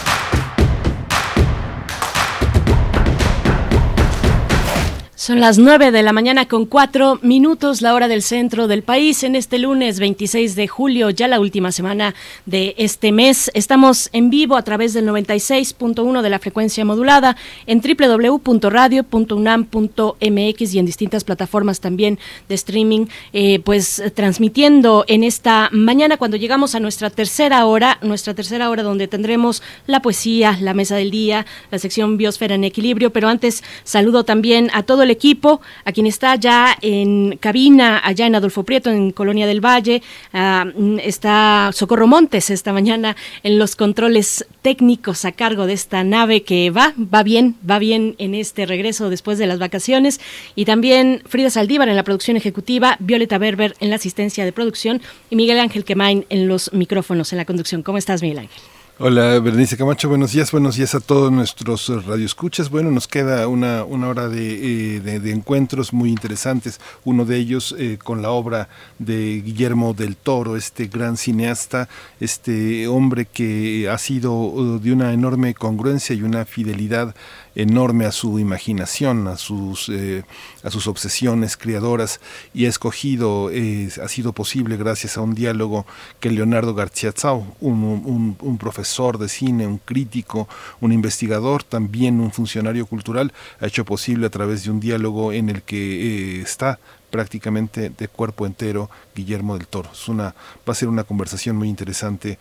Son las 9 de la mañana con 4 minutos, la hora del centro del país, en este lunes 26 de julio, ya la última semana de este mes. Estamos en vivo a través del 96.1 de la frecuencia modulada en www.radio.unam.mx y en distintas plataformas también de streaming, eh, pues transmitiendo en esta mañana cuando llegamos a nuestra tercera hora, nuestra tercera hora donde tendremos la poesía, la mesa del día, la sección Biosfera en Equilibrio, pero antes saludo también a todo el equipo, a quien está ya en cabina, allá en Adolfo Prieto, en Colonia del Valle. Uh, está Socorro Montes esta mañana en los controles técnicos a cargo de esta nave que va, va bien, va bien en este regreso después de las vacaciones. Y también Frida Saldívar en la producción ejecutiva, Violeta Berber en la asistencia de producción y Miguel Ángel Quemain en los micrófonos, en la conducción. ¿Cómo estás, Miguel Ángel? Hola, Berenice Camacho, buenos días, buenos días a todos nuestros radioescuchas. Bueno, nos queda una, una hora de, eh, de, de, encuentros muy interesantes, uno de ellos eh, con la obra de Guillermo del Toro, este gran cineasta, este hombre que ha sido uh, de una enorme congruencia y una fidelidad enorme a su imaginación, a sus, eh, a sus obsesiones creadoras y ha escogido, ha sido posible gracias a un diálogo que Leonardo García Zau, un, un, un, profesor de cine, un crítico, un investigador, también un funcionario cultural, ha hecho posible a través de un diálogo en el que eh, está prácticamente de cuerpo entero Guillermo del Toro. Es una, va a ser una conversación muy interesante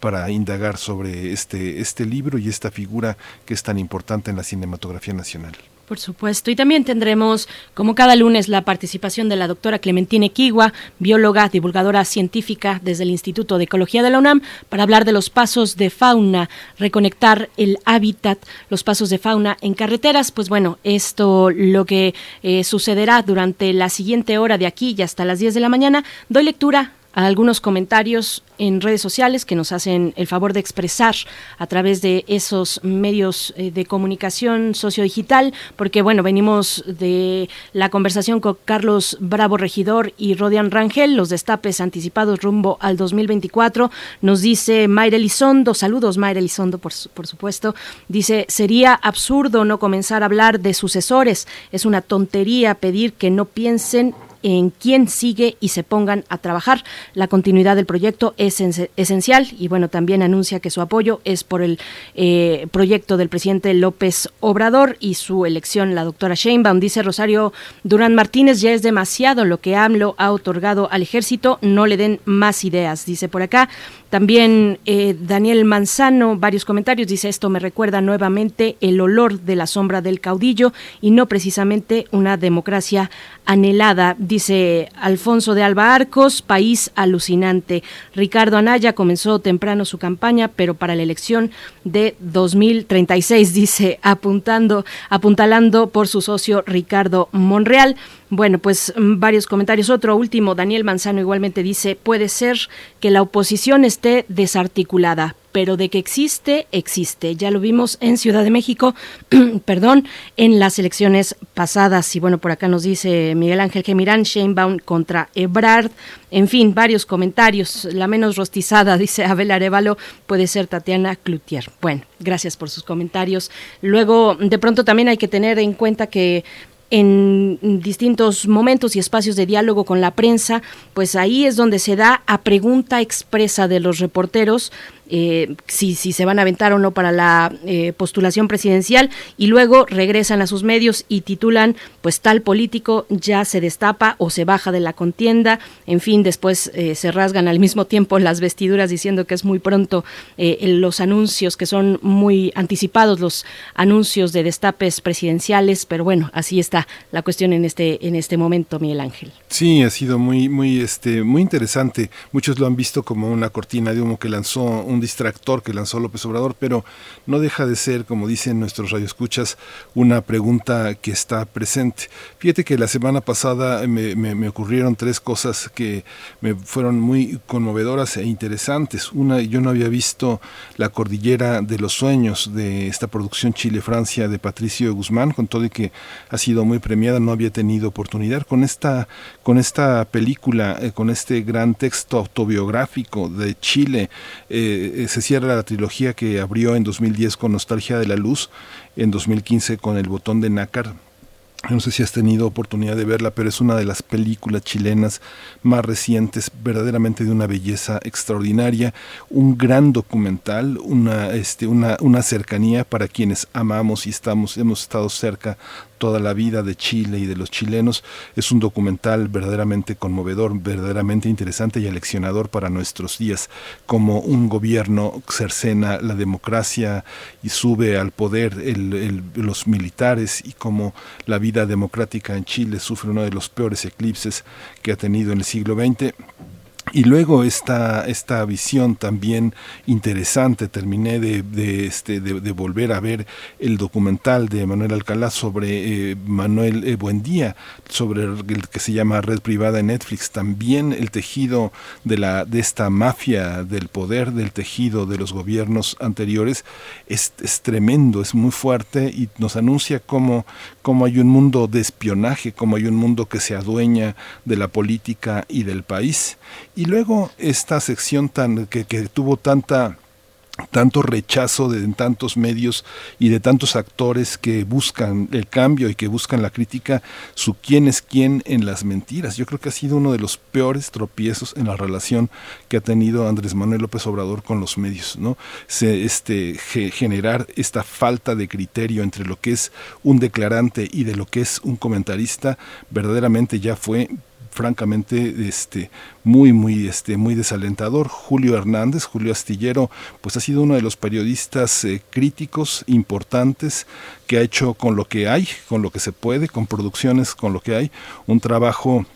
para indagar sobre este, este libro y esta figura que es tan importante en la cinematografía nacional. Por supuesto. Y también tendremos, como cada lunes, la participación de la doctora Clementine Kigua, bióloga, divulgadora científica desde el Instituto de Ecología de la UNAM, para hablar de los pasos de fauna, reconectar el hábitat, los pasos de fauna en carreteras. Pues bueno, esto lo que eh, sucederá durante la siguiente hora de aquí y hasta las 10 de la mañana. Doy lectura algunos comentarios en redes sociales que nos hacen el favor de expresar a través de esos medios eh, de comunicación sociodigital, porque bueno, venimos de la conversación con Carlos Bravo Regidor y Rodian Rangel, los destapes anticipados rumbo al 2024. Nos dice Mayra Elizondo, saludos Mayra Elizondo, por, por supuesto, dice, sería absurdo no comenzar a hablar de sucesores, es una tontería pedir que no piensen en quién sigue y se pongan a trabajar. La continuidad del proyecto es esencial y bueno, también anuncia que su apoyo es por el eh, proyecto del presidente López Obrador y su elección, la doctora Sheinbaum. Dice Rosario Durán Martínez, ya es demasiado lo que AMLO ha otorgado al ejército, no le den más ideas, dice por acá. También eh, Daniel Manzano, varios comentarios, dice esto me recuerda nuevamente el olor de la sombra del caudillo y no precisamente una democracia anhelada, dice Alfonso de Alba Arcos, país alucinante. Ricardo Anaya comenzó temprano su campaña, pero para la elección de 2036, dice, apuntando, apuntalando por su socio Ricardo Monreal. Bueno, pues mm, varios comentarios. Otro último, Daniel Manzano igualmente dice, puede ser que la oposición esté desarticulada, pero de que existe, existe. Ya lo vimos en Ciudad de México, perdón, en las elecciones pasadas. Y bueno, por acá nos dice Miguel Ángel Gemirán, Sheinbaum contra Ebrard. En fin, varios comentarios. La menos rostizada, dice Abel Arevalo, puede ser Tatiana Cloutier. Bueno, gracias por sus comentarios. Luego, de pronto también hay que tener en cuenta que en distintos momentos y espacios de diálogo con la prensa, pues ahí es donde se da a pregunta expresa de los reporteros eh, si, si, se van a aventar o no para la eh, postulación presidencial y luego regresan a sus medios y titulan pues tal político ya se destapa o se baja de la contienda, en fin, después eh, se rasgan al mismo tiempo las vestiduras diciendo que es muy pronto los anuncios que son muy anticipados, los anuncios de destapes presidenciales, pero bueno, así está la cuestión en este, en este momento, Miguel Ángel. Sí, ha sido muy, muy, este, muy interesante. Muchos lo han visto como una cortina de humo que lanzó un distractor que lanzó López Obrador, pero no deja de ser, como dicen nuestros radioescuchas, una pregunta que está presente. Fíjate que la semana pasada me, me, ocurrieron tres cosas que me fueron muy conmovedoras e interesantes. Una, yo no había visto La Cordillera de los Sueños de esta producción Chile-Francia de Patricio Guzmán, con todo y que ha sido muy premiada, no había tenido oportunidad. Con esta, con esta película, eh, con este gran texto autobiográfico de Chile, eh, eh, se cierra la trilogía que abrió en 2010 con Nostalgia de la Luz, en 2015 con El Botón de Nácar, no sé si has tenido oportunidad de verla, pero es una de las películas chilenas más recientes, verdaderamente de una belleza extraordinaria, un gran documental, una, este, una, una cercanía para quienes amamos y estamos, hemos estado cerca toda la vida de Chile y de los chilenos. Es un documental verdaderamente conmovedor, verdaderamente interesante y aleccionador para nuestros días, como un gobierno cercena la democracia y sube al poder los militares y como la vida democrática en Chile sufre uno de los peores eclipses que ha tenido en el siglo XX. Y luego esta, esta visión también interesante, terminé de, este, de, volver a ver el documental de Manuel Alcalá sobre eh, Manuel eh, Buendía, sobre el que se llama Red Privada en Netflix, también el tejido de, la, de esta mafia del poder, del tejido de los gobiernos anteriores, es, es tremendo, es muy fuerte y nos anuncia cómo, cómo hay un mundo de espionaje, cómo hay un mundo que se adueña de la política y del país y luego esta sección tan que, tuvo tanta tanto rechazo de tantos medios y de tantos actores que buscan el cambio y que buscan la crítica, su quién es quién en las mentiras. Yo creo que ha sido uno de los peores tropiezos en la relación que ha tenido Andrés Manuel López Obrador con los medios, ¿no? Se, este, generar esta falta de criterio entre lo que es un declarante y de lo que es un comentarista, verdaderamente ya fue francamente este muy muy este muy desalentador. Julio Hernández Julio Astillero pues ha sido uno de los periodistas eh, críticos importantes que ha hecho con lo que hay con lo que se puede con producciones con lo que hay. Un trabajo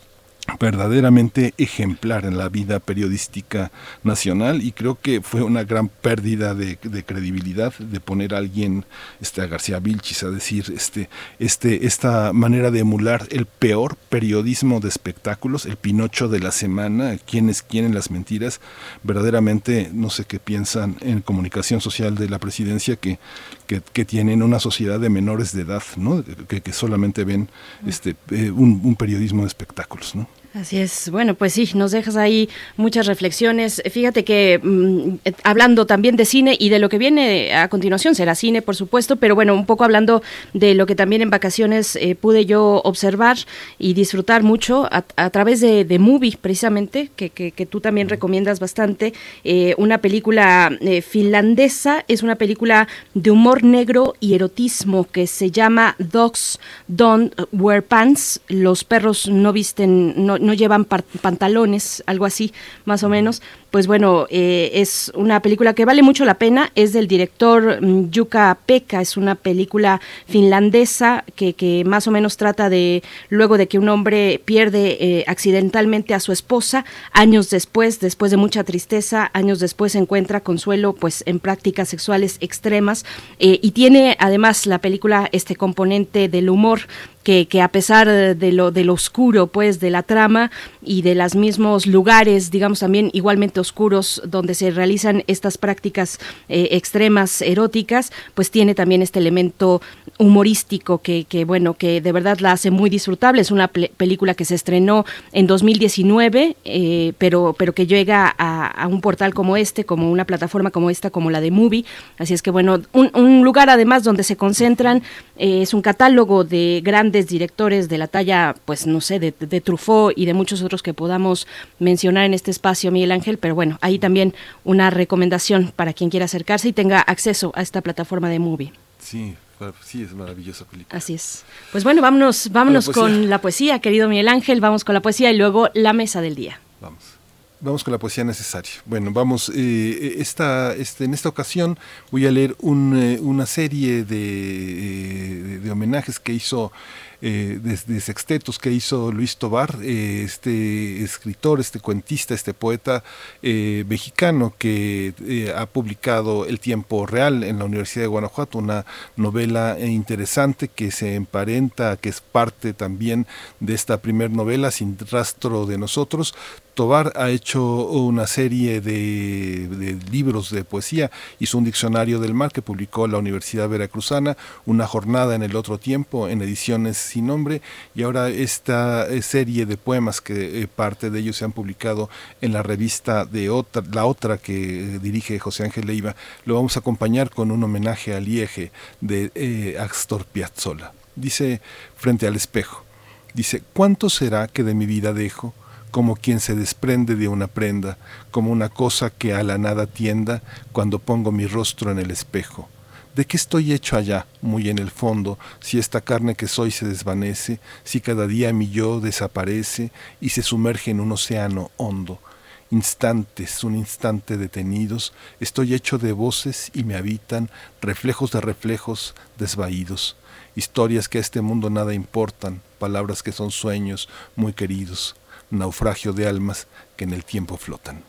verdaderamente ejemplar en la vida periodística nacional y creo que fue una gran pérdida de, credibilidad de poner a alguien este a García Vilchis a decir este este esta manera de emular el peor periodismo de espectáculos el Pinocho de la semana quienes quieren las mentiras. Verdaderamente no sé qué piensan en comunicación social de la presidencia que que, tienen una sociedad de menores de edad no que, solamente ven este eh, un, un periodismo de espectáculos no Así es. Bueno, pues sí, nos dejas ahí muchas reflexiones. Fíjate que mm, eh, hablando también de cine y de lo que viene a continuación, será cine, por supuesto, pero bueno, un poco hablando de lo que también en vacaciones eh, pude yo observar y disfrutar mucho a, través de, de, Movie, precisamente, que, que, tú también recomiendas bastante. Eh, una película finlandesa, es una película de humor negro y erotismo que se llama Dogs Don't Wear Pants. Los perros no visten, no, no llevan pantalones, algo así, más o menos pues bueno, eh, es una película que vale mucho la pena, es del director mm, Yuka Pekka, es una película finlandesa que, más o menos trata de, luego de que un hombre pierde eh, accidentalmente a su esposa, años después, después de mucha tristeza, años después se encuentra consuelo pues en prácticas sexuales extremas eh, y tiene además la película este componente del humor que, que, a pesar de lo, de lo oscuro, pues, de la trama y de los mismos lugares, digamos, también igualmente oscuros donde se realizan estas prácticas eh, extremas eróticas, pues tiene también este elemento humorístico que, que, bueno, que de verdad la hace muy disfrutable. Es una película que se estrenó en 2019, eh, pero, pero que llega a, un portal como este, como una plataforma como esta, como la de Movie. Así es que bueno, un, lugar además donde se concentran, eh, es un catálogo de grandes directores de la talla, pues no sé, de, de Truffaut y de muchos otros que podamos mencionar en este espacio, Miguel Ángel, pero bueno, ahí también una recomendación para quien quiera acercarse y tenga acceso a esta plataforma de Movie. Sí, sí, es maravillosa película. Así es. Pues bueno, vámonos, vámonos con la poesía, querido Miguel Ángel, vamos con la poesía y luego la mesa del día. Vamos. Vamos con la poesía necesaria. Bueno, vamos, eh, esta, este, en esta ocasión voy a leer un, eh, una serie de, de, homenajes que hizo eh, de, sextetos que hizo Luis Tobar, eh, este escritor, este cuentista, este poeta eh, mexicano que ha publicado El tiempo real en la Universidad de Guanajuato, una novela interesante que se emparenta, que es parte también de esta primer novela, Sin rastro de nosotros, Tobar ha hecho una serie de, libros de poesía, hizo un diccionario del mar que publicó la Universidad Veracruzana, una jornada en el otro tiempo en ediciones sin nombre y ahora esta eh, serie de poemas que eh, parte de ellos se han publicado en la revista de otra, la otra que eh, dirige José Ángel Leiva, lo vamos a acompañar con un homenaje al Lieje de Astor Piazzolla. Dice frente al espejo, dice, ¿cuánto será que de mi vida dejo? Como quien se desprende de una prenda, como una cosa que a la nada tienda cuando pongo mi rostro en el espejo. ¿De qué estoy hecho allá, muy en el fondo, si esta carne que soy se desvanece, si cada día mi yo desaparece y se sumerge en un océano hondo? Instantes, un instante detenidos, estoy hecho de voces y me habitan reflejos de reflejos desvaídos, historias que a este mundo nada importan, palabras que son sueños muy queridos naufragio de almas que en el tiempo flotan.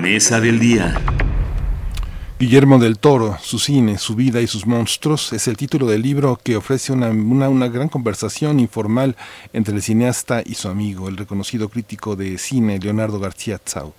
Mesa del día. Guillermo del Toro, su cine, su vida y sus monstruos es el título del libro que ofrece una, una, gran conversación informal entre el cineasta y su amigo, el reconocido crítico de cine Leonardo García Tsao.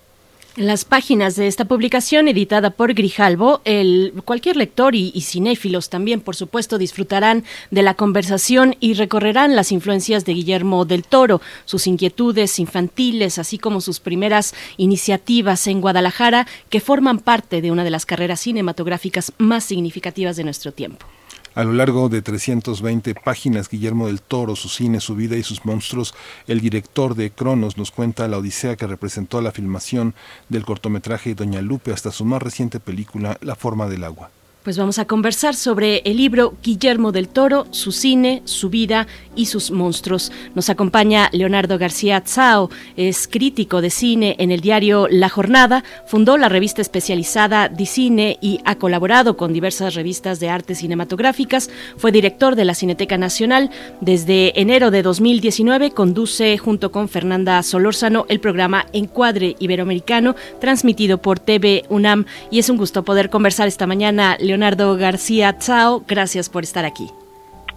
En las páginas de esta publicación, editada por Grijalbo, el, cualquier lector y, y, cinéfilos también, por supuesto, disfrutarán de la conversación y recorrerán las influencias de Guillermo del Toro, sus inquietudes infantiles, así como sus primeras iniciativas en Guadalajara, que forman parte de una de las carreras cinematográficas más significativas de nuestro tiempo. A lo largo de 320 páginas, Guillermo del Toro, su cine, su vida y sus monstruos, el director de Cronos nos cuenta la odisea que representó la filmación del cortometraje Doña Lupe hasta su más reciente película La forma del agua. Pues vamos a conversar sobre el libro Guillermo del Toro, su cine, su vida y sus monstruos. Nos acompaña Leonardo García Tsao, es crítico de cine en el diario La Jornada, fundó la revista especializada Dicine y ha colaborado con diversas revistas de artes cinematográficas, fue director de la Cineteca Nacional. Desde enero de 2019 conduce junto con Fernanda Solórzano el programa Encuadre Iberoamericano, transmitido por TV UNAM y es un gusto poder conversar esta mañana. Leonardo García Tsao, gracias por estar aquí.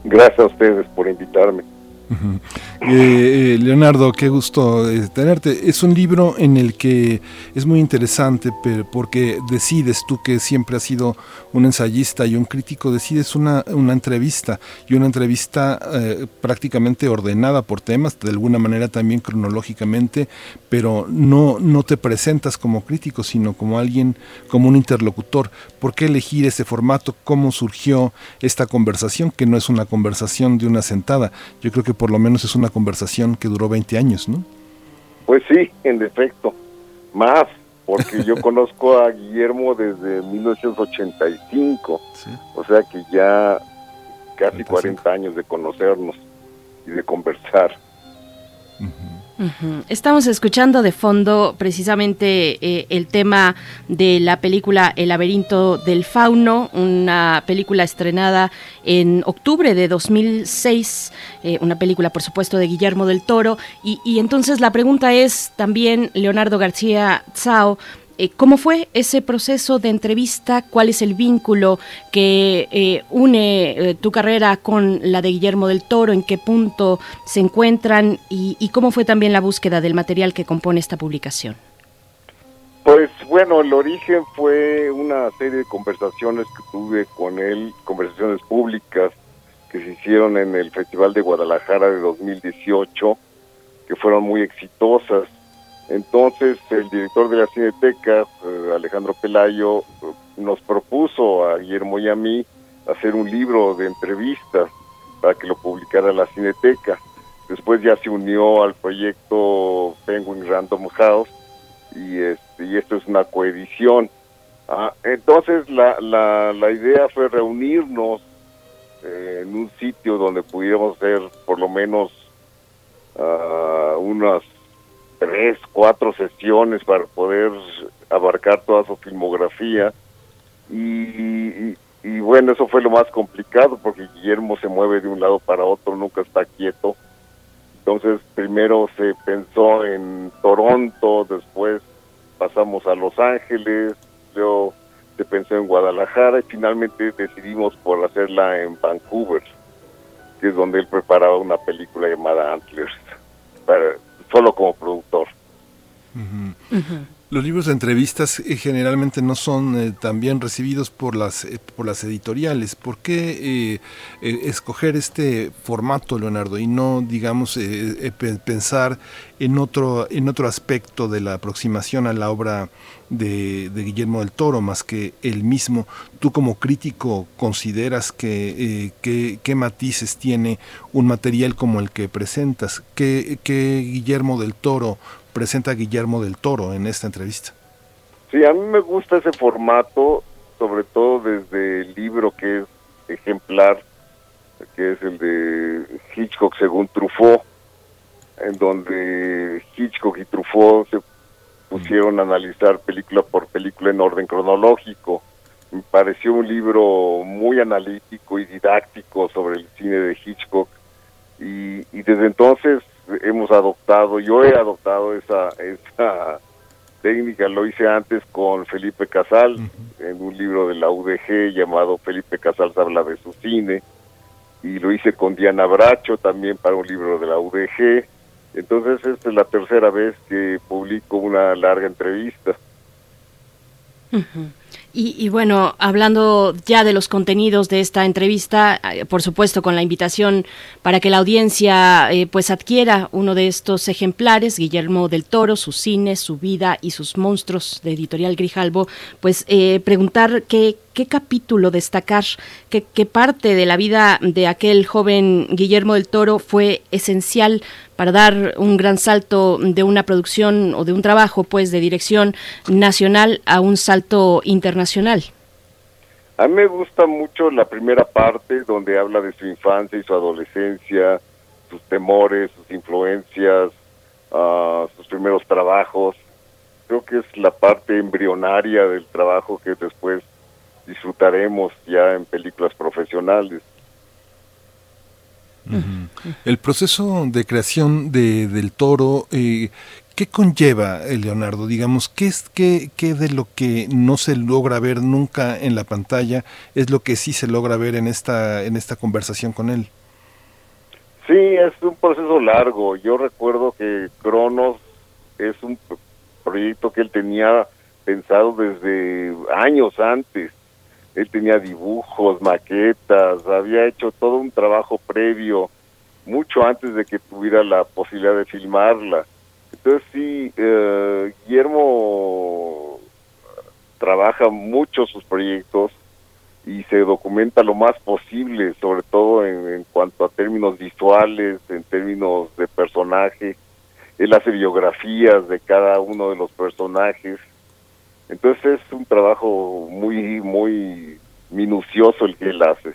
Gracias a ustedes por invitarme. -huh. eh, Leonardo, qué gusto eh, tenerte. Es un libro en el que es muy interesante pero porque decides tú que siempre has sido un ensayista y un crítico, decides una, una entrevista y una entrevista eh, prácticamente ordenada por temas, de alguna manera también cronológicamente, pero no, no te presentas como crítico, sino como alguien, como un interlocutor. ¿Por qué elegir ese formato? ¿Cómo surgió esta conversación? Que no es una conversación de una sentada. Yo creo que por lo menos es una conversación que duró 20 años, ¿no? Pues sí, en efecto, más, porque yo conozco a Guillermo desde 1985, ¿Sí? o sea que ya casi 35. 40 años de conocernos y de conversar. Uh -huh. Estamos escuchando de fondo precisamente eh, el tema de la película El laberinto del fauno, una película estrenada en octubre de 2006, eh, una película por supuesto de Guillermo del Toro, y, y entonces la pregunta es también, Leonardo García Tsao, eh, ¿Cómo fue ese proceso de entrevista? ¿Cuál es el vínculo que eh, une eh, tu carrera con la de Guillermo del Toro? ¿En qué punto se encuentran? Y, y, cómo fue también la búsqueda del material que compone esta publicación? Pues bueno, el origen fue una serie de conversaciones que tuve con él, conversaciones públicas que se hicieron en el Festival de Guadalajara de 2018, que fueron muy exitosas entonces el director de la Cineteca, eh, Alejandro Pelayo, nos propuso a Guillermo y a mí hacer un libro de entrevistas para que lo publicara la Cineteca. Después ya se unió al proyecto Penguin Random House y, este, y esto es una coedición. Ah, entonces la, la, idea fue reunirnos eh, en un sitio donde pudiéramos hacer por lo menos uh, unas tres, cuatro sesiones para poder abarcar toda su filmografía y, bueno, eso fue lo más complicado porque Guillermo se mueve de un lado para otro, nunca está quieto. Entonces primero se pensó en Toronto, después pasamos a Los Ángeles, luego se pensó en Guadalajara y finalmente decidimos por hacerla en Vancouver, que es donde él preparaba una película llamada Antlers. Para, solo como productor. Uh -huh. Uh -huh. Los libros de entrevistas eh, generalmente no son eh, tan bien recibidos por las, eh, por las editoriales. ¿Por qué escoger este formato, Leonardo, y no, digamos, pensar en otro, en otro aspecto de la aproximación a la obra de, Guillermo del Toro, más que el mismo? ¿Tú como crítico consideras que, qué matices tiene un material como el que presentas? ¿Qué, qué Guillermo del Toro presenta Guillermo del Toro en esta entrevista. Sí, a mí me gusta ese formato, sobre todo desde el libro que es ejemplar, que es el de Hitchcock según Truffaut, en donde Hitchcock y Truffaut se pusieron a analizar película por película en orden cronológico. Me pareció un libro muy analítico y didáctico sobre el cine de Hitchcock y, y desde entonces hemos adoptado, yo he adoptado esa, esa técnica, lo hice antes con Felipe Casal, en un libro de la UDG llamado Felipe Casal habla de su cine, y lo hice con Diana Bracho también para un libro de la UDG. Entonces esta es la tercera vez que publico una larga entrevista. Y, bueno, hablando ya de los contenidos de esta entrevista, eh, por supuesto con la invitación para que la audiencia eh, pues adquiera uno de estos ejemplares, Guillermo del Toro, su cine, su vida y sus monstruos de Editorial Grijalbo, pues eh, preguntar qué, qué capítulo destacar, qué, qué parte de la vida de aquel joven Guillermo del Toro fue esencial para dar un gran salto de una producción o de un trabajo pues de dirección nacional a un salto internacional. A mí me gusta mucho la primera parte donde habla de su infancia y su adolescencia, sus temores, sus influencias, uh, sus primeros trabajos. Creo que es la parte embrionaria del trabajo que después disfrutaremos ya en películas profesionales. El proceso de creación de, del toro, eh, ¿qué conlleva, eh, Leonardo? Digamos, ¿qué, es, qué, ¿qué de lo que no se logra ver nunca en la pantalla es lo que sí se logra ver en esta, en esta conversación con él? Sí, es un proceso largo. Yo recuerdo que Cronos es un proyecto que él tenía pensado desde años antes él tenía dibujos, maquetas, había hecho todo un trabajo previo, mucho antes de que tuviera la posibilidad de filmarla. Entonces sí, eh, Guillermo trabaja mucho sus proyectos y se documenta lo más posible, sobre todo en, en cuanto a términos visuales, en términos de personaje. Él hace biografías de cada uno de los personajes entonces es un trabajo muy, muy minucioso el que él hace.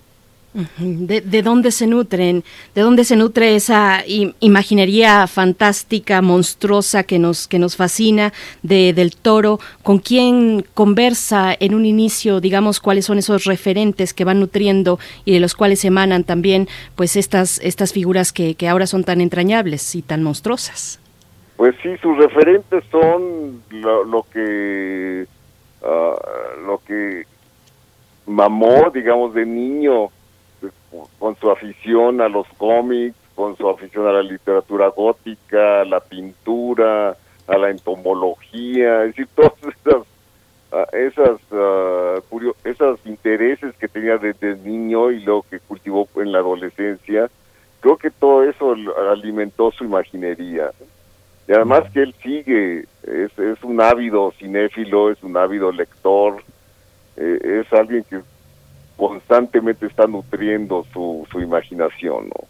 ¿De, ¿De, dónde se nutren? ¿De dónde se nutre esa imaginería fantástica, monstruosa que nos que nos fascina de, del toro? ¿Con quién conversa en un inicio? Digamos cuáles son esos referentes que van nutriendo y de los cuales emanan también, pues estas estas figuras que, que ahora son tan entrañables y tan monstruosas. Pues sí, sus referentes son lo, que ah, lo que mamó, digamos, de niño con su afición a los cómics, con su afición a la literatura gótica, a la pintura, a la entomología, es decir, todos esas ah, esas uh, esos intereses que tenía desde niño y lo que cultivó en la adolescencia, creo que todo eso alimentó su imaginería. Y además que él sigue, es, es un ávido cinéfilo, es un ávido lector, eh, es alguien que constantemente está nutriendo su, su imaginación, ¿no?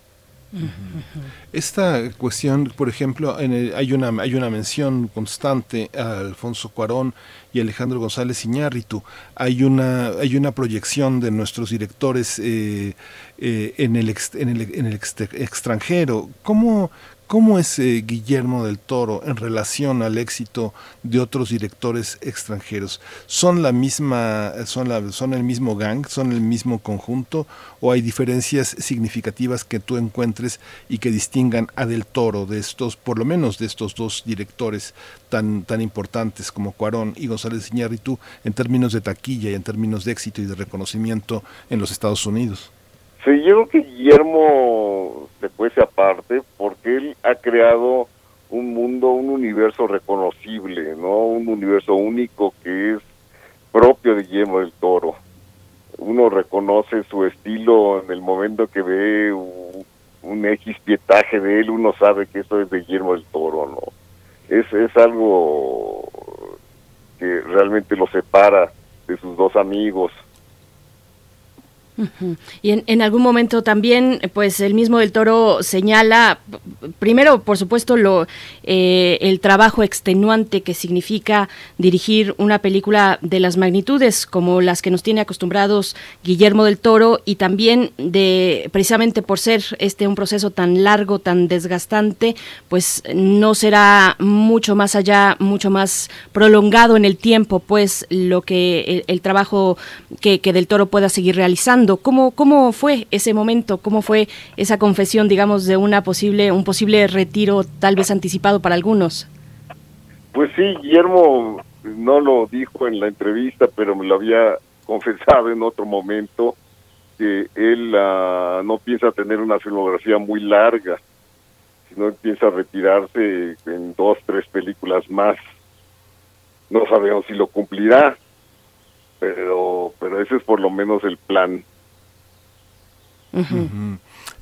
Esta cuestión, por ejemplo, en hay una hay una mención constante a Alfonso Cuarón y Alejandro González Iñárritu. Hay una hay una proyección de nuestros directores eh, eh, en el en el, en el extranjero. ¿Cómo ¿Cómo es eh, Guillermo del Toro en relación al éxito de otros directores extranjeros? ¿Son la misma, son, la, son el mismo gang, son el mismo conjunto o hay diferencias significativas que tú encuentres y que distingan a del Toro de estos, por lo menos de estos dos directores tan, tan importantes como Cuarón y González Iñárritu en términos de taquilla y en términos de éxito y de reconocimiento en los Estados Unidos? Sí, yo creo que Guillermo se cuece aparte porque él ha creado un mundo, un universo reconocible, ¿no? Un universo único que es propio de Guillermo del Toro. Uno reconoce su estilo en el momento que ve un, un X pietaje de él, uno sabe que eso es de Guillermo del Toro, ¿no? Es, es algo que realmente lo separa de sus dos amigos. Y en, algún momento también, pues el mismo del Toro señala, primero, por supuesto, lo eh, el trabajo extenuante que significa dirigir una película de las magnitudes como las que nos tiene acostumbrados Guillermo del Toro y también de precisamente por ser este un proceso tan largo, tan desgastante, pues no será mucho más allá, mucho más prolongado en el tiempo, pues lo que el, trabajo que del Toro pueda seguir realizando. ¿Cómo, ¿Cómo fue ese momento? ¿Cómo fue esa confesión, digamos, de una posible, un posible retiro tal vez anticipado para algunos? Pues sí, Guillermo no lo dijo en la entrevista, pero me lo había confesado en otro momento, que él ah, no piensa tener una filmografía muy larga, sino piensa retirarse en dos, tres películas más. No sabemos si lo cumplirá, pero, pero ese es por lo menos el plan.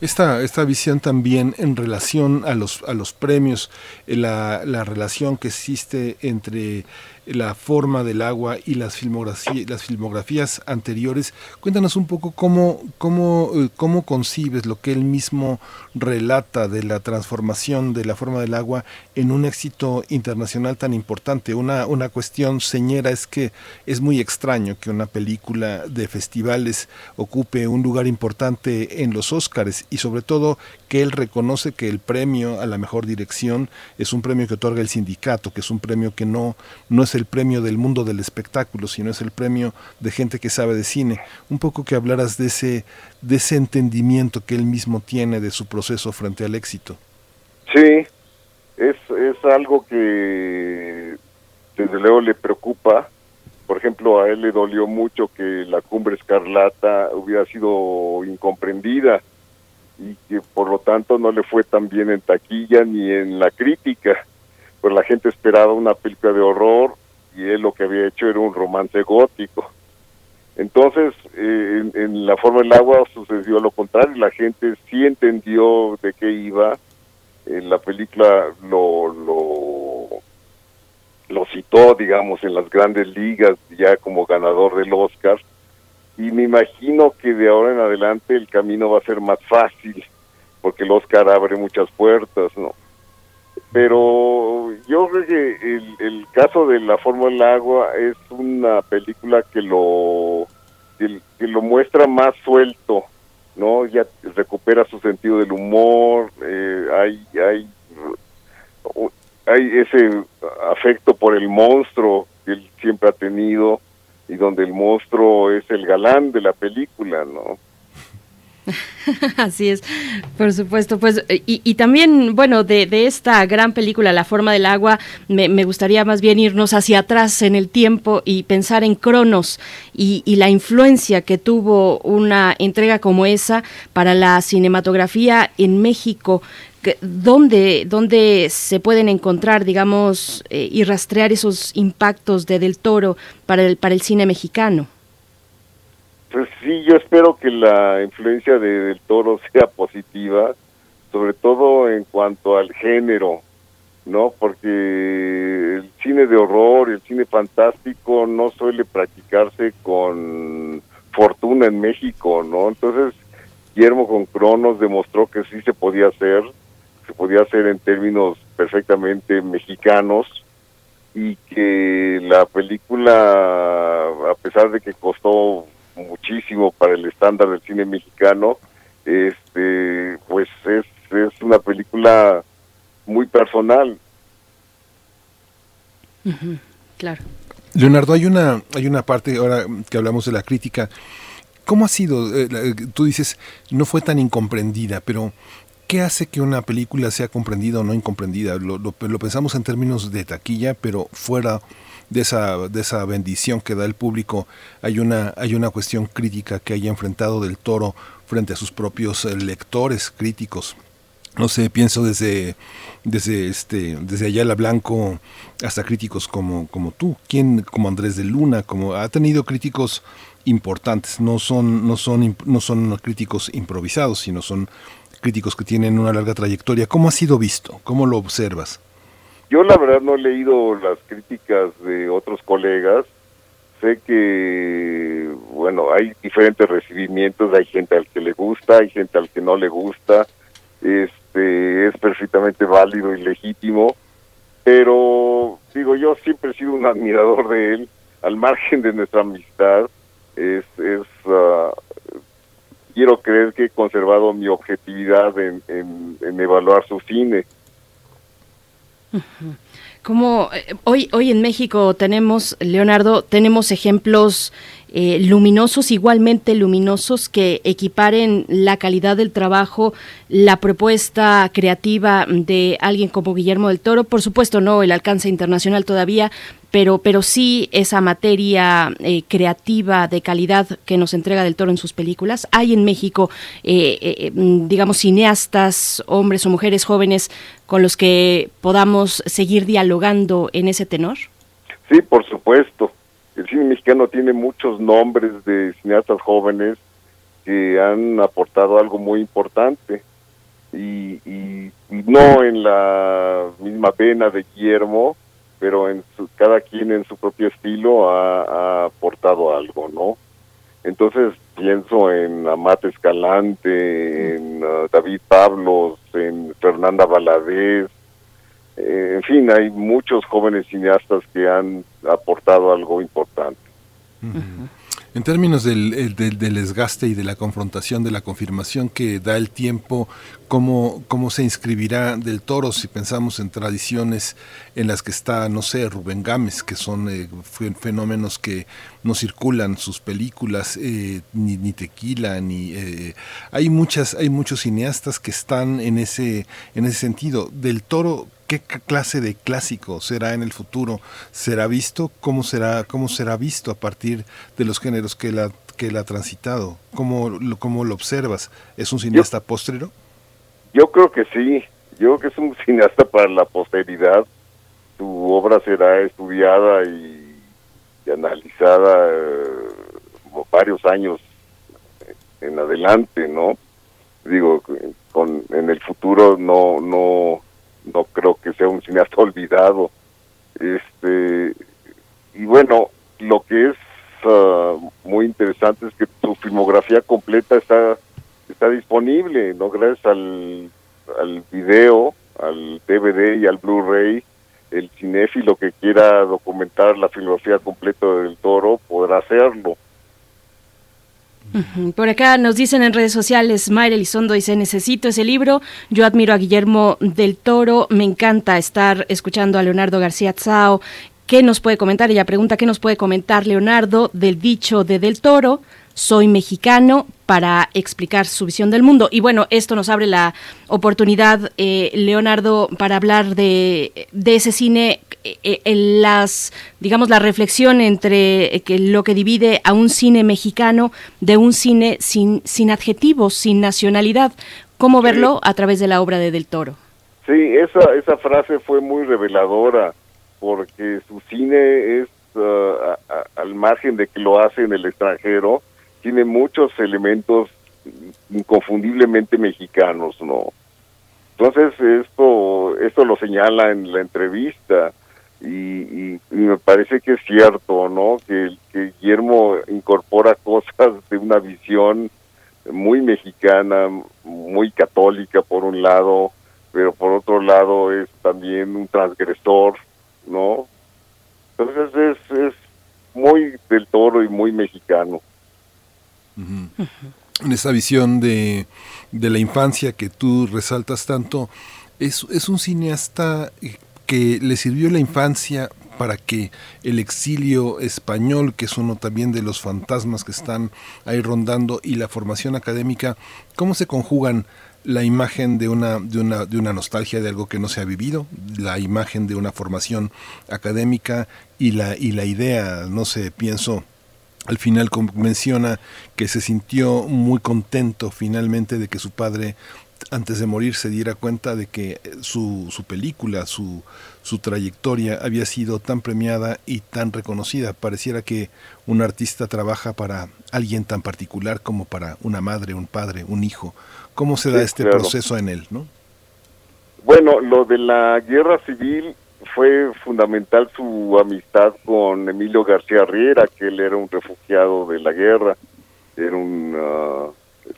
Esta, esta visión también en relación a los, a los premios, eh, la, la relación que existe entre la forma del agua y las, filmografía- las filmografías anteriores. Cuéntanos un poco cómo, cómo, eh, cómo concibes lo que él mismo relata de la transformación de la forma del agua en un éxito internacional tan importante. Una, una cuestión señera es que es muy extraño que una película de festivales ocupe un lugar importante en los Óscares y sobre todo que él reconoce que el premio a la mejor dirección es un premio que otorga el sindicato, que es un premio que no, no es el premio del mundo del espectáculo, sino es el premio de gente que sabe de cine. Un poco que hablaras de ese, de ese entendimiento que él mismo tiene de su proceso frente al éxito. Sí, es, es algo que desde luego le preocupa. Por ejemplo, a él le dolió mucho que la cumbre escarlata hubiera sido incomprendida y que por lo tanto no le fue tan bien en taquilla ni en la crítica. Pues la gente esperaba una película de horror y él lo que había hecho era un romance gótico. Entonces, eh, en, La Forma del Agua sucedió lo contrario, la gente sí entendió de qué iba, en la película lo, lo citó, digamos, en las grandes ligas, ya como ganador del Oscar, y me imagino que de ahora en adelante el camino va a ser más fácil, porque el Oscar abre muchas puertas, ¿no? Pero yo creo que el, el caso de La Forma del Agua es una película que lo, que, que lo muestra más suelto, ¿no? Ya recupera su sentido del humor, eh, hay, hay, hay ese afecto por el monstruo que él siempre ha tenido y donde el monstruo es el galán de la película, ¿no? Así es, por supuesto. Pues, y, y también, bueno, de, esta gran película, La forma del agua, me, gustaría más bien irnos hacia atrás en el tiempo y pensar en Cronos y, la influencia que tuvo una entrega como esa para la cinematografía en México. ¿Dónde, ¿Dónde se pueden encontrar, digamos, eh, y rastrear esos impactos de Del Toro para el, para el cine mexicano? Pues sí, yo espero que la influencia de, del toro sea positiva, sobre todo en cuanto al género, ¿no? Porque el cine de horror el cine fantástico no suele practicarse con fortuna en México, ¿no? Entonces, Guillermo con Cronos demostró que sí se podía hacer, se podía hacer en términos perfectamente mexicanos y que la película, a pesar de que costó muchísimo para el estándar del cine mexicano, este, pues es, es una película muy personal. Claro. Leonardo, hay una, hay una parte, ahora que hablamos de la crítica, ¿cómo ha sido? eh, la- tú dices, no fue tan incomprendida, pero ¿qué hace que una película sea comprendida o no incomprendida? Lo, pensamos en términos de taquilla, pero fuera de esa, de esa bendición que da el público, hay una, hay una cuestión crítica que haya enfrentado del toro frente a sus propios eh, lectores críticos. no sé, pienso desde desde este desde Ayala Blanco hasta críticos como como tú, quién como Andrés de Luna, como ha tenido críticos importantes, no son no son no son críticos improvisados, sino son críticos que tienen una larga trayectoria. ¿Cómo ha sido visto? ¿Cómo lo observas? Yo la verdad no he leído las críticas de otros colegas. Sé que, bueno, hay diferentes recibimientos, hay gente al que le gusta, hay gente al que no le gusta. Este es perfectamente válido y legítimo, pero digo, yo siempre he sido un admirador de él, al margen de nuestra amistad. Es, es uh, quiero creer que he conservado mi objetividad en, evaluar su cine. Como eh, hoy, hoy en México tenemos, Leonardo, tenemos ejemplos eh, luminosos, igualmente luminosos, que equiparen la calidad del trabajo, la propuesta creativa de alguien como Guillermo del Toro. Por supuesto, no el alcance internacional todavía, pero, pero sí esa materia eh, creativa de calidad que nos entrega del Toro en sus películas. Hay en México, eh, eh, digamos, cineastas, hombres o mujeres jóvenes con los que podamos seguir dialogando en ese tenor. Sí, por supuesto. El cine mexicano tiene muchos nombres de cineastas jóvenes que han aportado algo muy importante. Y, y no en la misma pena de Guillermo, pero en su, cada quien en su propio estilo ha, ha, aportado algo, ¿no? Entonces pienso en Amate Escalante, en uh, David Pablos, en Fernanda Valadez, eh, en fin, hay muchos jóvenes cineastas que han aportado algo importante. En términos del, desgaste y de la confrontación, de la confirmación que da el tiempo, ¿cómo, ¿cómo se inscribirá del toro si pensamos en tradiciones en las que está, no sé, Rubén Gámez, que son eh, fenómenos que no circulan sus películas, eh, ni, ni, tequila, ni... Hay, muchas, hay muchos cineastas que están en ese, en ese sentido. Del toro, ¿Qué clase de clásico será en el futuro? ¿Será visto? ¿Cómo será, cómo será visto a partir de los géneros que él ha, que él ha transitado? ¿Cómo, ¿Cómo lo observas? ¿Es un cineasta yo, póstrero? Yo creo que sí. Yo creo que es un cineasta para la posteridad. Su obra será estudiada y, y analizada eh, varios años en adelante, ¿no? Digo, con, en el futuro no, no, no creo que sea un cineasta olvidado. Este y bueno, lo que es uh, muy interesante es que su filmografía completa está está disponible, no gracias al al video, al DVD y al Blu-ray. El cinéfilo que quiera documentar la filmografía completa del Toro podrá hacerlo. Por acá nos dicen en redes sociales, Mayra Elizondo dice, necesito ese libro, yo admiro a Guillermo del Toro, me encanta estar escuchando a Leonardo García Tsao, ¿qué nos puede comentar? Ella pregunta, ¿qué nos puede comentar Leonardo del dicho de Del Toro? Soy mexicano para explicar su visión del mundo. Y bueno, esto nos abre la oportunidad, eh, Leonardo, para hablar de, de ese cine en las digamos la reflexión entre que lo que divide a un cine mexicano de un cine sin sin adjetivos sin nacionalidad. Cómo verlo a través de la obra de Del Toro. Sí esa esa frase fue muy reveladora porque su cine es uh, a, a, al margen de que lo hace en el extranjero tiene muchos elementos inconfundiblemente mexicanos no entonces esto esto lo señala en la entrevista y, y, me parece que es cierto, ¿no? Que, que, Guillermo incorpora cosas de una visión muy mexicana, muy católica por un lado, pero por otro lado es también un transgresor, ¿no? Entonces es, es muy del toro y muy mexicano. En esa visión de, de la infancia que tú resaltas tanto, es, es un cineasta que le sirvió la infancia para que el exilio español, que es uno también de los fantasmas que están ahí rondando, y la formación académica, ¿cómo se conjugan la imagen de una, de una, de una nostalgia de algo que no se ha vivido, la imagen de una formación académica y la, y la idea, no sé, pienso al final menciona que se sintió muy contento finalmente de que su padre antes de morir se diera cuenta de que su, su película, su, su trayectoria había sido tan premiada y tan reconocida. Pareciera que un artista trabaja para alguien tan particular como para una madre, un padre, un hijo. ¿Cómo se da Sí, este claro. proceso en él? ¿no? Bueno, lo de la guerra civil fue fundamental su amistad con Emilio García Riera, que él era un refugiado de la guerra, era un ah,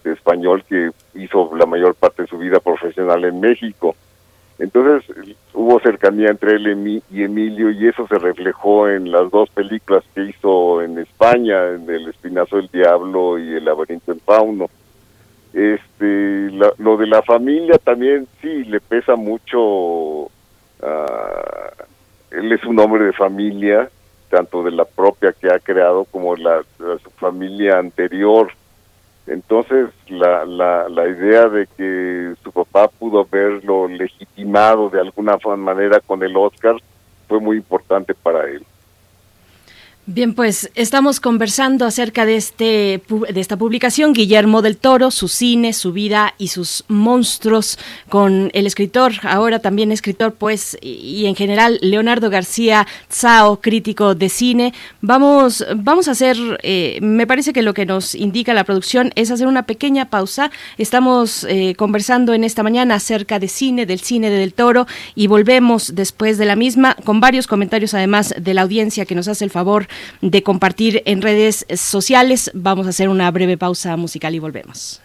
español que hizo la mayor parte de su vida profesional en México. Entonces hubo cercanía entre él y Emilio y eso se reflejó en las dos películas que hizo en España, en El Espinazo del Diablo y El Laberinto en Fauno. Este, lo de la familia también sí le pesa mucho. ah, él es un hombre de familia, tanto de la propia que ha creado como la, de su familia anterior. Entonces, la, la, la idea de que su papá pudo haberlo legitimado de alguna manera con el Oscar fue muy importante para él. Bien, pues estamos conversando acerca de este de esta publicación Guillermo del Toro, su cine, su vida y sus monstruos con el escritor, ahora también escritor, pues y, y en general Leonardo García Tsao, crítico de cine. Vamos vamos a hacer, eh, me parece que lo que nos indica la producción es hacer una pequeña pausa. Estamos eh, conversando en esta mañana acerca de cine, del cine de Del Toro y volvemos después de la misma con varios comentarios además de la audiencia que nos hace el favor de compartir en redes sociales. Vamos a hacer una breve pausa musical y volvemos.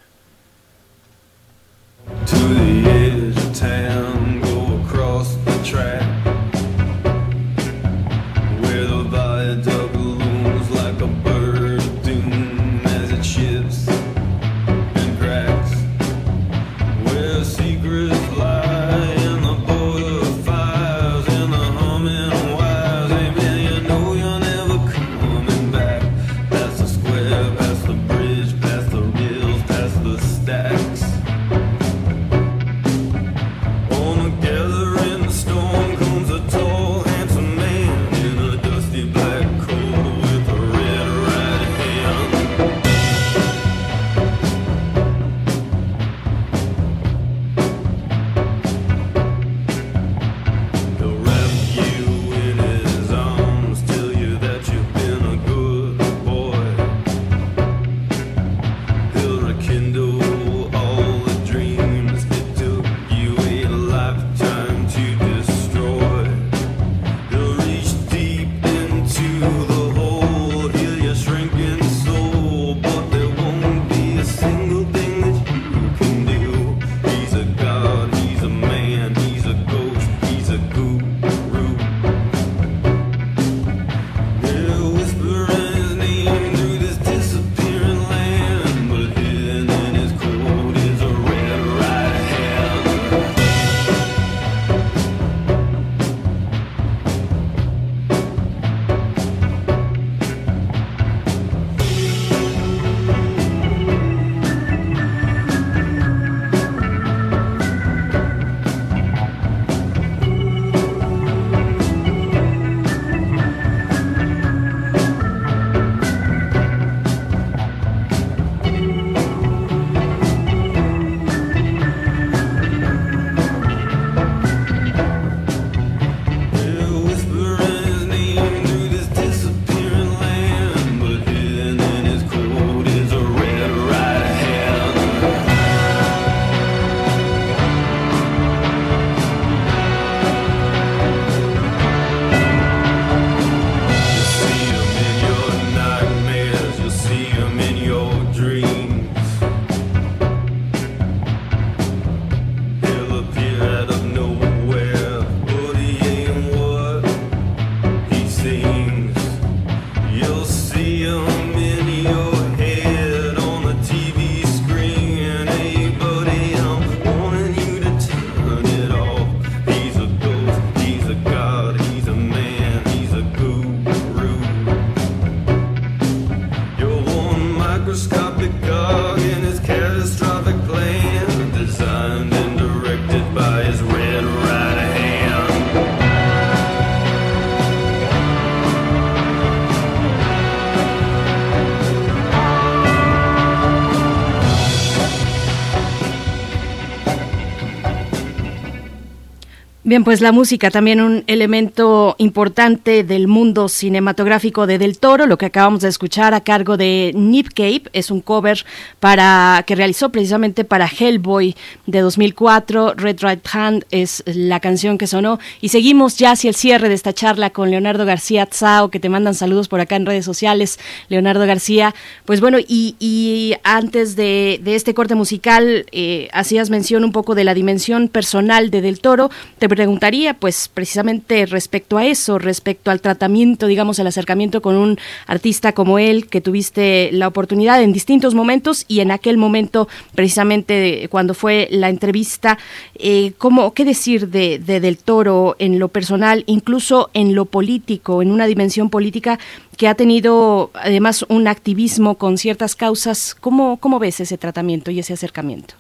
Bien, pues la música también un elemento importante del mundo cinematográfico de Del Toro. Lo que acabamos de escuchar a cargo de Nip Cape es un cover para que realizó precisamente para Hellboy de 2004. Red Right Hand es la canción que sonó y seguimos ya hacia el cierre de esta charla con Leonardo García Tsao, que te mandan saludos por acá en redes sociales. Leonardo García, pues bueno, y, antes de, este corte musical eh, hacías mención un poco de la dimensión personal de Del Toro. Preguntaría, pues precisamente respecto a eso, respecto al tratamiento, digamos, el acercamiento con un artista como él, que tuviste la oportunidad en distintos momentos y en aquel momento, precisamente cuando fue la entrevista, eh, ¿cómo, ¿qué decir de, de Del Toro en lo personal, incluso en lo político, en una dimensión política que ha tenido además un activismo con ciertas causas? ¿Cómo, cómo ves ese tratamiento y ese acercamiento?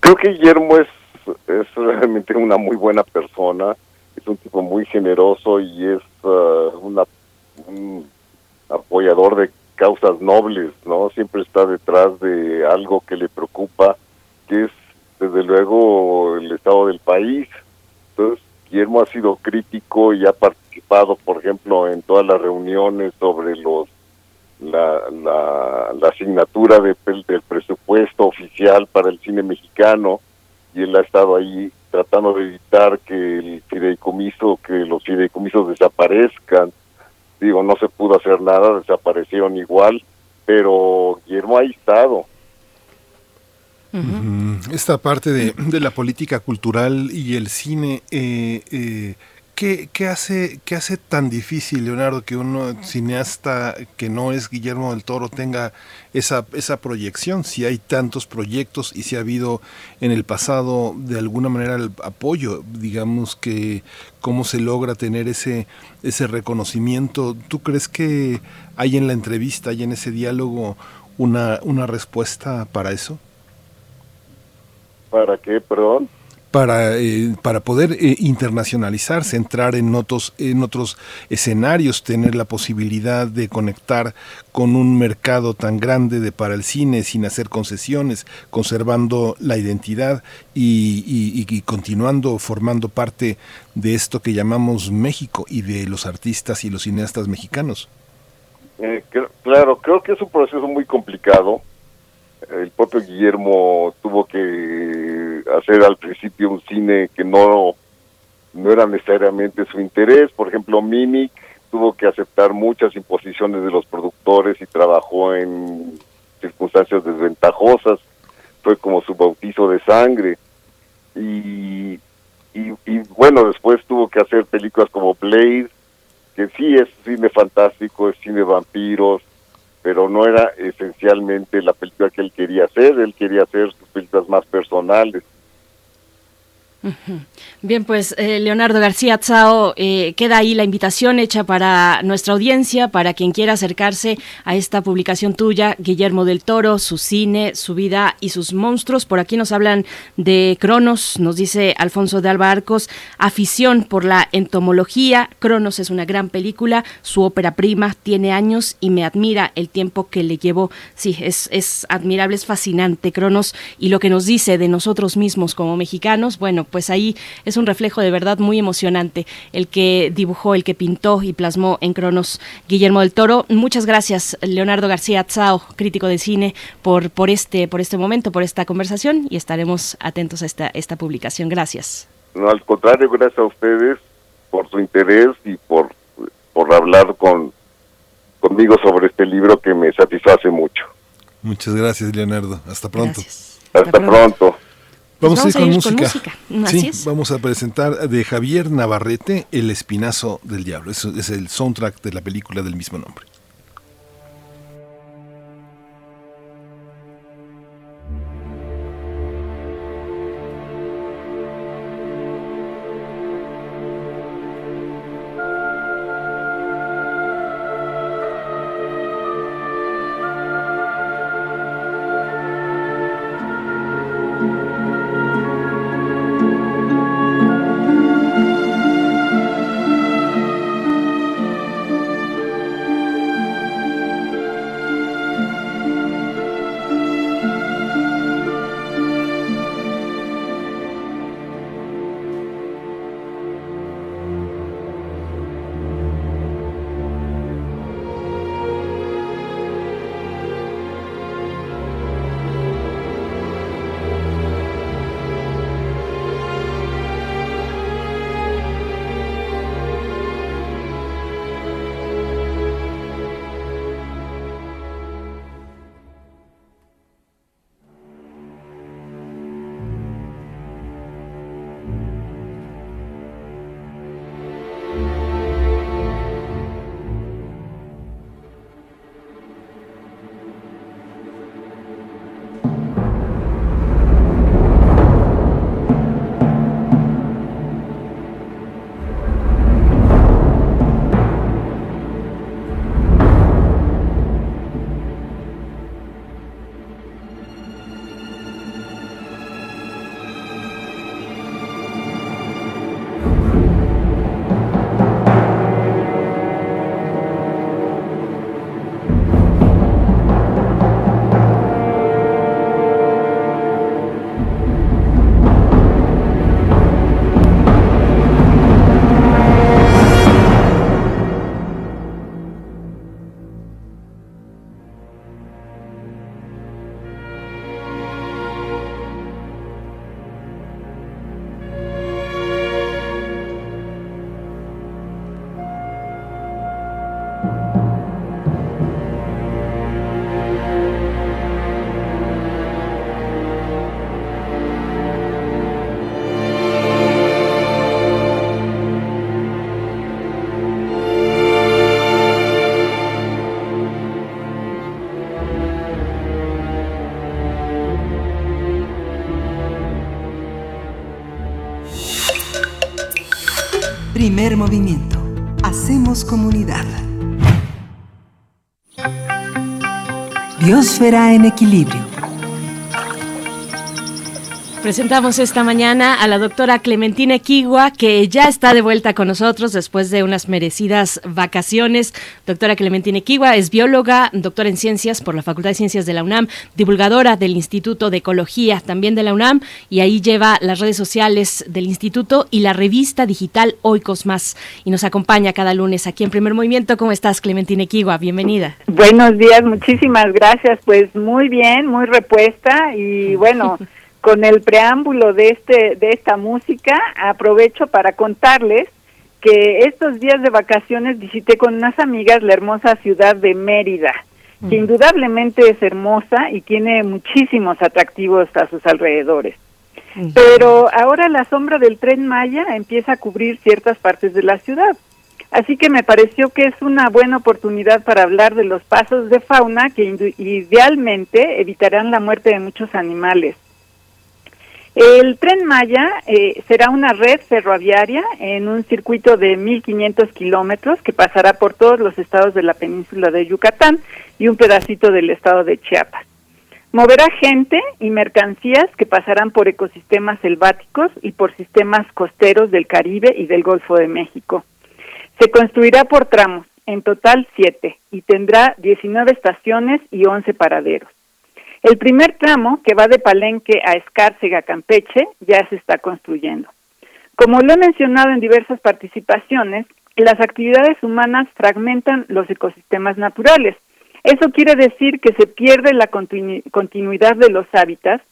Creo que Guillermo es, es realmente una muy buena persona, es un tipo muy generoso y es uh, un apoyador de causas nobles, ¿no? Siempre está detrás de algo que le preocupa, que es desde luego el estado del país. Entonces, Guillermo ha sido crítico y ha participado, por ejemplo, en todas las reuniones sobre los la, la, la asignatura de, del presupuesto oficial para el cine mexicano y él ha estado ahí tratando de evitar que el fideicomiso, que los fideicomisos desaparezcan. Digo, no se pudo hacer nada, desaparecieron igual, pero Guillermo ha estado. Esta parte de, de la política cultural y el cine, eh, eh, ¿qué, qué hace, ¿qué hace tan difícil, Leonardo, que un cineasta que no es Guillermo del Toro tenga esa, esa proyección? Si hay tantos proyectos y si ha habido en el pasado de alguna manera el apoyo, digamos que cómo se logra tener ese, ese reconocimiento. ¿Tú crees que hay en la entrevista, hay en ese diálogo una, una respuesta para eso? ¿Para qué, perdón? Para, eh, para poder eh, internacionalizarse, entrar en otros, en otros escenarios, tener la posibilidad de conectar con un mercado tan grande de para el cine sin hacer concesiones, conservando la identidad y, y- continuando formando parte de esto que llamamos México y de los artistas y los cineastas mexicanos. Eh, claro, creo que es un proceso muy complicado. El propio Guillermo tuvo que hacer al principio un cine que no, no era necesariamente su interés. Por ejemplo, Mimic tuvo que aceptar muchas imposiciones de los productores y trabajó en circunstancias desventajosas. Fue como su bautizo de sangre. Y, y, y bueno, después tuvo que hacer películas como Blade, que sí es cine fantástico, es cine vampiros, pero no era esencialmente la película que él quería hacer, él quería hacer sus películas más personales. Bien, pues eh, Leonardo García Tsao, eh, queda ahí la invitación hecha para nuestra audiencia, para quien quiera acercarse a esta publicación tuya, Guillermo del Toro, su cine, su vida y sus monstruos. Por aquí nos hablan de Cronos, nos dice Alfonso de Alba Arcos, afición por la entomología. Cronos es una gran película, su ópera prima tiene años y me admira el tiempo que le llevó. Sí, es, es admirable, es fascinante Cronos y lo que nos dice de nosotros mismos como mexicanos, bueno, pues ahí es un reflejo de verdad muy emocionante el que dibujó, el que pintó y plasmó en Cronos Guillermo del Toro. Muchas gracias, Leonardo García Tsao, crítico de cine, por, por, este, por este momento, por esta conversación y estaremos atentos a esta, esta publicación. Gracias. No, al contrario, gracias a ustedes por su interés y por, por hablar con conmigo sobre este libro que me satisface mucho. Muchas gracias, Leonardo. Hasta pronto. Hasta, pronto. Vamos, Pues a ir vamos con a ir con música. Así Sí, es. vamos a presentar de Javier Navarrete El Espinazo del Diablo. Eso es el soundtrack de la película del mismo nombre. Primer movimiento. Hacemos comunidad. Biosfera en equilibrio. Presentamos esta mañana a la doctora Clementina Equigua, que ya está de vuelta con nosotros después de unas merecidas vacaciones. Doctora Clementina Equigua es bióloga, doctora en ciencias por la Facultad de Ciencias de la UNAM, divulgadora del Instituto de Ecología también de la UNAM, y ahí lleva las redes sociales del instituto y la revista digital Oikos Más. Y nos acompaña cada lunes aquí en Primer Movimiento. ¿Cómo estás, Clementina Equigua? Bienvenida. Buenos días, muchísimas gracias. Pues muy bien, muy repuesta y bueno, con el preámbulo de este de esta música aprovecho para contarles que estos días de vacaciones visité con unas amigas la hermosa ciudad de Mérida, que indudablemente es hermosa y tiene muchísimos atractivos a sus alrededores. Pero ahora la sombra del tren Maya empieza a cubrir ciertas partes de la ciudad. Así que me pareció que es una buena oportunidad para hablar de los pasos de fauna que idealmente evitarán la muerte de muchos animales. El tren Maya eh, será una red ferroviaria en un circuito de 1.500 kilómetros que pasará por todos los estados de la península de Yucatán y un pedacito del estado de Chiapas. Moverá gente y mercancías que pasarán por ecosistemas selváticos y por sistemas costeros del Caribe y del Golfo de México. Se construirá por tramos, en total siete, y tendrá 19 estaciones y 11 paraderos. El primer tramo, que va de Palenque a Escárcega, Campeche, ya se está construyendo. Como lo he mencionado en diversas participaciones, las actividades humanas fragmentan los ecosistemas naturales. Eso quiere decir que se pierde la continu- continuidad de los hábitats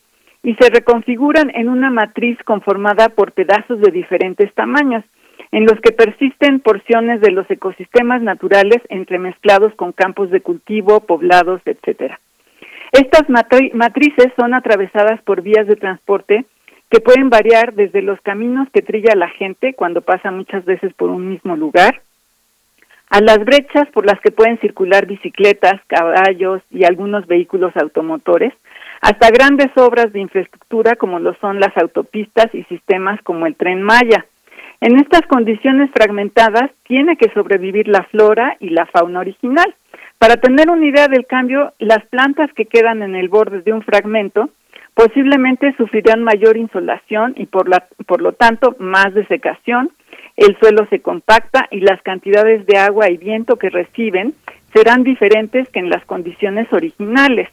y se reconfiguran en una matriz conformada por pedazos de diferentes tamaños, en los que persisten porciones de los ecosistemas naturales entremezclados con campos de cultivo, poblados, etcétera. Estas matri- matrices son atravesadas por vías de transporte que pueden variar desde los caminos que trilla la gente cuando pasa muchas veces por un mismo lugar, a las brechas por las que pueden circular bicicletas, caballos y algunos vehículos automotores, hasta grandes obras de infraestructura como lo son las autopistas y sistemas como el tren Maya. En estas condiciones fragmentadas tiene que sobrevivir la flora y la fauna original. Para tener una idea del cambio, las plantas que quedan en el borde de un fragmento posiblemente sufrirán mayor insolación y por, por lo tanto más desecación, el suelo se compacta y las cantidades de agua y viento que reciben serán diferentes que en las condiciones originales.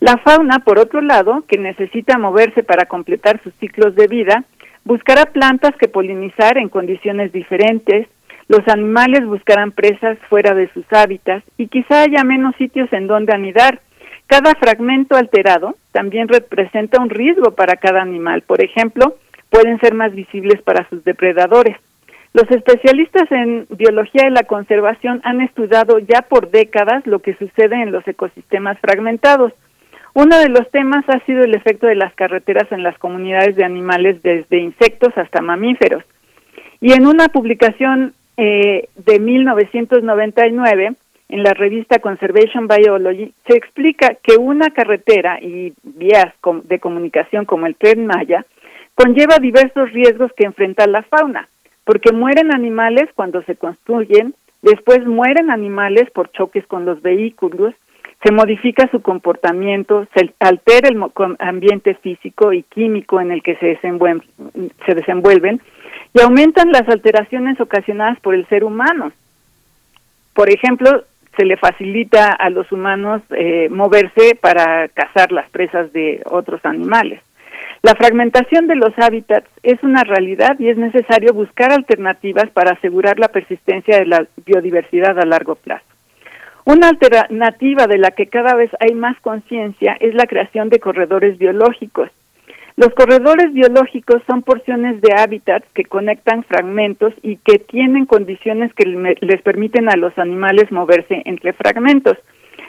La fauna, por otro lado, que necesita moverse para completar sus ciclos de vida, buscará plantas que polinizar en condiciones diferentes, los animales buscarán presas fuera de sus hábitats y quizá haya menos sitios en donde anidar. Cada fragmento alterado también representa un riesgo para cada animal. Por ejemplo, pueden ser más visibles para sus depredadores. Los especialistas en biología de la conservación han estudiado ya por décadas lo que sucede en los ecosistemas fragmentados. Uno de los temas ha sido el efecto de las carreteras en las comunidades de animales desde insectos hasta mamíferos. Y en una publicación eh, de 1999 en la revista Conservation Biology se explica que una carretera y vías de comunicación como el tren Maya conlleva diversos riesgos que enfrenta la fauna, porque mueren animales cuando se construyen, después mueren animales por choques con los vehículos, se modifica su comportamiento, se altera el ambiente físico y químico en el que se desenvuelven y aumentan las alteraciones ocasionadas por el ser humano. Por ejemplo, se le facilita a los humanos eh, moverse para cazar las presas de otros animales. La fragmentación de los hábitats es una realidad y es necesario buscar alternativas para asegurar la persistencia de la biodiversidad a largo plazo. Una alternativa de la que cada vez hay más conciencia es la creación de corredores biológicos. Los corredores biológicos son porciones de hábitats que conectan fragmentos y que tienen condiciones que le- les permiten a los animales moverse entre fragmentos.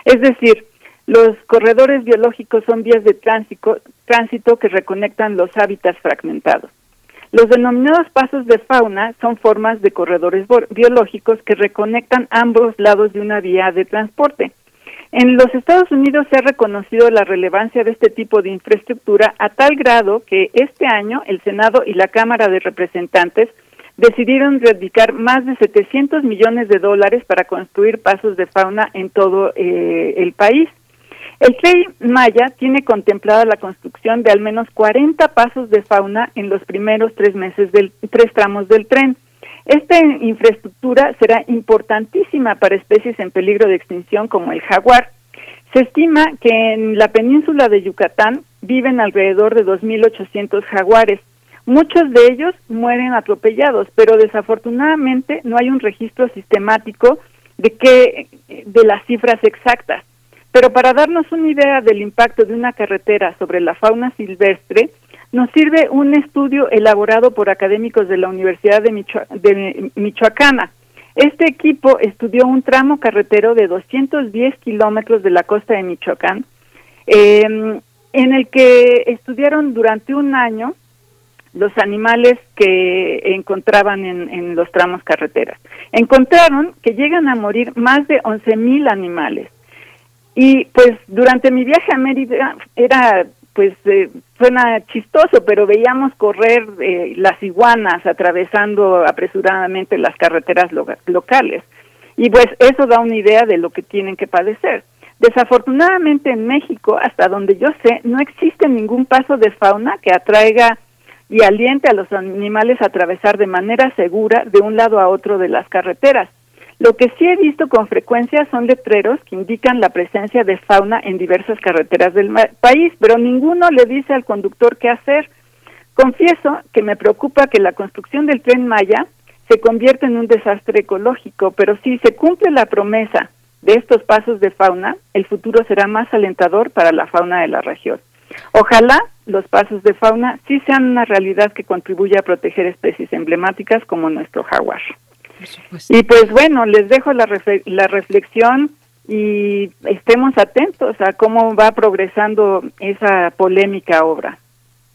Es decir, los corredores biológicos son vías de tránsito, tránsito que reconectan los hábitats fragmentados. Los denominados pasos de fauna son formas de corredores biológicos que reconectan ambos lados de una vía de transporte. En los Estados Unidos se ha reconocido la relevancia de este tipo de infraestructura a tal grado que este año el Senado y la Cámara de Representantes decidieron dedicar más de 700 millones de dólares para construir pasos de fauna en todo eh, el país. El tren Maya tiene contemplada la construcción de al menos 40 pasos de fauna en los primeros tres meses del tres tramos del tren. Esta infraestructura será importantísima para especies en peligro de extinción como el jaguar. Se estima que en la península de Yucatán viven alrededor de 2.800 jaguares. Muchos de ellos mueren atropellados, pero desafortunadamente no hay un registro sistemático de que de las cifras exactas. Pero para darnos una idea del impacto de una carretera sobre la fauna silvestre, nos sirve un estudio elaborado por académicos de la Universidad de, de Michoacana. Este equipo estudió un tramo carretero de 210 kilómetros de la costa de Michoacán, eh, en el que estudiaron durante un año los animales que encontraban en, en los tramos carreteras. Encontraron que llegan a morir más de 11 mil animales. Y pues durante mi viaje a Mérida era, pues eh, suena chistoso, pero veíamos correr eh, las iguanas atravesando apresuradamente las carreteras lo- locales. Y pues eso da una idea de lo que tienen que padecer. Desafortunadamente en México, hasta donde yo sé, no existe ningún paso de fauna que atraiga y aliente a los animales a atravesar de manera segura de un lado a otro de las carreteras. Lo que sí he visto con frecuencia son letreros que indican la presencia de fauna en diversas carreteras del país, pero ninguno le dice al conductor qué hacer. Confieso que me preocupa que la construcción del tren Maya se convierta en un desastre ecológico, pero si se cumple la promesa de estos pasos de fauna, el futuro será más alentador para la fauna de la región. Ojalá los pasos de fauna sí sean una realidad que contribuya a proteger especies emblemáticas como nuestro jaguar. Y pues bueno, les dejo la, la reflexión y estemos atentos a cómo va progresando esa polémica obra.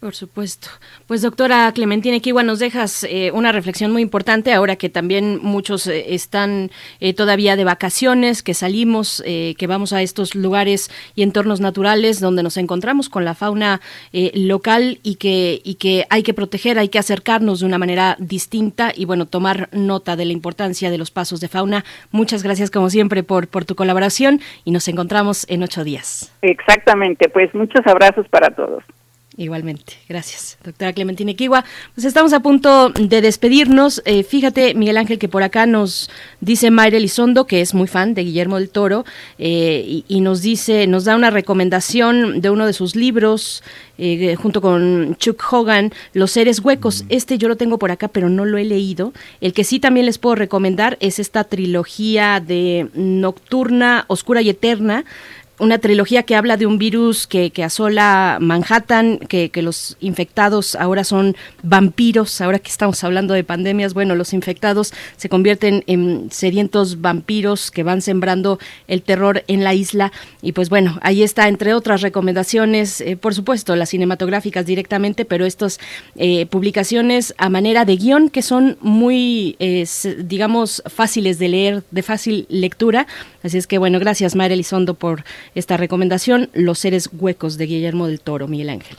Por supuesto. Pues doctora Clementina Kiwa, nos dejas eh, una reflexión muy importante ahora que también muchos eh, están eh, todavía de vacaciones, que salimos, eh, que vamos a estos lugares y entornos naturales donde nos encontramos con la fauna eh, local y que, y que hay que proteger, hay que acercarnos de una manera distinta y bueno, tomar nota de la importancia de los pasos de fauna. Muchas gracias como siempre por, por tu colaboración y nos encontramos en ocho días. Exactamente, pues muchos abrazos para todos. Igualmente, gracias, doctora Clementina Kiwa. Pues estamos a punto de despedirnos. Eh, fíjate, Miguel Ángel, que por acá nos dice Mayra Elizondo, que es muy fan de Guillermo del Toro, eh, y, y nos dice, nos da una recomendación de uno de sus libros, eh, junto con Chuck Hogan, Los seres huecos. Este yo lo tengo por acá, pero no lo he leído. El que sí también les puedo recomendar es esta trilogía de Nocturna, Oscura y Eterna una trilogía que habla de un virus que, que asola Manhattan, que, que, los infectados ahora son vampiros, ahora que estamos hablando de pandemias, bueno, los infectados se convierten en sedientos vampiros que van sembrando el terror en la isla. Y pues bueno, ahí está, entre otras recomendaciones, eh, por supuesto, las cinematográficas directamente, pero estas eh, publicaciones a manera de guion que son muy, eh, digamos, fáciles de leer, de fácil lectura. Así es que bueno, gracias Mayra Elizondo por esta recomendación, Los seres huecos de Guillermo del Toro, Miguel Ángel.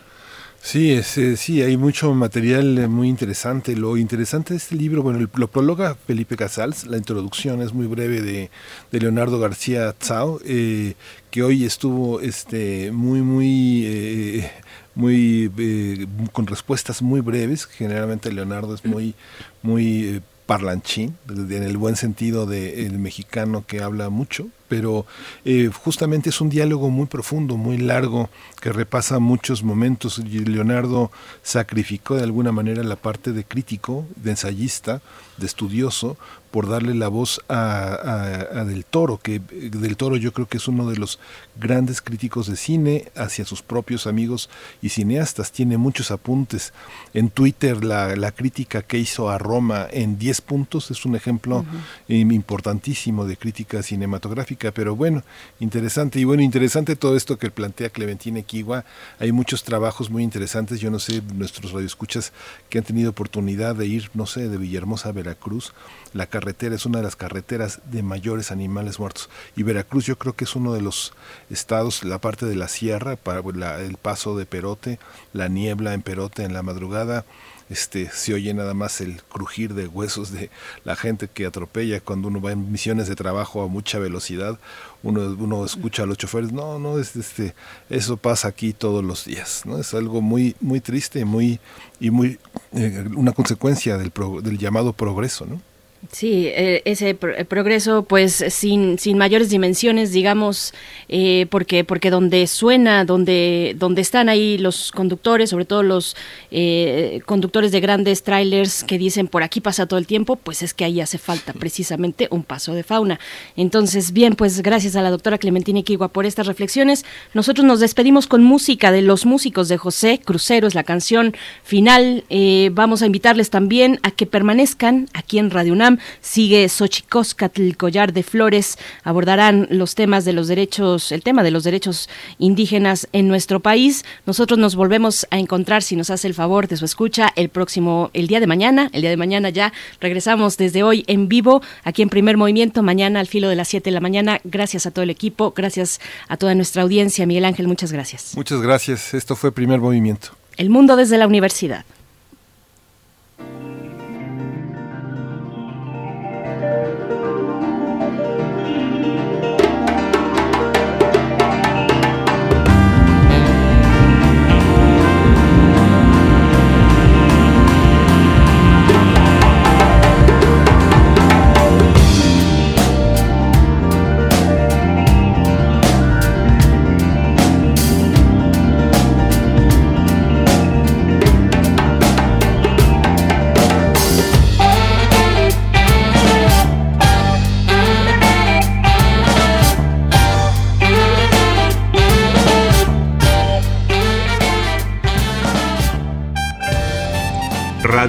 Sí, es, eh, sí, hay mucho material eh, muy interesante. Lo interesante de este libro, bueno, lo prologa Felipe Casals, la introducción es muy breve de, de Leonardo García Tsao, eh, que hoy estuvo este, muy, muy, muy, con respuestas muy breves. Generalmente Leonardo es muy, muy parlanchín, en el buen sentido del mexicano que habla mucho, pero eh, justamente es un diálogo muy profundo, muy largo, que repasa muchos momentos. Leonardo sacrificó de alguna manera la parte de crítico, de ensayista, de estudioso, por darle la voz a, a- a Del Toro, que eh, Del Toro yo creo que es uno de los grandes críticos de cine hacia sus propios amigos y cineastas. Tiene muchos apuntes. En Twitter la, la crítica que hizo a Roma en 10 puntos es un ejemplo importantísimo de crítica cinematográfica, pero bueno, interesante. Y bueno, interesante todo esto que plantea Clementina Kiwa. Hay muchos trabajos muy interesantes. Yo no sé, nuestros radioescuchas que han tenido oportunidad de ir, no sé, de Villahermosa a Veracruz. La carretera es una de las carreteras de mayores animales muertos. Y Veracruz yo creo que es uno de los estados, la parte de la sierra, para la- el paso de Perote, la niebla en Perote en la madrugada este, se oye nada más el crujir de huesos de la gente que atropella cuando uno va en misiones de trabajo a mucha velocidad. Uno, uno escucha a los choferes, no, no, es, este, eso pasa aquí todos los días, ¿no? Es algo muy, muy triste muy, y muy, eh, una consecuencia del, pro- del llamado progreso, ¿no? Sí, eh, ese pro- eh, progreso, pues sin, sin mayores dimensiones, digamos, eh, porque porque donde suena, donde donde están ahí los conductores, sobre todo los eh, conductores de grandes trailers que dicen por aquí pasa todo el tiempo, pues es que ahí hace falta precisamente un paso de fauna. Entonces, bien, pues gracias a la doctora Clementina Iquigua por estas reflexiones. Nosotros nos despedimos con música de los músicos de José Crucero, es la canción final. Eh, vamos a invitarles también a que permanezcan aquí en Radio UNAM. Sigue Xochicóscatl, collar de flores. Abordarán los temas de los derechos, el tema de los derechos indígenas en nuestro país. Nosotros nos volvemos a encontrar, si nos hace el favor de su escucha, el próximo, el día de mañana. El día de mañana ya regresamos desde hoy en vivo, aquí en Primer Movimiento, mañana al filo de las 7 de la mañana. Gracias a todo el equipo, gracias a toda nuestra audiencia. Miguel Ángel, muchas gracias. Muchas gracias. Esto fue Primer Movimiento. El mundo desde la universidad. Thank you.